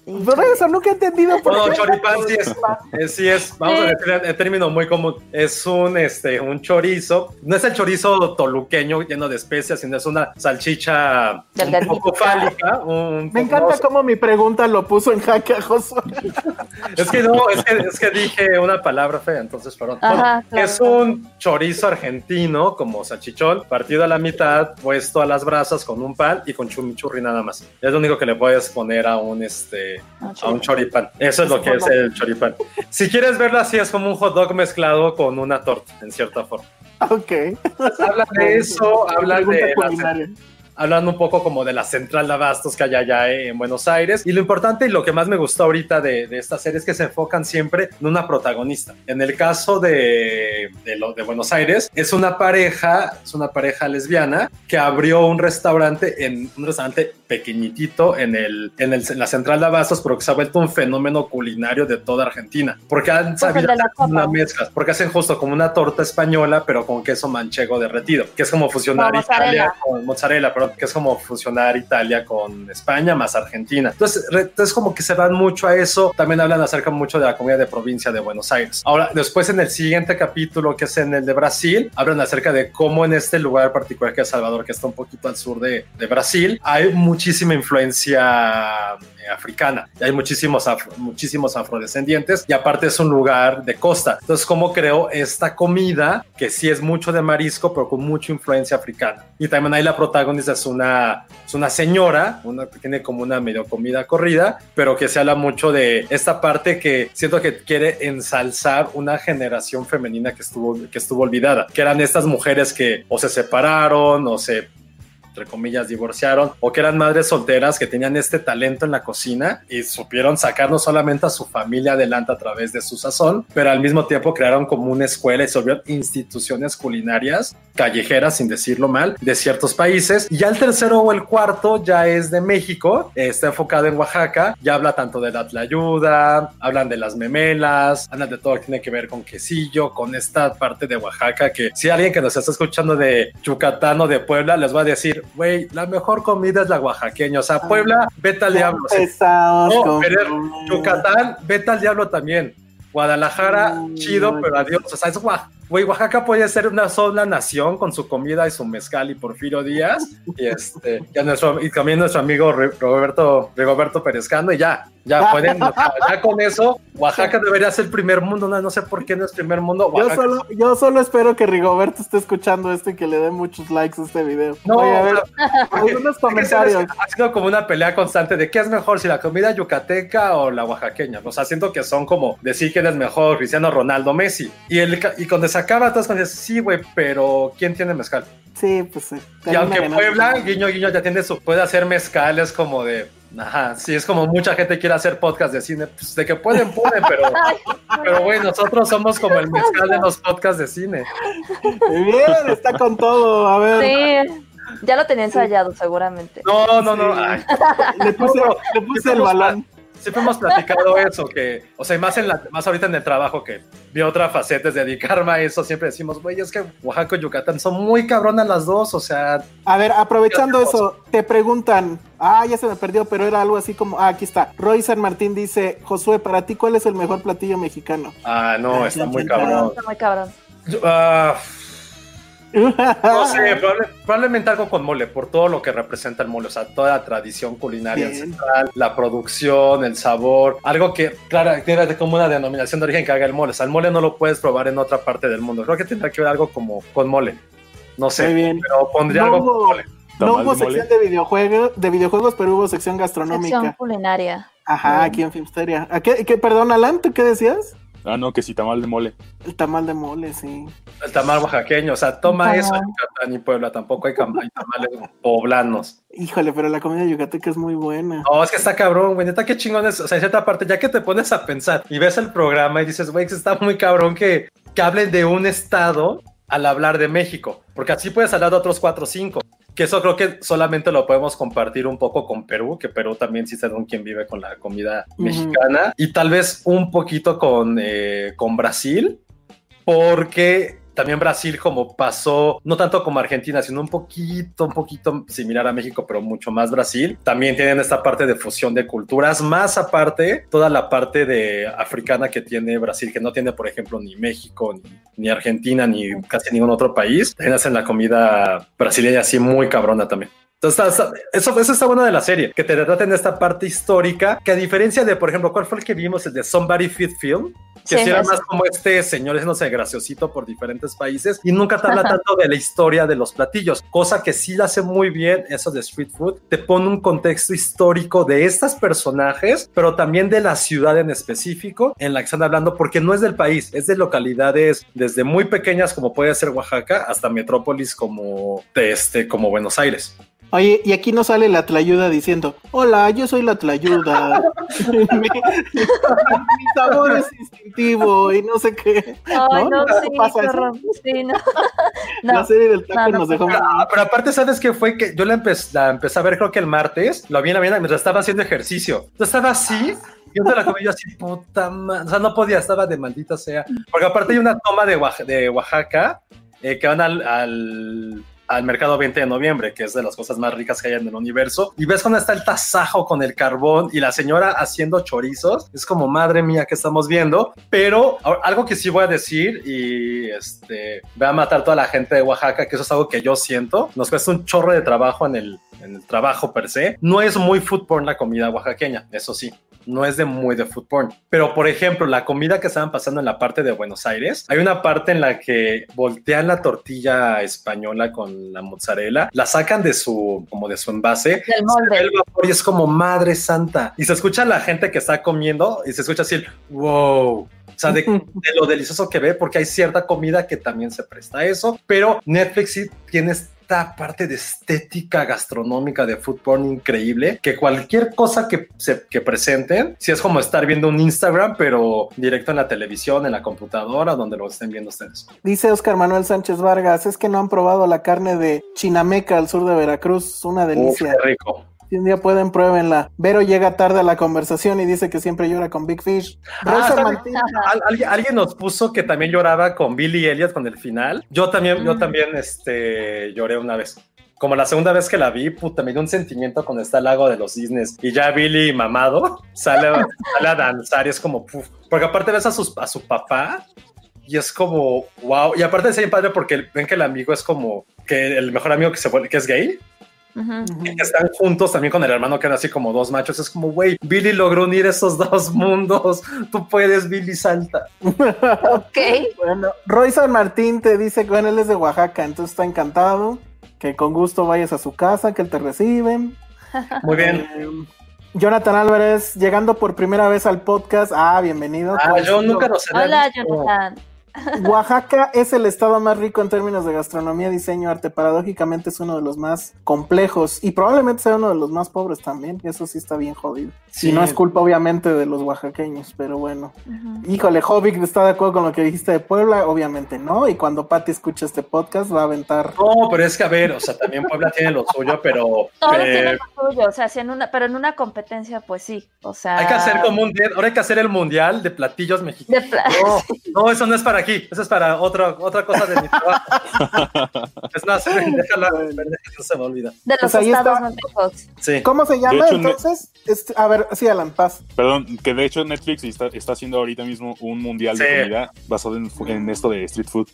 Por eso nunca he entendido por
No,
qué.
choripán sí es, sí es, vamos a decir el término muy común, es un, este, un chorizo, no es el chorizo toluqueño lleno de especias, sino es una salchicha un
Delgadita.
poco fálica. Un
Me
poco-
encanta cómo mi pregunta lo puso en jaque a Josué.
Es que no, es que, es que dije una palabra fea, entonces, perdón.
Ajá,
Bueno,
claro.
Es un chorizo argentino, como salchichón, partido a la mitad, puesto a las brasas con un pan y con chimichurri nada más. Es lo único que le puedes poner a un, este, a un choripán. Eso es lo que es el choripán. Si quieres verlo así, es como un hot dog mezclado con una torta, en cierta forma.
ok.
Hablan de eso, hablan de. Hablando un poco como de la central de abastos que hay allá en Buenos Aires. Y lo importante y lo que más me gustó ahorita de, de esta serie es que se enfocan siempre en una protagonista. En el caso de, de, lo, de Buenos Aires, es una pareja, es una pareja lesbiana que abrió un restaurante en un restaurante pequeñitito en, el, en, el, en la central de abastos, pero que se ha vuelto un fenómeno culinario de toda Argentina. Porque han sabido
Pues la
hacer una mezcla, porque hacen justo como una torta española, pero con queso manchego derretido, que es como fusionar Italia con mozzarella, que es como fusionar Italia con España más Argentina. Entonces, entonces como que se van mucho a eso. También hablan acerca mucho de la comida de provincia de Buenos Aires. Ahora, después en el siguiente capítulo, que es en el de Brasil, hablan acerca de cómo en este lugar particular que es Salvador, que está un poquito al sur de, de Brasil, hay muchísima influencia eh, africana. Y hay muchísimos, afro- muchísimos afrodescendientes y aparte es un lugar de costa. Entonces, ¿cómo creó esta comida que sí es mucho de marisco, pero con mucha influencia africana? Y también ahí la protagonista es una, es una señora, una tiene como una medio comida corrida, pero que se habla mucho de esta parte que siento que quiere ensalzar una generación femenina que estuvo, que estuvo olvidada, que eran estas mujeres que o se separaron o se entre comillas, divorciaron o que eran madres solteras que tenían este talento en la cocina y supieron sacar no solamente a su familia adelante a través de su sazón, pero al mismo tiempo crearon como una escuela y se volvieron instituciones culinarias callejeras, sin decirlo mal, de ciertos países. Y ya el tercero o el cuarto ya es de México, está enfocado en Oaxaca, ya habla tanto de la tlayuda, hablan de las memelas, hablan de todo lo que tiene que ver con quesillo, con esta parte de Oaxaca que si alguien que nos está escuchando de Yucatán o de Puebla les va a decir, güey, la mejor comida es la oaxaqueña, o sea, Puebla, vete al diablo. No, pero Yucatán, vete al diablo también. Guadalajara, chido, pero adiós. O sea, es Oaxaca Güey, Oaxaca puede ser una sola nación con su comida y su mezcal y Porfirio Díaz. Y, este, ya nuestro, y también nuestro amigo Roberto, Rigoberto Perezcano. Y ya, ya pueden, ya con eso, Oaxaca debería ser primer mundo. No, no sé por qué no es primer mundo.
Yo solo, yo solo espero que Rigoberto esté escuchando esto y que le dé muchos likes a este video.
No, a ver, (laughs) algunos comentarios. Ha sido como una pelea constante de qué es mejor, si la comida yucateca o la oaxaqueña. O sea, siento que son como decir quién es mejor, Cristiano Ronaldo, Messi. Y, el, y con acaba todas con sí, güey, pero ¿quién tiene mezcal?
Sí, pues sí.
Y aunque Puebla, guiño, guiño, ya tiene su, puede hacer mezcales como de, ajá, sí, es como mucha gente quiere hacer podcast de cine, pues de que pueden, pueden, pero, (laughs) pero güey, nosotros somos como el mezcal de los podcasts de cine.
Bien, está con todo, a ver.
Sí. Ya lo tenía ensayado, seguramente.
No, no, no.
le puse, le puse el balón
siempre hemos platicado eso, que, o sea, más, en la, más ahorita en el trabajo que vi otra faceta es dedicarme a eso, siempre decimos, güey, es que Oaxaca y Yucatán son muy cabronas las dos, o sea...
A ver, aprovechando eso, te preguntan, ah, ya se me perdió, pero era algo así como, ah, aquí está, Roy San Martín dice, Josué, para ti, ¿cuál es el mejor platillo mexicano?
Ah, no, está muy cabrón.
Está muy cabrón.
Ah... No sé, (laughs) probablemente algo con mole, por todo lo que representa el mole, o sea, toda la tradición culinaria ancestral, la producción, el sabor, algo que, claro, tiene como una denominación de origen que haga el mole, o sea, el mole no lo puedes probar en otra parte del mundo, creo que tendrá que ver algo como con mole, no sé, pero pondría algo con mole.
No hubo sección de videojuegos, de videojuegos, pero hubo sección gastronómica.
Sección culinaria.
Ajá, aquí en Filmsteria. qué, qué, perdón, Alan, ¿tú qué decías?
Ah, no, que sí, tamal de mole.
El tamal de mole, sí.
El tamal oaxaqueño, o sea, toma eso en Yucatán y Puebla, tampoco hay, tamales (laughs) poblanos.
Híjole, pero la comida yucateca es muy buena.
No, es que está cabrón, güey, neta, qué chingón es, o sea, en cierta parte, ya que te pones a pensar y ves el programa y dices, güey, está muy cabrón que, que hablen de un estado al hablar de México, porque así puedes hablar de otros cuatro o cinco que eso creo que solamente lo podemos compartir un poco con Perú, que Perú también sí un quien vive con la comida mexicana, y tal vez un poquito con, eh, con Brasil, porque también Brasil como pasó, no tanto como Argentina, sino un poquito, un poquito similar a México, pero mucho más Brasil. También tienen esta parte de fusión de culturas, más aparte toda la parte de africana que tiene Brasil, que no tiene, por ejemplo, ni México, ni, ni Argentina, ni casi ningún otro país. También hacen la comida brasileña así muy cabrona también. Entonces, eso, eso está bueno de la serie, que te retraten esta parte histórica, que a diferencia de, por ejemplo, ¿cuál fue el que vimos? El de Somebody Fit Film, que sí, era más como este señor, no sé, graciosito por diferentes países y nunca te habla tanto de la historia de los platillos, cosa que sí hace muy bien eso de Street Food, te pone un contexto histórico de estos personajes, pero también de la ciudad en específico en la que están hablando, porque no es del país, es de localidades desde muy pequeñas como puede ser Oaxaca hasta metrópolis como, de este, como Buenos Aires.
Oye, y aquí no sale la tlayuda diciendo, hola, yo soy la tlayuda. (laughs) mi, sabor es instintivo y no sé qué.
Ay, no, sí, sí, (laughs) no.
La serie del taco nos dejó.
Ah, pero aparte, ¿sabes qué fue? Que yo la, empecé, empecé a ver creo que el martes, lo vi en la mañana mientras estaba haciendo ejercicio. Yo estaba así, yo te la comí yo así, puta madre. O sea, no podía, estaba de maldita sea. Porque aparte hay una toma de, Oaxaca, de Oaxaca eh, que van al al mercado 20 de noviembre, que es de las cosas más ricas que hay en el universo, y ves cómo está el tasajo con el carbón y la señora haciendo chorizos, es como madre mía que estamos viendo, pero algo que sí voy a decir y este, voy a matar toda la gente de Oaxaca, que eso es algo que yo siento, nos cuesta un chorro de trabajo en el, en el trabajo per se, no es muy food porn la comida oaxaqueña, eso sí, no es de muy de food porn. Pero, por ejemplo, la comida que estaban pasando en la parte de Buenos Aires, hay una parte en la que voltean la tortilla española con la mozzarella, la sacan de su, como de su envase, y es como madre santa. Y se escucha la gente que está comiendo y se escucha así el wow. O sea, de, (laughs) lo delicioso que ve, porque hay cierta comida que también se presta a eso, pero Netflix sí tienes cierta parte de estética gastronómica de food porn increíble, que cualquier cosa que, se, que presenten, si es como estar viendo un Instagram, pero directo en la televisión, en la computadora, donde lo estén viendo ustedes.
Dice Oscar Manuel Sánchez Vargas, es que no han probado la carne de Chinameca al sur de Veracruz, una
Uf,
delicia.
qué rico.
Si un día pueden, pruébenla. Vero llega tarde a la conversación y dice que siempre llora con Big Fish.
Ah, Al- alguien, alguien nos puso que también lloraba con Billy Elliot con el final. Yo también, yo
Mm.
también este, lloré una vez. Como la segunda vez que la vi, puta, me dio un sentimiento cuando está el lago de los cisnes y ya Billy mamado (laughs) sale, a- sale a danzar y es como, puf. porque aparte ves a, sus, a su papá y es como, wow. Y aparte es bien padre porque ven que el amigo es como que el mejor amigo que se vuelve, que es gay, Que están juntos también con el hermano que era así como dos machos. Es como, güey, Billy logró unir esos dos (laughs) mundos. Tú puedes, Billy, salta.
Ok.
Bueno, Roy San Martín te dice que bueno, él es de Oaxaca, entonces está encantado. Que con gusto vayas a su casa, que él te recibe. (laughs)
Muy bien.
Eh, Jonathan Álvarez, llegando por primera vez al podcast. Ah, bienvenido.
Ah,
Pues,
yo nunca los había
Hola,
visto.
Jonathan.
Oaxaca es el estado más rico en términos de gastronomía, diseño, arte. Paradójicamente es uno de los más complejos y probablemente sea uno de los más pobres también. Eso sí está bien jodido.
Sí.
Y no es culpa, obviamente, de los oaxaqueños, pero bueno. Híjole, Jovic está de acuerdo con lo que dijiste de Puebla, obviamente no. Y cuando Pati escuche este podcast, va a aventar.
No, pero es que a ver, o sea, también Puebla tiene lo suyo, pero
Todos
eh,
tienen lo suyo, o sea, si en una, pero en una competencia, pues sí. O sea.
hay que hacer como un ahora hay que hacer el mundial de platillos mexicanos.
de pla-
No, (laughs) no, eso no es para aquí, eso es para otra, otra cosa de mi trabajo. (laughs) es más, déjala, no se me olvida.
de los
Pues
estados
está.
más lejos.
Sí.
¿Cómo se llama
hecho,
entonces? Este, a ver, sí, Alan, paz.
Perdón, que de hecho Netflix está, está haciendo ahorita mismo un mundial de comida basado en esto de street food.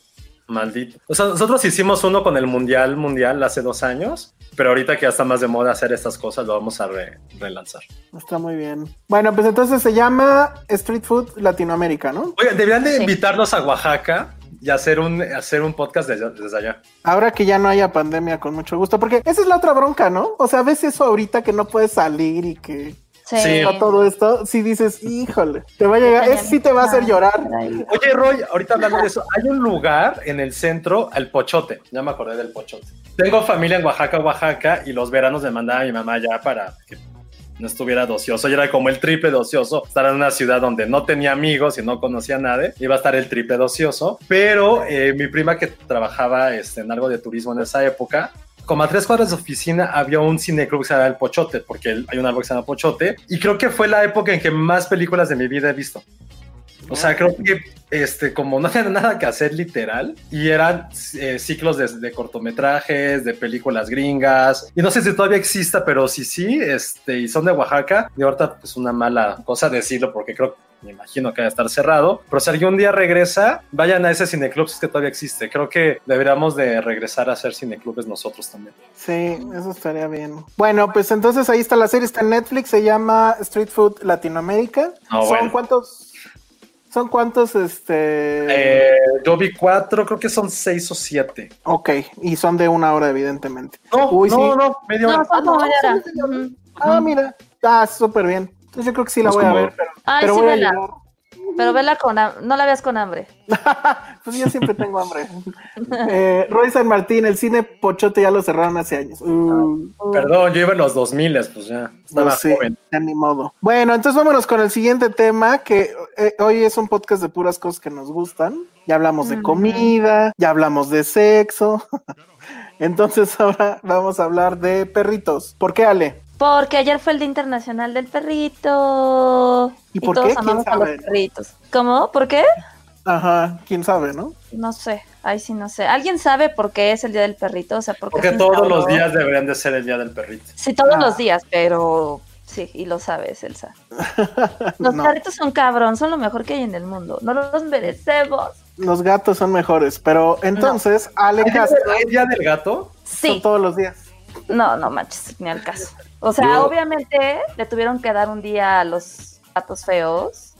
Maldito. O sea, nosotros hicimos uno con el Mundial Mundial hace dos años, pero ahorita que ya está más de moda hacer estas cosas, lo vamos a re- relanzar.
Está muy bien. Bueno, pues entonces se llama Street Food Latinoamérica, ¿no?
Oigan, deberían de
Sí.
invitarnos a Oaxaca y hacer un, hacer un podcast desde, desde allá.
Ahora que ya no haya pandemia, con mucho gusto. Porque esa es la otra bronca, ¿no? O sea, ves eso ahorita que no puedes salir y que
Sí.
Todo esto. Si dices, híjole, te va a llegar, es sí te va a hacer llorar.
Oye, Roy, ahorita hablando de eso, hay un lugar en el centro, el Pochote. Ya me acordé del Pochote. Tengo familia en Oaxaca, Oaxaca, y los veranos me mandaba a mi mamá ya para que no estuviera de ocioso. Y era como el triple de ocioso. Estar en una ciudad donde no tenía amigos y no conocía a nadie, iba a estar el triple de ocioso. Pero eh, mi prima que trabajaba este, en algo de turismo en esa época, como a tres cuadras de oficina había un cineclub que se llama El Pochote, porque hay un árbol que se llama Pochote, y creo que fue la época en que más películas de mi vida he visto. O sea, creo que este, como no (laughs) había nada que hacer literal, y eran eh, ciclos de, de cortometrajes, de películas gringas, y no sé si todavía exista, pero sí, sí, este, y son de Oaxaca, y ahorita pues una mala cosa decirlo, porque creo me imagino que va a estar cerrado, pero si algún día regresa, vayan a ese cineclub si es que todavía existe. Creo que deberíamos de regresar a hacer cineclubes nosotros también.
Sí, eso estaría bien. Bueno, pues entonces ahí está la serie, está en Netflix, se llama Street Food Latinoamérica.
Ah,
¿Son
bueno.
cuántos? ¿Son cuántos? Este.
Eh, yo vi cuatro, creo que son seis o siete.
Ok, y son de una hora, evidentemente.
No,
Uy,
no,
sí.
no, media hora.
No,
sí,
Ujú.
Ah, mira. Ah, súper bien. Entonces yo creo que sí la
Es
voy a ver, pero,
Ay,
pero
sí,
voy a llegar.
Pero vela con no la veas con hambre. (laughs)
pues yo siempre tengo hambre. (laughs) eh, Roy San Martín, el cine Pochote ya lo cerraron hace años. Uh,
Perdón, yo iba en los 2000, pues ya estaba
no sé,
joven.
ya ni modo. Bueno, entonces vámonos con el siguiente tema, que eh, hoy es un podcast de puras cosas que nos gustan. Ya hablamos de comida, ya hablamos de sexo. (laughs) entonces ahora vamos a hablar de perritos. ¿Por qué, Ale?
Porque ayer fue el Día Internacional del Perrito.
¿Y por
todos
qué? ¿Quién
amamos a
sabe?
los perritos. ¿Cómo? ¿Por qué?
Ajá, quién sabe, ¿no?
No sé. Ay, sí, no sé. ¿Alguien sabe por qué es el Día del Perrito? O sea, ¿por qué
Porque todos
instauró?
los días deberían de ser el día del perrito.
Sí, todos
Ah.
los días, pero sí, y lo sabes, Elsa. (laughs) Los
No.
perritos son cabrón, son lo mejor que hay en el mundo. No los merecemos.
Los gatos son mejores, pero entonces, Castro,
¿Hay día del gato?
Sí.
son todos los días.
No, no manches, ni al caso. O sea,
Yo-
obviamente le tuvieron que dar un día a los gatos feos,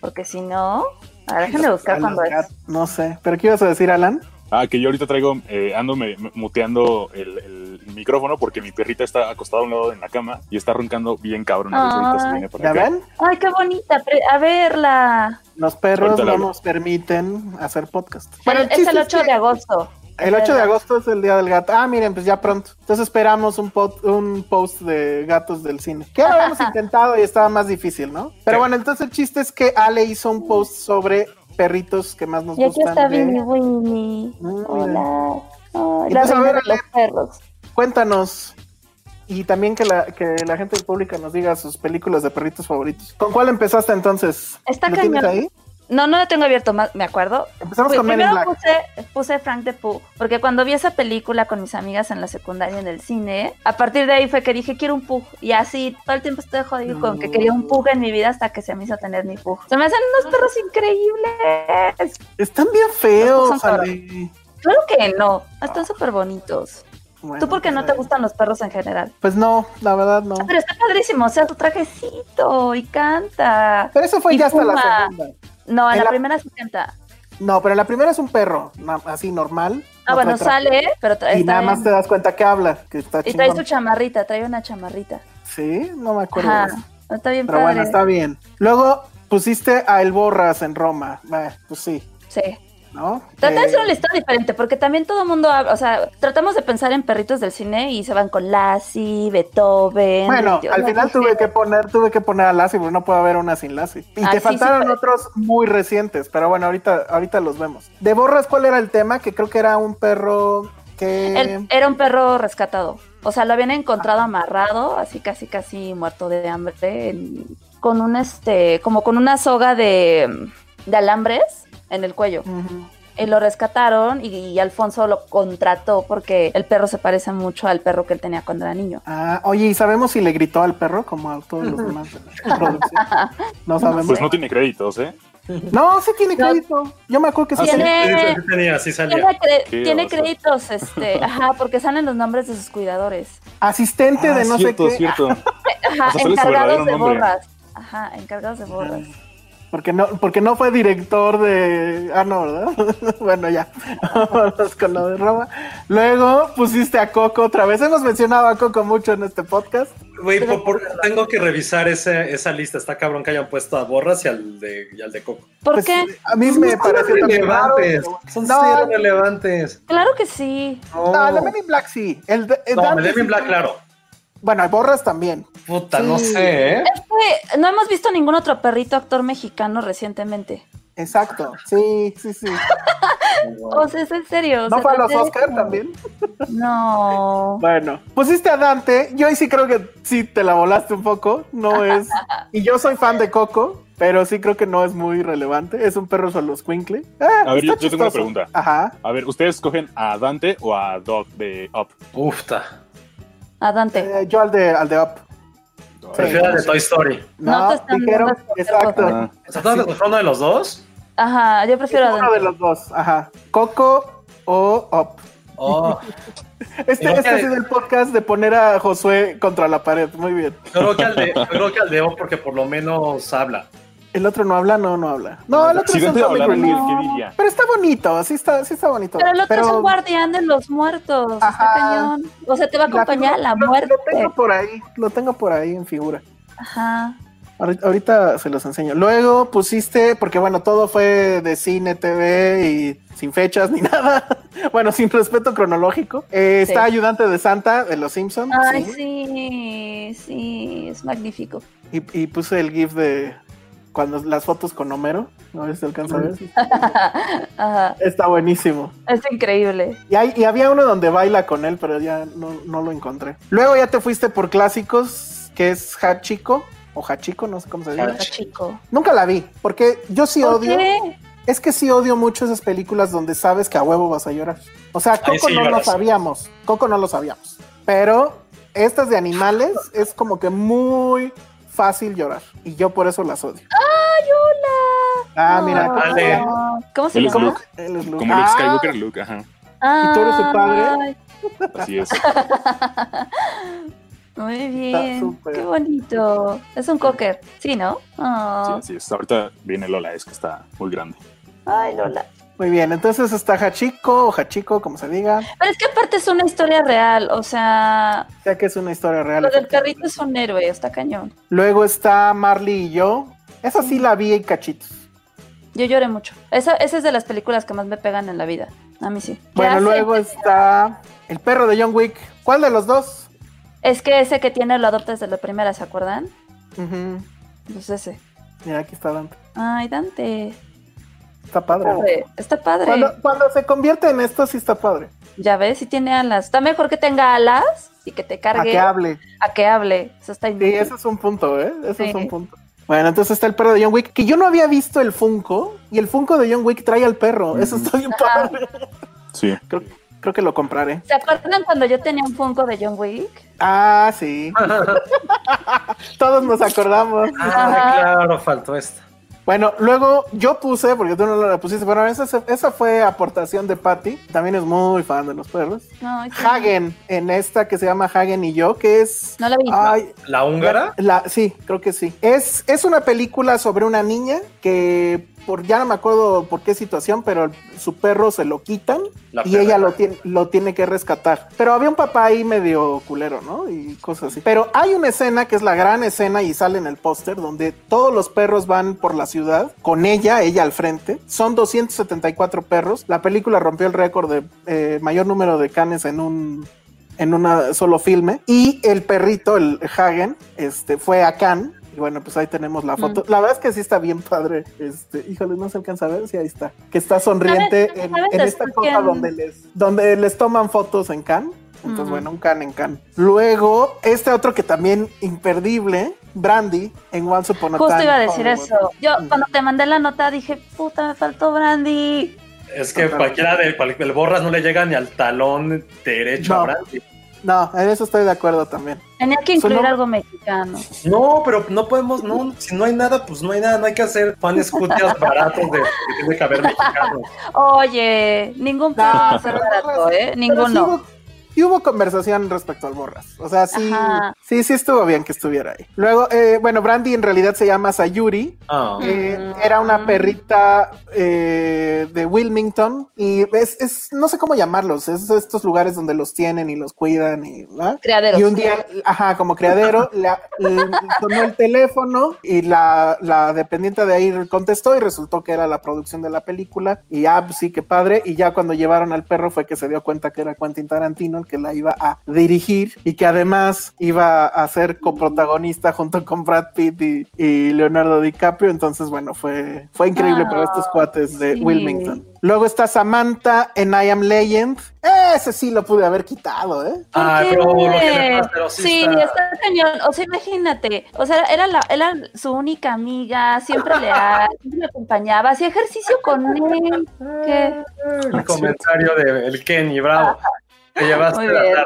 porque si no, a ver, déjenme buscar
A
cuando
los
es.
No sé, pero ¿qué ibas a decir, Alan?
Ah, que yo ahorita traigo, eh, ando me- muteando el, el micrófono porque mi perrita está acostada a un lado en la cama y está roncando bien cabrón.
Ay.
¿Ya ven?
Ay, qué bonita, pre- a verla.
Los perros no nos permiten hacer podcast. El
es el
es
8
que-
de agosto.
El 8 de agosto es el día del gato. Ah, miren, pues ya pronto. Entonces esperamos un, pot- un post de gatos del cine. Que habíamos (laughs) intentado y estaba más difícil, ¿no? Pero
Sí.
bueno, entonces el chiste es que Ale hizo un post sobre perritos que más nos
Y aquí
gustan.
está
de-
Winnie Winnie.
Mira.
Hola.
Y
la
pues, a ver,
de los perros.
Cuéntanos. Y también que la, que la gente del público nos diga sus películas de perritos favoritos. ¿Con cuál empezaste entonces?
Está
¿Lo tienes
cañón.
ahí?
No, no lo tengo abierto, más, me acuerdo.
Empezamos con Men in
primero
Black.
puse, puse Frank de Pooh, porque cuando vi esa película con mis amigas en la secundaria en el cine, a partir de ahí fue que dije, quiero un Pooh. Y así todo el tiempo estoy jodido con que quería un Pooh en mi vida hasta que se me hizo tener mi Pooh. Se me hacen unos perros increíbles.
Están bien feos.
Claro que no, están súper bonitos.
Bueno,
¿Tú por qué no te gustan los perros en general?
Pues no, la verdad no.
Pero está padrísimo, o sea, su trajecito y canta.
Pero eso fue ya hasta la segunda.
No, en
En
la
la-
primera sí canta.
No, pero en la primera es un perro, así normal.
Ah,
no
bueno,
trae
sale, pero tra-
Y nada más
en-
te das cuenta que habla, que está
Y trae su chamarrita, trae una chamarrita.
Sí, no me acuerdo.
Ajá,
eso.
está bien
Pero
padre.
bueno, está bien. Luego pusiste a El Borras en Roma. Eh, pues sí,
Sí.
¿No?
Trata de
Eh,
hacer una lista diferente, porque también todo el mundo habla, o sea, tratamos de pensar en perritos del cine y se van con Lassie, Beethoven.
Bueno,
Dios,
al final tuve que poner, tuve que poner a Lassie, porque no puede haber una sin Lassie. Y
Ah,
te
sí,
faltaron
sí, pero-
otros muy recientes, pero bueno, ahorita, ahorita los vemos. De Borras, ¿cuál era el tema? Que creo que era un perro que.
Era un perro rescatado. O sea, lo habían encontrado amarrado, así casi casi muerto de hambre, en- con un este, como con una soga de, de alambres en el cuello. Y lo rescataron y, y Alfonso lo contrató porque el perro se parece mucho al perro que él tenía cuando era niño.
Ah, oye, ¿y sabemos si le gritó al perro como a todos los demás de la producción? No sabemos.
Pues no tiene créditos, ¿eh?
No, sí tiene crédito. Yo me acuerdo que sí.
Tiene-
Sí, sí, sí tenía, sí salía.
Tiene, cre- créditos, este, (laughs) ajá, porque salen los nombres de sus cuidadores.
Asistente
Ah,
de no
cierto,
sé qué.
cierto. (laughs)
Ajá,
O sea,
encargados de
nombre.
borras. Ajá, encargados de borras.
Porque no, porque no fue director de. Ah, no, ¿verdad? (laughs) bueno, ya. (laughs) Vamos con lo de Roma. Luego pusiste a Coco otra vez. Hemos mencionado a Coco mucho en este podcast.
Güey, por- por- tengo que revisar ese, esa lista. Está cabrón que hayan puesto a Borras y al de, y al de Coco.
¿Por
Pues,
qué?
A mí me raro,
relevantes.
pero-
Son
No,
cero relevantes.
Claro que sí.
No,
No, el de Men in Black sí. El de, el
no Men in Black, claro.
Bueno, hay borras también.
Puta, no sé, ¿eh?
Es que no hemos visto ningún otro perrito actor mexicano recientemente.
Exacto. Sí, sí, sí. (laughs)
O sea, es en serio.
¿No fue a los Oscar
como-
también? (laughs)
No.
Bueno, pusiste a Dante. Yo ahí sí creo que sí te la volaste un poco. No es. (laughs) Y yo soy fan de Coco, pero sí creo que no es muy relevante. Es un perro solo squinkly. Ah,
A ver, yo- yo tengo una pregunta.
Ajá.
A ver, ¿ustedes escogen a Dante o a Doc de Up?
Ufta.
A Dante.
Eh, yo al de, al de Up.
Prefiero de Toy Story.
No
No,
te están
dijeron. Exacto.
Ah,
¿Se trata de escoger uno de los dos?
Ajá, yo prefiero
Es uno de los dos. Ajá. Coco o Up.
Oh, (laughs)
Este, este
que-
ha sido el podcast de poner a Josué contra la pared. Muy bien.
yo creo que al de, yo creo que al de O porque por lo menos habla.
¿El otro no habla? No, no habla. No, el otro es un comic relief.
¿qué diría?
Pero está bonito, sí está, sí está bonito.
Pero el otro es un guardián de los muertos. Está
Ajá.
cañón. O sea, te va a acompañar a la
lo-
muerte.
Lo tengo por ahí, lo tengo por ahí en figura.
Ajá.
Ahorita, ahorita se los enseño. Luego pusiste, porque bueno, todo fue de cine, TV y sin fechas ni (laughs) nada. bueno, sin respeto cronológico. Eh,
Sí.
Está ayudante de Santa de los Simpsons.
Ay,
sí.
sí, sí, es magnífico.
Y, y puse el GIF de cuando las fotos con Homero. No se alcanza a ver. (laughs)
Ajá,
Está buenísimo.
es increíble.
Y, hay- y había uno donde baila con él, pero ya no, no lo encontré. Luego ya te fuiste por clásicos, que es Hachiko, o Hachiko, no sé cómo se dice.
Está chico.
Nunca la vi, porque yo sí
¿Por
odio.
qué?
Es que sí odio mucho esas películas donde sabes que a huevo vas a llorar. O sea, Coco
sí
no lo sabíamos. Coco no lo sabíamos. Pero estas de animales es como que muy fácil llorar. Y yo por eso las odio.
¡Ay, hola!
Ah, mira.
Dale.
¿Cómo se
Él es
llama?
Luke.
Él es Luke.
Como Luke
Ah,
Skywalker, Luke, ajá.
¿Y tú eres su padre?
Ay, (laughs)
Así es. (laughs)
Muy bien.
súper.
Qué bonito. Es un cocker. Sí, ¿no?
Sí,
Ah.
así es. Ahorita viene Lola, es que está muy grande.
Ay, Lola.
Muy bien, entonces está Hachiko o Hachiko, como se diga.
Pero es que aparte es una historia real. O sea,
Ya que es una historia real.
lo del perrito es un héroe. Está cañón.
Luego está Marley y yo. Esa sí la vi en cachitos.
Yo lloré mucho. Esa, esa es de las películas que más me pegan en la vida. A mí sí.
Bueno,
Ya sé.
luego está el perro de John Wick. ¿Cuál de los dos?
Es que ese que tiene lo adopta desde la primera, ¿se acuerdan?
Ujú.
Pues ese.
Mira, aquí está Dante.
Ay, Dante.
Está padre.
Padre, Está padre.
Cuando, cuando se convierte en esto, sí está padre.
Ya ves, si tiene alas. Está mejor que tenga alas y que te
A
cargue
que hable.
a que hable. Eso está
Sí,
inútil.
ese es un punto, ¿eh? Ese es
Sí.
un punto. Bueno, entonces está el perro de John Wick, que yo no había visto el Funko, y el Funko de John Wick trae al perro. Eso está bien
Ajá.
padre.
Sí.
Creo, creo que lo compraré.
¿Se acuerdan cuando yo tenía un Funko de John Wick?
Ah, sí. (laughs) Todos nos acordamos.
Ah, claro, faltó esta.
Bueno, luego yo puse, porque tú no la pusiste, bueno, esa, esa fue aportación de Patty, también es muy fan de los perros.
No, sí.
Hagen, en esta que se llama Hagen y yo, que es...
No la vi.
Ay,
¿La húngara?
La, sí, creo que sí. Es, es una película sobre una niña que por ya no me acuerdo por qué situación, pero su perro se lo quitan
La
y
perra.
ella lo tiene, lo tiene que rescatar. Pero había un papá ahí medio culero, ¿no? Y cosas así. Pero hay una escena que es la gran escena y sale en el póster donde todos los perros van por la ciudad con ella, ella al frente. Son 274 perros. La película rompió el récord de eh, mayor número de canes en un en una solo filme y el perrito el Hagen este fue a Cannes y bueno pues ahí tenemos la foto la verdad es que sí está bien padre este híjole no se alcanza a ver sí ahí está que está sonriente
¿Sabes-
en,
sabes
en esta cosa donde les donde les toman fotos en Cannes entonces
Ujú.
bueno un Cannes en Cannes luego este otro que también imperdible Brandy en Once Upon a
Justo
Time
iba a decir
Hollywood.
eso. Yo cuando te mandé la nota dije, puta, me faltó Brandy.
Es que cualquiera de cual- el borras no le llega ni al talón derecho
No.
a Brandy.
No en eso estoy de acuerdo también
Tenía que incluir algo mexicano.
No, pero no podemos, no, si no hay nada, pues no hay nada, no hay que hacer panes cutias baratos de que tiene que haber mexicanos.
Oye, ningún perro va a ser barato, ¿eh? Ninguno.
Sí hubo conversación respecto al Borras. O sea, sí,
Ajá.
sí, sí estuvo bien que estuviera ahí. Luego, eh, bueno, Brandy en realidad se llama Sayuri.
Ah,
Eh, era una perrita eh, de Wilmington y es, es- no sé cómo llamarlos, es estos lugares donde los tienen y los cuidan y, ¿verdad?
Criaderos.
Y un día, ajá, como criadero, (laughs) la- le sonó el teléfono y la, la dependiente de ahí contestó y resultó que era la producción de la película. Y ah, sí, qué padre. Y ya cuando llevaron al perro fue que se dio cuenta que era Quentin Tarantino el que la iba a dirigir y que además iba a ser coprotagonista junto con Brad Pitt y, y Leonardo DiCaprio. Entonces, bueno, fue, fue increíble
Ah,
para estos cuates de
sí.
Wilmington. Luego está Samantha en I Am Legend. Ese sí lo pude haber quitado, ¿eh?
¿Por
Ah, pero lo que le pasa, pero sí
sí,
está-
está... cañón. O sea, imagínate. O sea, era, la, era su única amiga, siempre leal, (laughs) siempre le acompañaba, hacía ejercicio con él. ¿Qué?
el comentario de el Kenny, bravo. Te llevaste la tarde.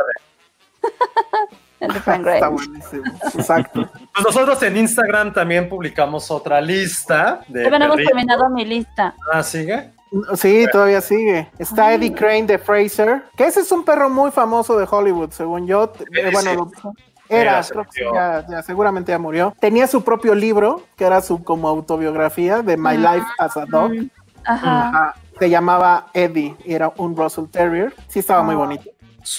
(laughs)
Está buenísimo. Exacto.
Pues nosotros en Instagram también publicamos otra lista de
no hemos
perritos.
terminado mi lista.
Ah, sigue.
Sí, todavía sigue. Está Eddie Crane de Fraser, que ese es un perro muy famoso de Hollywood, según yo. Eh, bueno, lo- era, creo que ya, ya seguramente ya murió. Tenía su propio libro, que era su como autobiografía de My Life as a Dog.
Ajá.
Ajá. Se llamaba Eddie y era un Russell Terrier. Sí, estaba muy bonito.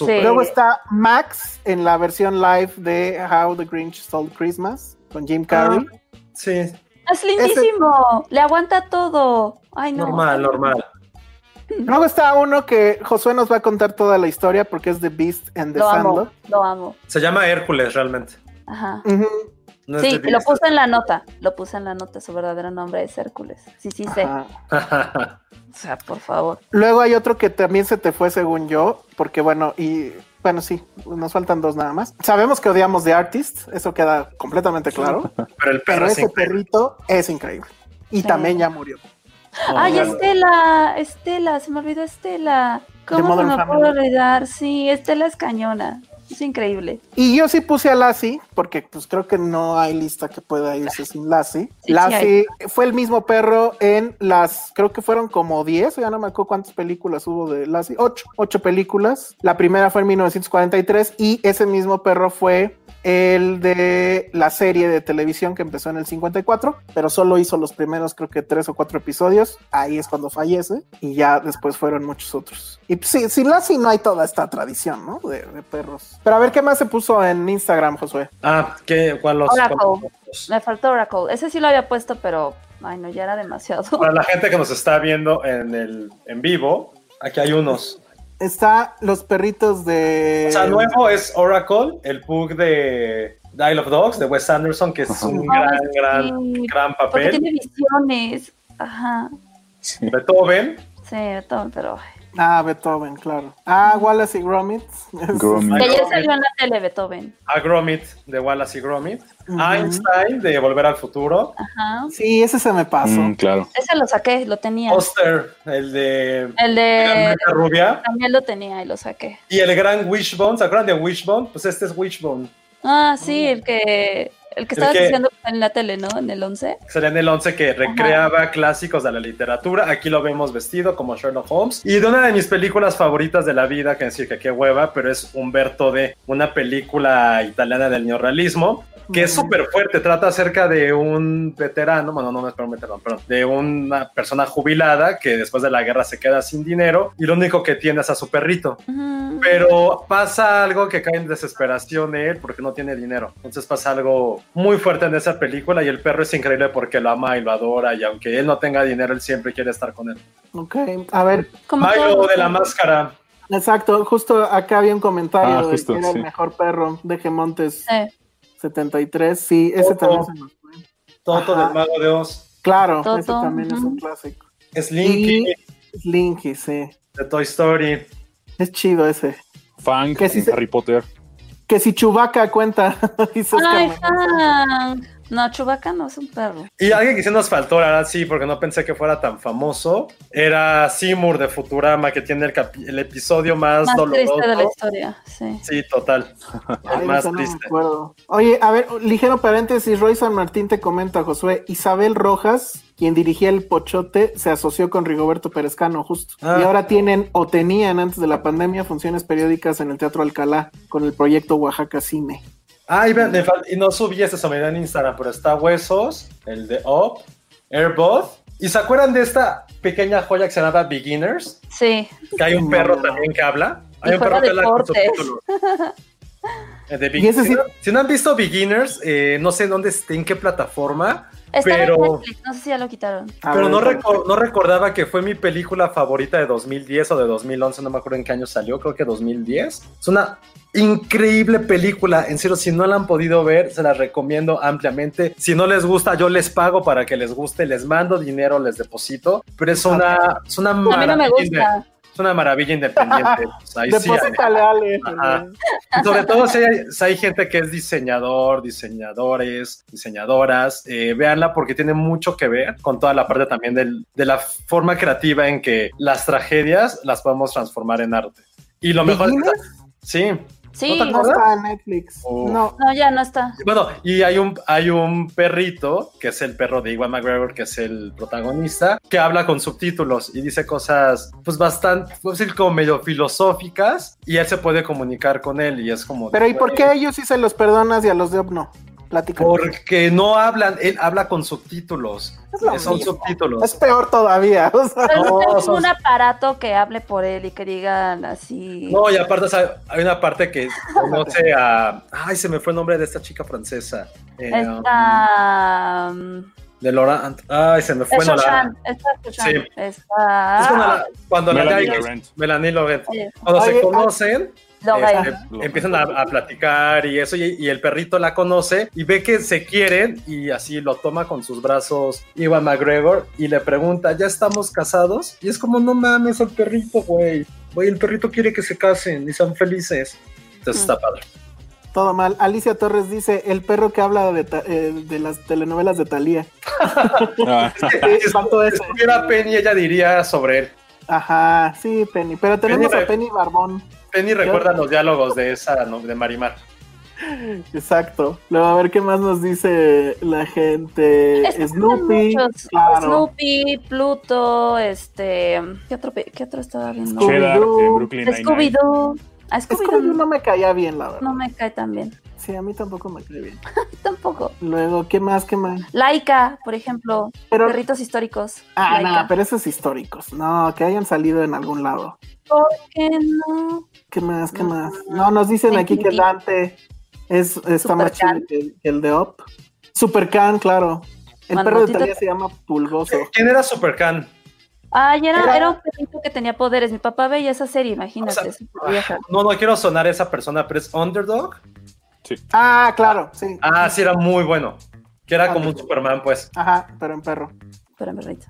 Luego está Max en la versión live de How the Grinch Stole Christmas con Jim Carrey.
Sí,
Es lindísimo. Le aguanta todo. Ay, no.
normal, normal.
Luego está uno que Josué nos va a contar toda la historia porque es The Beast and the
Lo amo,
Sandlot.
lo amo.
Se llama Hércules realmente.
Ajá.
Ujú.
No
Sí, lo puse en la nota. Lo puse en la nota. Su verdadero nombre es Hércules. Sí, sí, sé.
Ajá.
O sea, por favor.
Luego hay otro que también se te fue según yo, porque bueno, y bueno, sí, nos faltan dos nada más. Sabemos que odiamos The Artist, eso queda completamente claro, (laughs)
Pero el perro
pero
es
ese
increíble.
perrito es increíble. Y
Sí.
también ya murió.
Ay,
bueno.
Estela, Estela, se me olvidó Estela. ¿Cómo se me puede olvidar? Sí, Estela es cañona. Es increíble.
Y yo sí puse a Lassie, porque pues creo que no hay lista que pueda irse sin Lassie.
sí
Lassie fue el mismo perro en las, creo que fueron como 10, ya no me acuerdo cuántas películas hubo de Lassie, 8, 8 películas. La primera fue en 1943 y ese mismo perro fue el de la serie de televisión que empezó en el 54, pero solo hizo los primeros creo que tres o cuatro episodios, ahí es cuando fallece y ya después fueron muchos otros. Y pues, sí, sin Lassie no hay toda esta tradición, ¿no? De, de perros. Pero a ver qué más se puso en Instagram, Josué.
Ah, ¿qué? ¿Cuál los?
Oracle.
cuál los-
Me faltó Oracle. Ese sí lo había puesto, pero. Ay, no, ya era demasiado.
Para la gente que nos está viendo en el en vivo, Aquí hay unos.
Está los perritos de.
O sea, nuevo es Oracle, el pug de Isle of Dogs, de Wes Anderson, que es un gran, gran,
sí.
gran
Porque
papel.
tiene visiones. Ajá.
Beethoven,
Sí, todo, pero.
Ah, Beethoven, claro. Ah, Wallace y Gromit. (laughs)
Gromit.
Que ayer salió en la tele Beethoven.
a Gromit, de Wallace y Gromit. Einstein, de Volver al Futuro.
Ajá.
Sí, ese se me pasó.
Mm, claro.
Ese lo saqué, lo tenía.
Oster, el de
El
la
de.
Mecha Rubia.
También lo tenía y lo saqué.
Y el gran Wishbone, ¿se acuerdan de Wishbone? Pues este es Wishbone.
Ah, sí, el que. El que
El
estabas
que-
diciendo en la tele, ¿no? En el 11.
Sería en el 11 que recreaba clásicos de la literatura. Aquí lo vemos vestido como Sherlock Holmes. Y de una de mis películas favoritas de la vida, que decir que qué hueva, pero es Humberto D, una película italiana del neorrealismo. Que es súper fuerte, trata acerca de un veterano, bueno, no, no es un veterano, perdón, de una persona jubilada que después de la guerra se queda sin dinero y lo único que tiene es a su perrito. Pero pasa algo que cae en desesperación de él porque no tiene dinero. Entonces pasa algo muy fuerte en esa película y el perro es increíble porque lo ama y lo adora y aunque él no tenga dinero, él siempre quiere estar con él.
Ok, a ver,
Milo de la máscara.
exacto, justo acá había un comentario
Ah,
de
justo,
que era
sí.
el mejor perro de Gemontes
Sí.
73. Sí, ese
Toto.
también se nos fue.
Toto
Ajá.
del Mago de Oz.
Claro,
Toto,
ese también es un clásico.
Slinky
Slinky, sí.
de Toy Story.
Es chido ese.
Fang
Que sí
en
se-
Harry Potter.
Que si Chubaca cuenta. (laughs) dice Oscar
Ay. No, Chubaca no es un perro.
Y alguien que sí nos faltó, la verdad, sí, porque no pensé que fuera tan famoso, era Seymour de Futurama, que tiene el, episodio más,
Más
doloroso.
triste de la historia, sí.
Sí, total. (laughs)
Ay,
El más
me
triste.
acuerdo. Oye, a ver, ligero paréntesis, Roy San Martín te comenta, Josué, Isabel Rojas, quien dirigía el Pochote, se asoció con Rigoberto Perezcano, justo.
Ah.
Y ahora tienen, o tenían antes de la pandemia, funciones periódicas en el Teatro Alcalá, con el proyecto Oaxaca Cine.
Ah, y, ve- me fal- y no subí esta sombra en Instagram, pero está Huesos, el de Up, Airbud. ¿Y se acuerdan de esta pequeña joya que se llama Beginners?
Sí.
Que hay un
No,
perro también que habla. Hay
Y
un perro que habla con subtítulos. (laughs) Eh, de
Y ese
Be-
sí-
si, no, si no han visto Beginners, eh, no sé dónde esté, en qué plataforma,
en
pero,
Netflix, no sé si ya lo quitaron.
A
pero
ver,
no, recor- no recordaba que fue mi película favorita de 2010 o de 2011, no me acuerdo en qué año salió, creo que 2010. Es una increíble película, en serio, si no la han podido ver, se la recomiendo ampliamente. Si no les gusta, yo les pago para que les guste, les mando dinero, les deposito, pero es una, es una
A mí no me
maravilla
gusta.
Es una maravilla independiente. (laughs) O sea, ahí sí, sobre todo si hay, si hay gente que es diseñador, diseñadores, diseñadoras, eh, véanla porque tiene mucho que ver con toda la parte también del- de la forma creativa en que las tragedias las podemos transformar en arte. Y lo mejor sí.
Sí.
¿No
está en Netflix.
Oh.
No.
No, ya no está.
Bueno, y hay un, hay un perrito, que es el perro de Iwan McGregor, que es el protagonista, que habla con subtítulos y dice cosas, pues bastante, puedo decir, como medio filosóficas, y él se puede comunicar con él, y es como...
Pero ¿y por qué a ellos sí se los perdonas y a los de Op no? Platica.
Porque no hablan, él habla con subtítulos.
Es lo
que son
mismo.
subtítulos.
Es peor todavía. o sea.
No, son-
un aparato que hable por él y que digan así.
No, y aparte o sea, hay una parte que conoce a... Ay, se me fue el nombre de esta chica francesa. Eh,
Está. um,
de Laurent. Ay, se me fue.
Es
no, la-
Shoshan, está Shoshan,
Sí.
está.
Es cuando la, cuando la
Melanie
Melanie
Laurent.
Melanie Laurent.
Oye,
Cuando se
Oye,
conocen. Este, empiezan a, a platicar y eso, y, y el perrito la conoce y ve que se quieren y así lo toma con sus brazos Iwan McGregor y le pregunta, ¿ya estamos casados? Y es como, no mames, el perrito, güey. Güey, el perrito quiere que se casen y sean felices. Entonces está padre.
Todo mal. Alicia Torres dice, el perro que habla de, ta- eh, de las telenovelas de Thalía. (laughs)
Ah, (laughs)
Si
ese.
estuviera Penny, ella diría sobre él.
Ajá, sí, Penny. Pero tenemos
Penny-
a Penny Barbón.
Penny recuerda los diálogos de esa, ¿no? de Marimar.
Exacto. Luego a ver qué más nos dice la gente. Snoopy. Claro.
Snoopy, Pluto, este. ¿Qué otro, qué otro estaba viendo?
Scooby-
Cheddar
Scooby-Doo.
en Brooklyn Nine-Nine.
Scooby-Doo. A
Scooby-Doo
Scooby-Doo
no me caía bien, la verdad.
no me cae tan bien.
Sí, a mí tampoco me cae bien. (laughs)
Tampoco.
Luego, ¿qué más? ¿Qué más?
Laika, por ejemplo.
Pero-
Perritos históricos.
Ah,
Laika.
no, pero esos históricos. No, que hayan salido en algún lado.
¿Por qué no?
¿Qué más? ¿Qué más? No, nos dicen aquí que. Dante es, está más chido que, que el de Op. Supercan, claro. El perro de Talía se llama Pulgoso.
¿Quién era Supercan?
Ay, era,
Era-
era un perrito que tenía poderes. Mi papá veía esa serie, imagínate.
O sea. No, no quiero sonar esa persona, pero es Underdog.
Ah, claro, sí.
Ah, sí, era muy bueno. Que era como un Superman, pues.
Ajá, pero en perro.
Pero en perrito.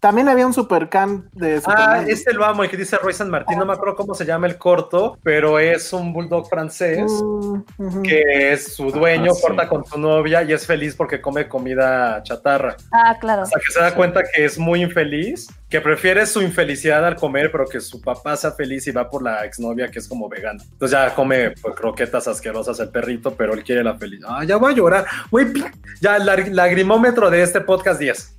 También había un supercan de
Ah,
Superman.
este lo amo, el que dice Roy San Martín. No me acuerdo cómo se llama el corto, pero es un bulldog francés.
Mm,
que es su dueño,
Ah, sí.
corta con su novia y es feliz porque come comida chatarra.
Ah, claro.
Hasta que se da cuenta que es muy infeliz, que prefiere su infelicidad al comer, pero que su papá sea feliz y va por la exnovia que es como vegana. Entonces ya come pues, croquetas asquerosas el perrito, pero él quiere la felicidad. Ah, ya voy a llorar. Güey, ya, lag- lagrimómetro de este podcast 10.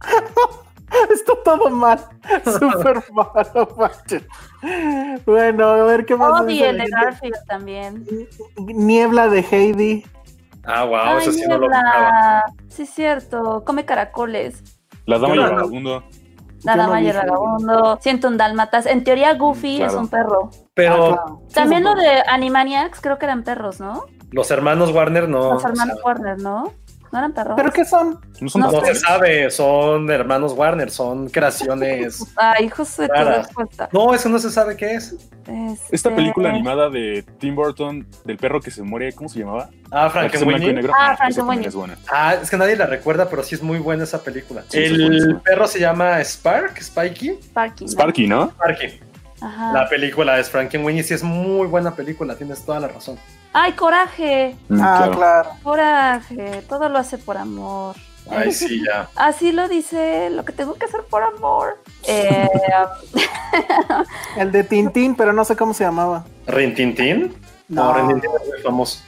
(laughs) (laughs)
Está todo mal. (laughs) Súper mal, no manches. Bueno, a ver qué más. La
el de? Garfield también.
Niebla de Heidi.
Ah, wow,
Ay,
eso sí no lo
Niebla.
buscaba.
Sí, es cierto. Come caracoles.
La dama y el vagabundo.
La dama y el vagabundo. Siento un dálmatas. En teoría, Goofy
Claro.
es un perro.
Pero
Ah, claro.
También lo de Animaniacs, creo que eran perros, ¿no?
los hermanos Warner no.
Los hermanos
o sea,
Warner, ¿no? ¿No eran perros?
¿Pero qué son?
No son
No
se sabe, son hermanos Warner, son creaciones. (laughs)
Ay, tu
Raras.
respuesta.
No, eso no se sabe qué es.
Este,
Esta película animada de Tim Burton del perro que se muere, ¿cómo se llamaba?
Ah, Frankenweenie.
Ah, Frankenweenie.
es buena.
Ah, es que nadie la recuerda, pero sí es muy buena esa película.
Sí, sí, es
el perro se llama Spark, Spikey.
Sparky. ¿no?
Sparky, ¿no?
Sparky.
Ajá.
La película es Frankenweenie, sí es muy buena película, tienes toda la razón.
Ay, coraje.
Mm,
Ah, claro.
Coraje. Todo lo hace por amor.
Ay, sí, ya. (laughs)
Así lo dice, lo que tengo que hacer por amor. Eh,
El de Tintín, pero no sé cómo se llamaba.
¿Rintintín? No,
No.
Rintintín es muy famoso.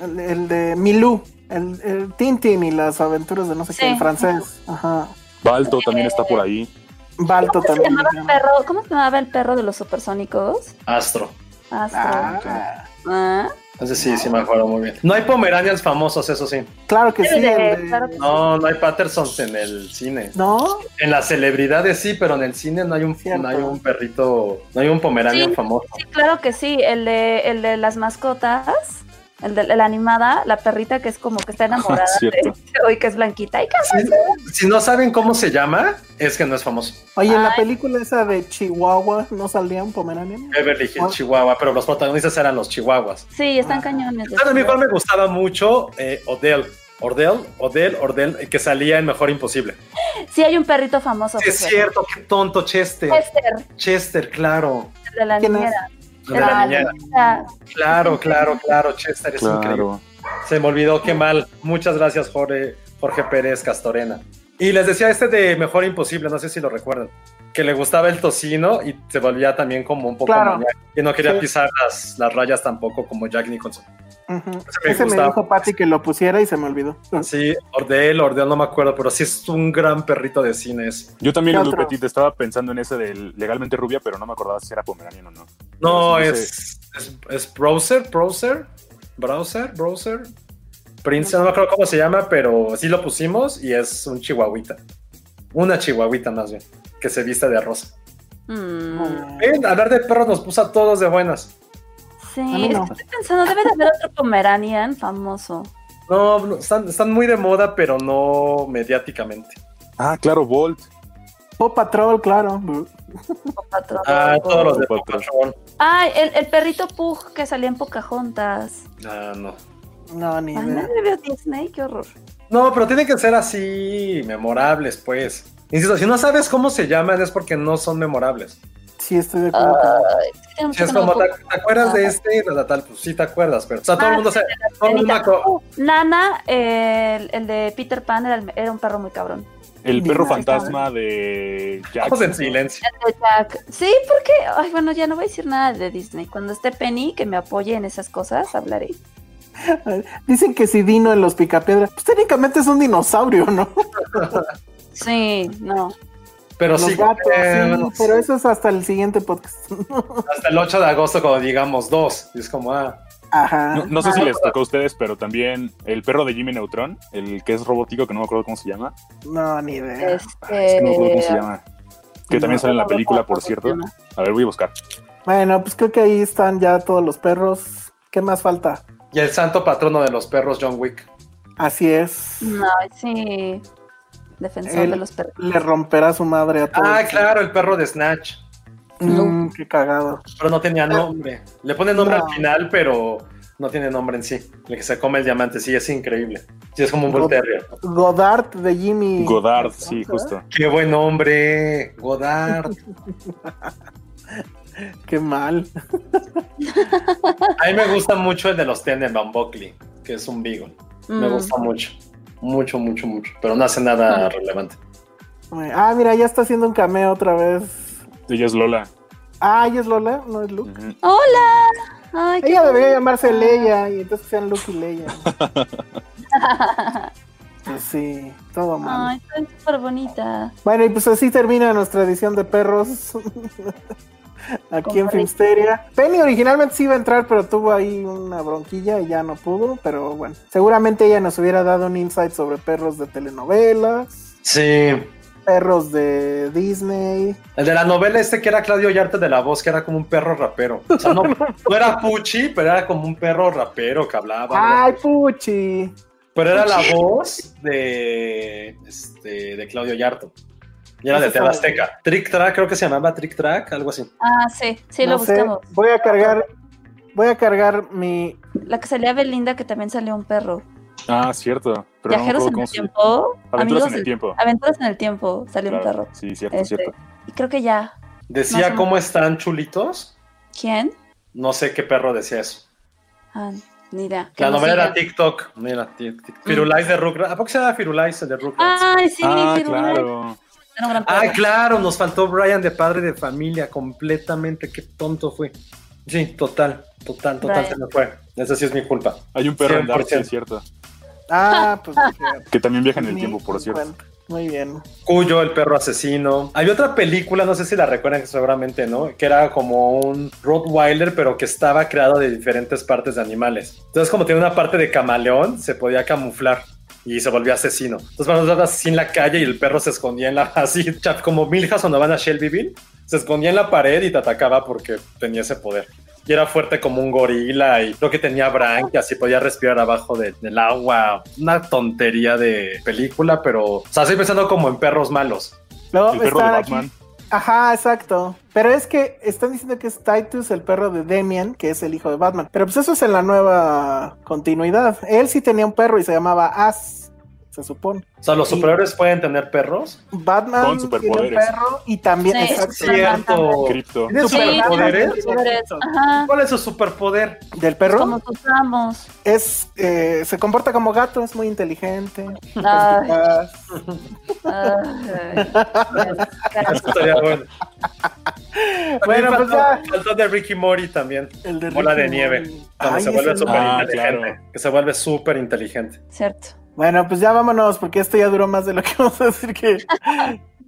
El, el de Milú. El, el Tintín y las aventuras de no sé qué, el francés. Ajá.
Balto también está por ahí.
Balto
¿Cómo se
también.
llamaba el perro? ¿Cómo se llamaba el perro de los supersónicos?
Astro.
Astro.
Ah,
Ah.
Entonces sí, sí me acuerdo muy bien. No hay Pomeranians famosos, eso sí.
claro que sí.
Debe de-
el de-
claro que sí.
No, no hay Pattersons en el cine.
¿No?
En las celebridades sí, pero en el cine no hay un,
Cierto.
no hay un perrito, no hay un Pomeranian
Sí.
famoso.
Sí, claro que sí. El de, el de las mascotas, el de la animada, la perrita que es como que está enamorada de
Cierto.
hoy que es blanquita. Qué
Si, si no saben cómo se llama, es que no es famoso.
Oye, en la película esa de Chihuahua, ¿no salía un Pomeranian?
Beverly Hills,
Ah.
Chihuahua, pero los protagonistas eran los chihuahuas.
Sí, están cañones.
A mí igual me gustaba mucho eh, Odell. Ordel, Odell, Ordel, que salía en Mejor Imposible.
Sí, hay un perrito famoso.
Sí, es cierto, qué tonto, Chester.
Chester,
Chester, claro.
el de la niñera.
Claro, claro, claro, Chester es increíble. Se me olvidó, qué mal. Muchas gracias, Jorge, Jorge Pérez Castorena. Y les decía este de Mejor Imposible, no sé si lo recuerdan, que le gustaba el tocino y se volvía también como un poco
Claro.
maníaco, y no quería
Sí.
pisar las, las rayas tampoco como Jack Nicholson.
Ujú.
me
Ese me dijo Patty que lo pusiera y se me olvidó. (laughs)
Sí, Ordel, Ordel, no me acuerdo, pero sí es un gran perrito de cine. ese.
Yo también
¿Qué
en? Petit estaba pensando en ese del legalmente rubia, pero no me acordaba si era Pomeranian o no.
No, es, es, es Browser, Browser, Browser, Browser. Prince, no me acuerdo cómo se llama, pero sí lo pusimos y es un chihuahuita. Una chihuahuita más bien, que se viste de rosa.
Mm,
Ven, hablar de perros nos puso a todos de buenas.
sí,
no.
estoy pensando, debe de haber otro Pomeranian famoso.
No, no, están, están muy de moda, pero no mediáticamente.
Ah, claro, Bolt.
Paw Patrol, claro.
Patrón.
Ah, todos los de
Paw Patrol.
Patrol.
Ay, el, el perrito Pug que salía en Pocahontas.
Ah, no.
No, ni
Ay,
idea.
nadie vio Disney, qué horror.
No, pero tienen que ser así, memorables, pues. Insisto, si no sabes cómo se llaman es porque no son memorables.
Sí, estoy de acuerdo.
mucho
es como, ¿te, te acuerdas de este? La tal, pues sí te acuerdas, pero. O sea, todo
Ah,
el mundo
sí,
sabe. Todo el mundo aco-
Uh, Nana, eh, el, el de Peter Pan, era, el- era un perro muy cabrón.
El perro fantasma de Jack.
Vamos en silencio.
El de Jack. Sí, porque, ay, bueno, ya no voy a decir nada de Disney. Cuando esté Penny, que me apoye en esas cosas, hablaré.
Dicen que si Dino en los Picapiedras, pues técnicamente es un dinosaurio, ¿no? (laughs)
Sí, no.
Pero
Los
sí,
gatos,
eh,
sí, pero eso es hasta el siguiente podcast. (laughs)
hasta el 8 de agosto, cuando digamos dos. Y es como, ah,
Ajá.
No, no sé si les tocó a ustedes, pero también el perro de Jimmy Neutron, el que es robótico, que no me acuerdo cómo se llama.
No, ni idea.
Es que no me acuerdo cómo se
Este.
llama. Que también sale en la película, por cierto. A ver, voy a buscar.
Bueno, pues creo que ahí están ya todos los perros. ¿Qué más falta?
y el santo patrono de los perros, John Wick.
Así es.
No, sí. Defensor
Él
de los perros.
le romperá su madre a todos.
Ah, claro, el perro de Snatch.
Mm, qué cagado.
Pero no tenía nombre. Le pone nombre
No.
al final, pero no tiene nombre en sí. El que se come el diamante, sí, es increíble. Sí, es como un Bull Terrier.
Godard de Jimmy.
Godard, sí,
¿Cómo se
justo.
Qué buen nombre, Godard. (laughs)
Qué mal.
A mí me gusta mucho el de los Tenenbaum Buckley, que es un Beagle. Me
Mm.
gusta mucho. Mucho, mucho, mucho. Pero no hace nada relevante.
Ah, mira, ya está haciendo un cameo otra vez.
Ella es Lola.
Ah, ella es Lola, no es Luke.
¡Hola! Ay,
Ella debería
bonita.
llamarse Leia y entonces sean Luke y Leia. (laughs) Pues sí, todo mal.
Ay, está súper bonita.
Bueno, y pues así termina nuestra edición de perros (laughs) aquí en Filmsteria. Penny originalmente sí iba a entrar, pero tuvo ahí una bronquilla y ya no pudo. Pero bueno, seguramente ella nos hubiera dado un insight sobre perros de telenovelas,
Sí.
perros de Disney.
El de la novela este que era Claudio Yarte de la voz, que era como un perro rapero. O sea, no, no era Puchi, pero era como un perro rapero que hablaba.
¡Ay, Puchi!
Pero era la voz de, este, de Claudio Yarto. Y era de
fue-
Azteca. Trick Track, creo que se llamaba Trick Track, algo así.
Ah, sí, sí,
No
lo
sé,
buscamos.
voy a cargar, voy a cargar mi...
La que salía Belinda, que también salió un perro.
Ah, cierto. Pero
Viajeros en el
se-
tiempo.
Aventuras
Amigos
en el tiempo.
Aventuras en el tiempo, salió un perro.
Sí, cierto,
Este,
cierto.
Y creo que ya.
Decía cómo están chulitos.
¿Quién?
No sé qué perro decía eso.
Ah. Que
La novela era. TikTok. Mira, tic- Firulais de Rugrats. ¿A poco se llama Firulais el de Rugrats?
Ay, sí,
ah,
Firulais.
claro.
Ah, claro, nos faltó Brian de padre de familia, completamente, qué tonto fue. Sí, total, total, total,
Brian.
se me fue. Esa sí es mi culpa.
Hay un perro en
100%.
es cierto.
Ah, pues... (laughs)
Que también viaja en el tiempo, por cierto.
Muy bien.
Cuyo, el perro asesino. Hay otra película, no sé si la recuerdan, seguramente, ¿no? Que era como un Rottweiler, pero que estaba creado de diferentes partes de animales. Entonces, como tiene una parte de camaleón, se podía camuflar y se volvió asesino. Entonces, cuando andabas así en la calle y el perro se escondía en la, (laughs) así, como Milhouse cuando van a Shelbyville, se escondía en la pared y te atacaba porque tenía ese poder. Y era fuerte como un gorila y creo que tenía branquias y podía respirar abajo de- del agua. Una tontería de película, pero, o sea, estoy pensando como en perros malos.
Luego
El perro de
están aquí-
Batman.
Ajá, exacto. Pero es que están diciendo que es Titus, el perro de Demian, que es el hijo de Batman. Pero pues eso es en la nueva continuidad. Él sí tenía un perro y se llamaba As, se supone.
O sea, los superhéroes pueden tener perros.
Batman
Con
tiene un
superpoderes.
perro y también...
Sí,
exacto,
Cierto.
Cripto.
¿Tiene
Sí,
superpoderes?
tiene superpoderes. Ajá.
¿Cuál es su superpoder?
Del perro
Como sus amos.
es eh, se comporta como gato, es muy inteligente.
Ay.
Eso estaría bueno. (laughs)
Bueno, pues
faltó,
ya.
faltó de Ricky Mori también.
El de
Bola de nieve.
Morty.
Cuando
Ay,
se vuelve
ese
súper
no.
Ah,
inteligente.
claro.
Que se vuelve súper inteligente.
Cierto.
Bueno, pues ya vámonos, porque esto ya duró más de lo que (laughs) vamos a decir que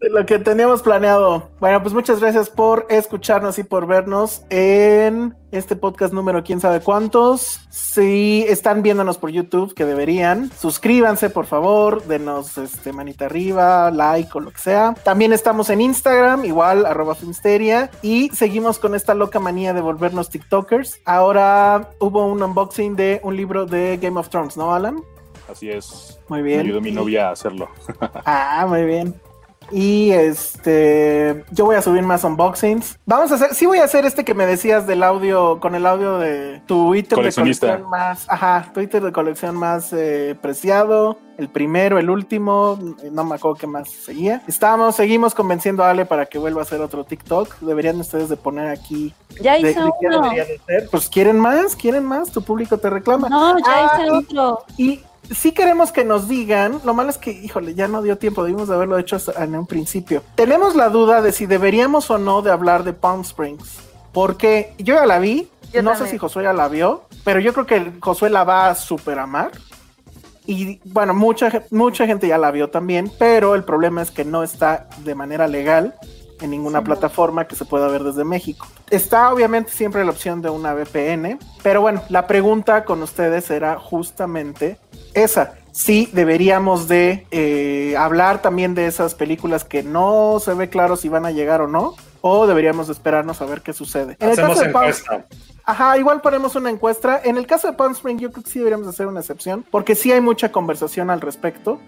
lo que teníamos planeado. Bueno, pues muchas gracias por escucharnos y por vernos en este podcast número quién sabe cuántos. Si están viéndonos por YouTube, que deberían, suscríbanse por favor, denos este manita arriba, like o lo que sea. También estamos en Instagram, igual arroba Filmsteria, y seguimos con esta loca manía de volvernos TikTokers. Ahora hubo un unboxing de un libro de Game of Thrones, ¿no, Alan?
Así es.
Muy
Me
bien.
ayudó mi novia a hacerlo. (laughs)
Ah, muy bien. Y este, yo voy a subir más unboxings. Vamos a hacer, sí voy a hacer este que me decías del audio, con el audio de tu ítem de colección más, ajá, Twitter de colección más eh, preciado, el primero, el último, no me acuerdo qué más seguía. Estamos, seguimos convenciendo a Ale para que vuelva a hacer otro TikTok. Deberían ustedes de poner aquí
Ya
de,
hice
de qué
uno.
debería de ser. Pues quieren más, quieren más, tu público te reclama.
No, ya
Ah,
hice
y-
otro.
Y sí queremos que nos digan, lo malo es que, híjole, ya no dio tiempo, debimos de haberlo hecho en un principio. Tenemos la duda de si deberíamos o no de hablar de Palm Springs, porque yo ya la vi,
Yo
no sé si Josué ya la vio, pero yo creo que Josué la va a super amar. Y bueno, mucha, mucha gente ya la vio también, pero el problema es que no está de manera legal en ninguna
Sí,
plataforma que se pueda ver desde México. Está obviamente siempre la opción de una VPN, pero bueno, la pregunta con ustedes era justamente esa. Si deberíamos de eh, hablar también de esas películas que no se ve claro si van a llegar o no, o deberíamos de esperarnos a ver qué sucede. En el caso de Palm-
encuesta.
Ajá, igual ponemos una encuesta. En el caso de Palm Spring, yo creo que sí deberíamos hacer una excepción, porque sí hay mucha conversación al respecto.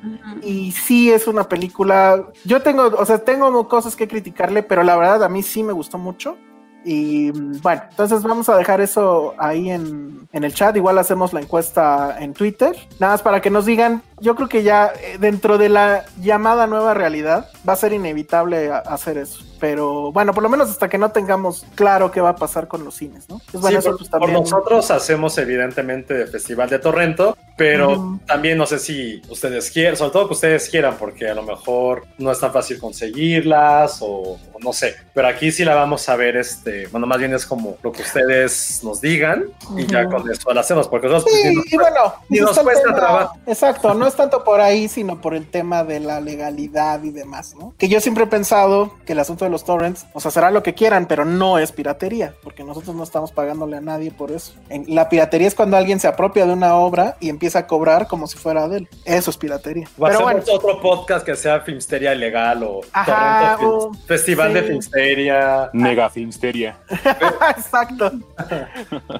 Y sí es una película. Yo tengo, o sea, tengo cosas que criticarle, pero la verdad a mí sí me gustó mucho. Y bueno, entonces vamos a dejar eso ahí en, en el chat. Igual hacemos la encuesta en Twitter. Nada más para que nos digan. Yo creo que ya eh, dentro de la llamada nueva realidad va a ser inevitable hacer eso. Pero bueno, por lo menos hasta que no tengamos claro qué va a pasar con los cines, ¿no? Pues bueno,
Sí,
eso
por,
pues
por
también.
nosotros hacemos evidentemente el Festival de Torrento, pero también no sé si ustedes quieren, sobre todo que ustedes quieran, porque a lo mejor no es tan fácil conseguirlas o, o no sé. Pero aquí sí la vamos a ver, este, bueno, más bien es como lo que ustedes nos digan y ya con eso la hacemos, porque nosotros pues,
Sí,
ni nos-
y bueno,
ni
pues
nos cuesta
tema-
trabajo.
Exacto, no es tanto por ahí, sino por el tema de la legalidad y demás, ¿no? Que yo siempre he pensado que el asunto de los torrents, o sea, será lo que quieran, pero no es piratería, porque nosotros no estamos pagándole a nadie por eso. En- la piratería es cuando alguien se apropia de una obra y empieza a cobrar como si fuera de él. Eso es piratería.
O
Pero bueno,
otro podcast que sea Filmsteria Ilegal o
Ajá, o-
Films- Festival de. Filmsteria.
Nega Filmsteria. (laughs)
exacto.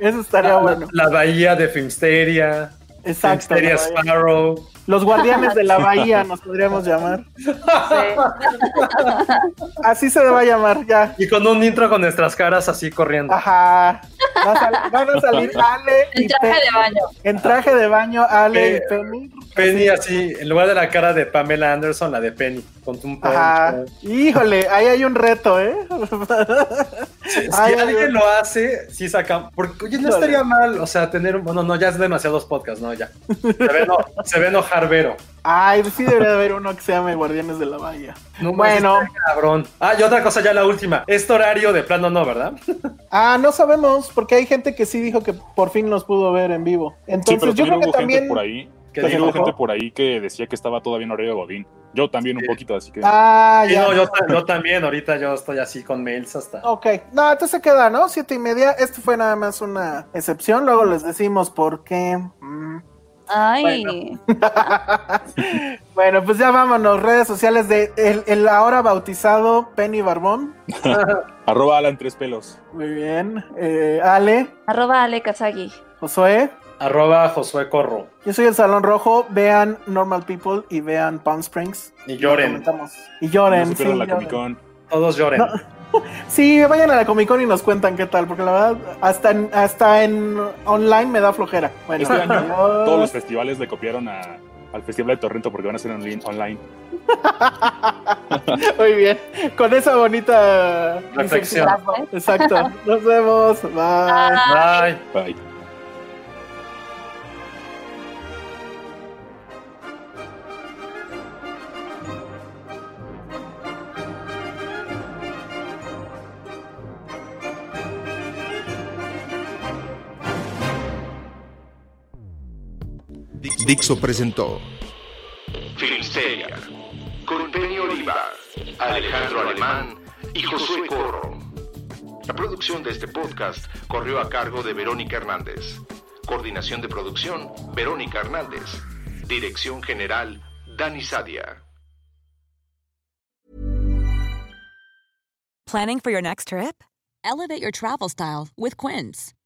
Eso estaría bueno.
La Bahía de Filmsteria.
Exacto.
Filmsteria. Sparrow.
Los guardianes de la (laughs) bahía nos podríamos llamar. Así se va a llamar, ya.
Y con un intro con nuestras caras así corriendo.
Ajá. Va a sal- van a salir Ale y
En traje de baño.
En traje de baño, Ale
Eh,
y Penny.
Penny así, en lugar de la cara de Pamela Anderson, la de Penny, con un
Ajá. Híjole, ahí hay un reto, ¿eh?
Si
Ay,
alguien lo hace, sí saca. Porque, oye, no
Híjole.
estaría mal, o sea, tener un. Bueno, no, ya es demasiados podcasts, no, ya. Se ve, no, se ve enojar Vero.
Ay, sí debería haber uno que se llame Guardianes de la Bahía.
No,
Bueno.
Cabrón. Ah, y otra cosa, ya la última. Este horario de plano no, ¿verdad?
Ah, no sabemos, porque hay gente que sí dijo que por fin nos pudo ver en vivo.
Sí,
Entonces,
pero
yo creo que también.
por ahí.
Que
¿Que se
También hubo
enojó?
gente por ahí que decía que estaba todavía en horario de Godín. Yo también un poquito, así que.
Ah,
Sí,
ya.
no, yo, ta- yo también, ahorita yo estoy así con mails hasta.
Ok, no, entonces se queda, ¿no? Siete y media. Esto fue nada más una excepción. Luego les decimos por qué. Mm.
Ay,
Bueno, (laughs) pues ya vámonos. Redes sociales de el, el ahora bautizado Penny Barbón. (laughs)
Arroba Alan Tres Pelos.
Muy bien. Eh, Ale,
arroba Ale Kazagi.
Josué.
Arroba Josué Corro.
Yo soy el Salón Rojo. Vean Normal People y vean Palm Springs.
Y lloren.
Y
No
lloren.
se
sí,
la
lloren.
Comic Con.
Todos lloren.
No. (laughs) Sí, vayan a la Comic Con y nos cuentan qué tal, porque la verdad, hasta en, hasta en online me da flojera. Bueno,
Este año (laughs) todos los festivales le copiaron a- al Festival de Torrento porque van a ser online. online. (laughs)
Muy bien. Con esa bonita
Reflexión.
Exacto. Nos vemos. Bye.
Bye.
Bye.
Dixo presentó
Filmsteria, con Penny Oliva, Alejandro Alemán y Josué Corro. La producción de este podcast corrió a cargo de Verónica Hernández. Coordinación de producción, Verónica Hernández. Dirección general, Dani Sadia.
Planning for your next trip? Elevate your travel style with Quince.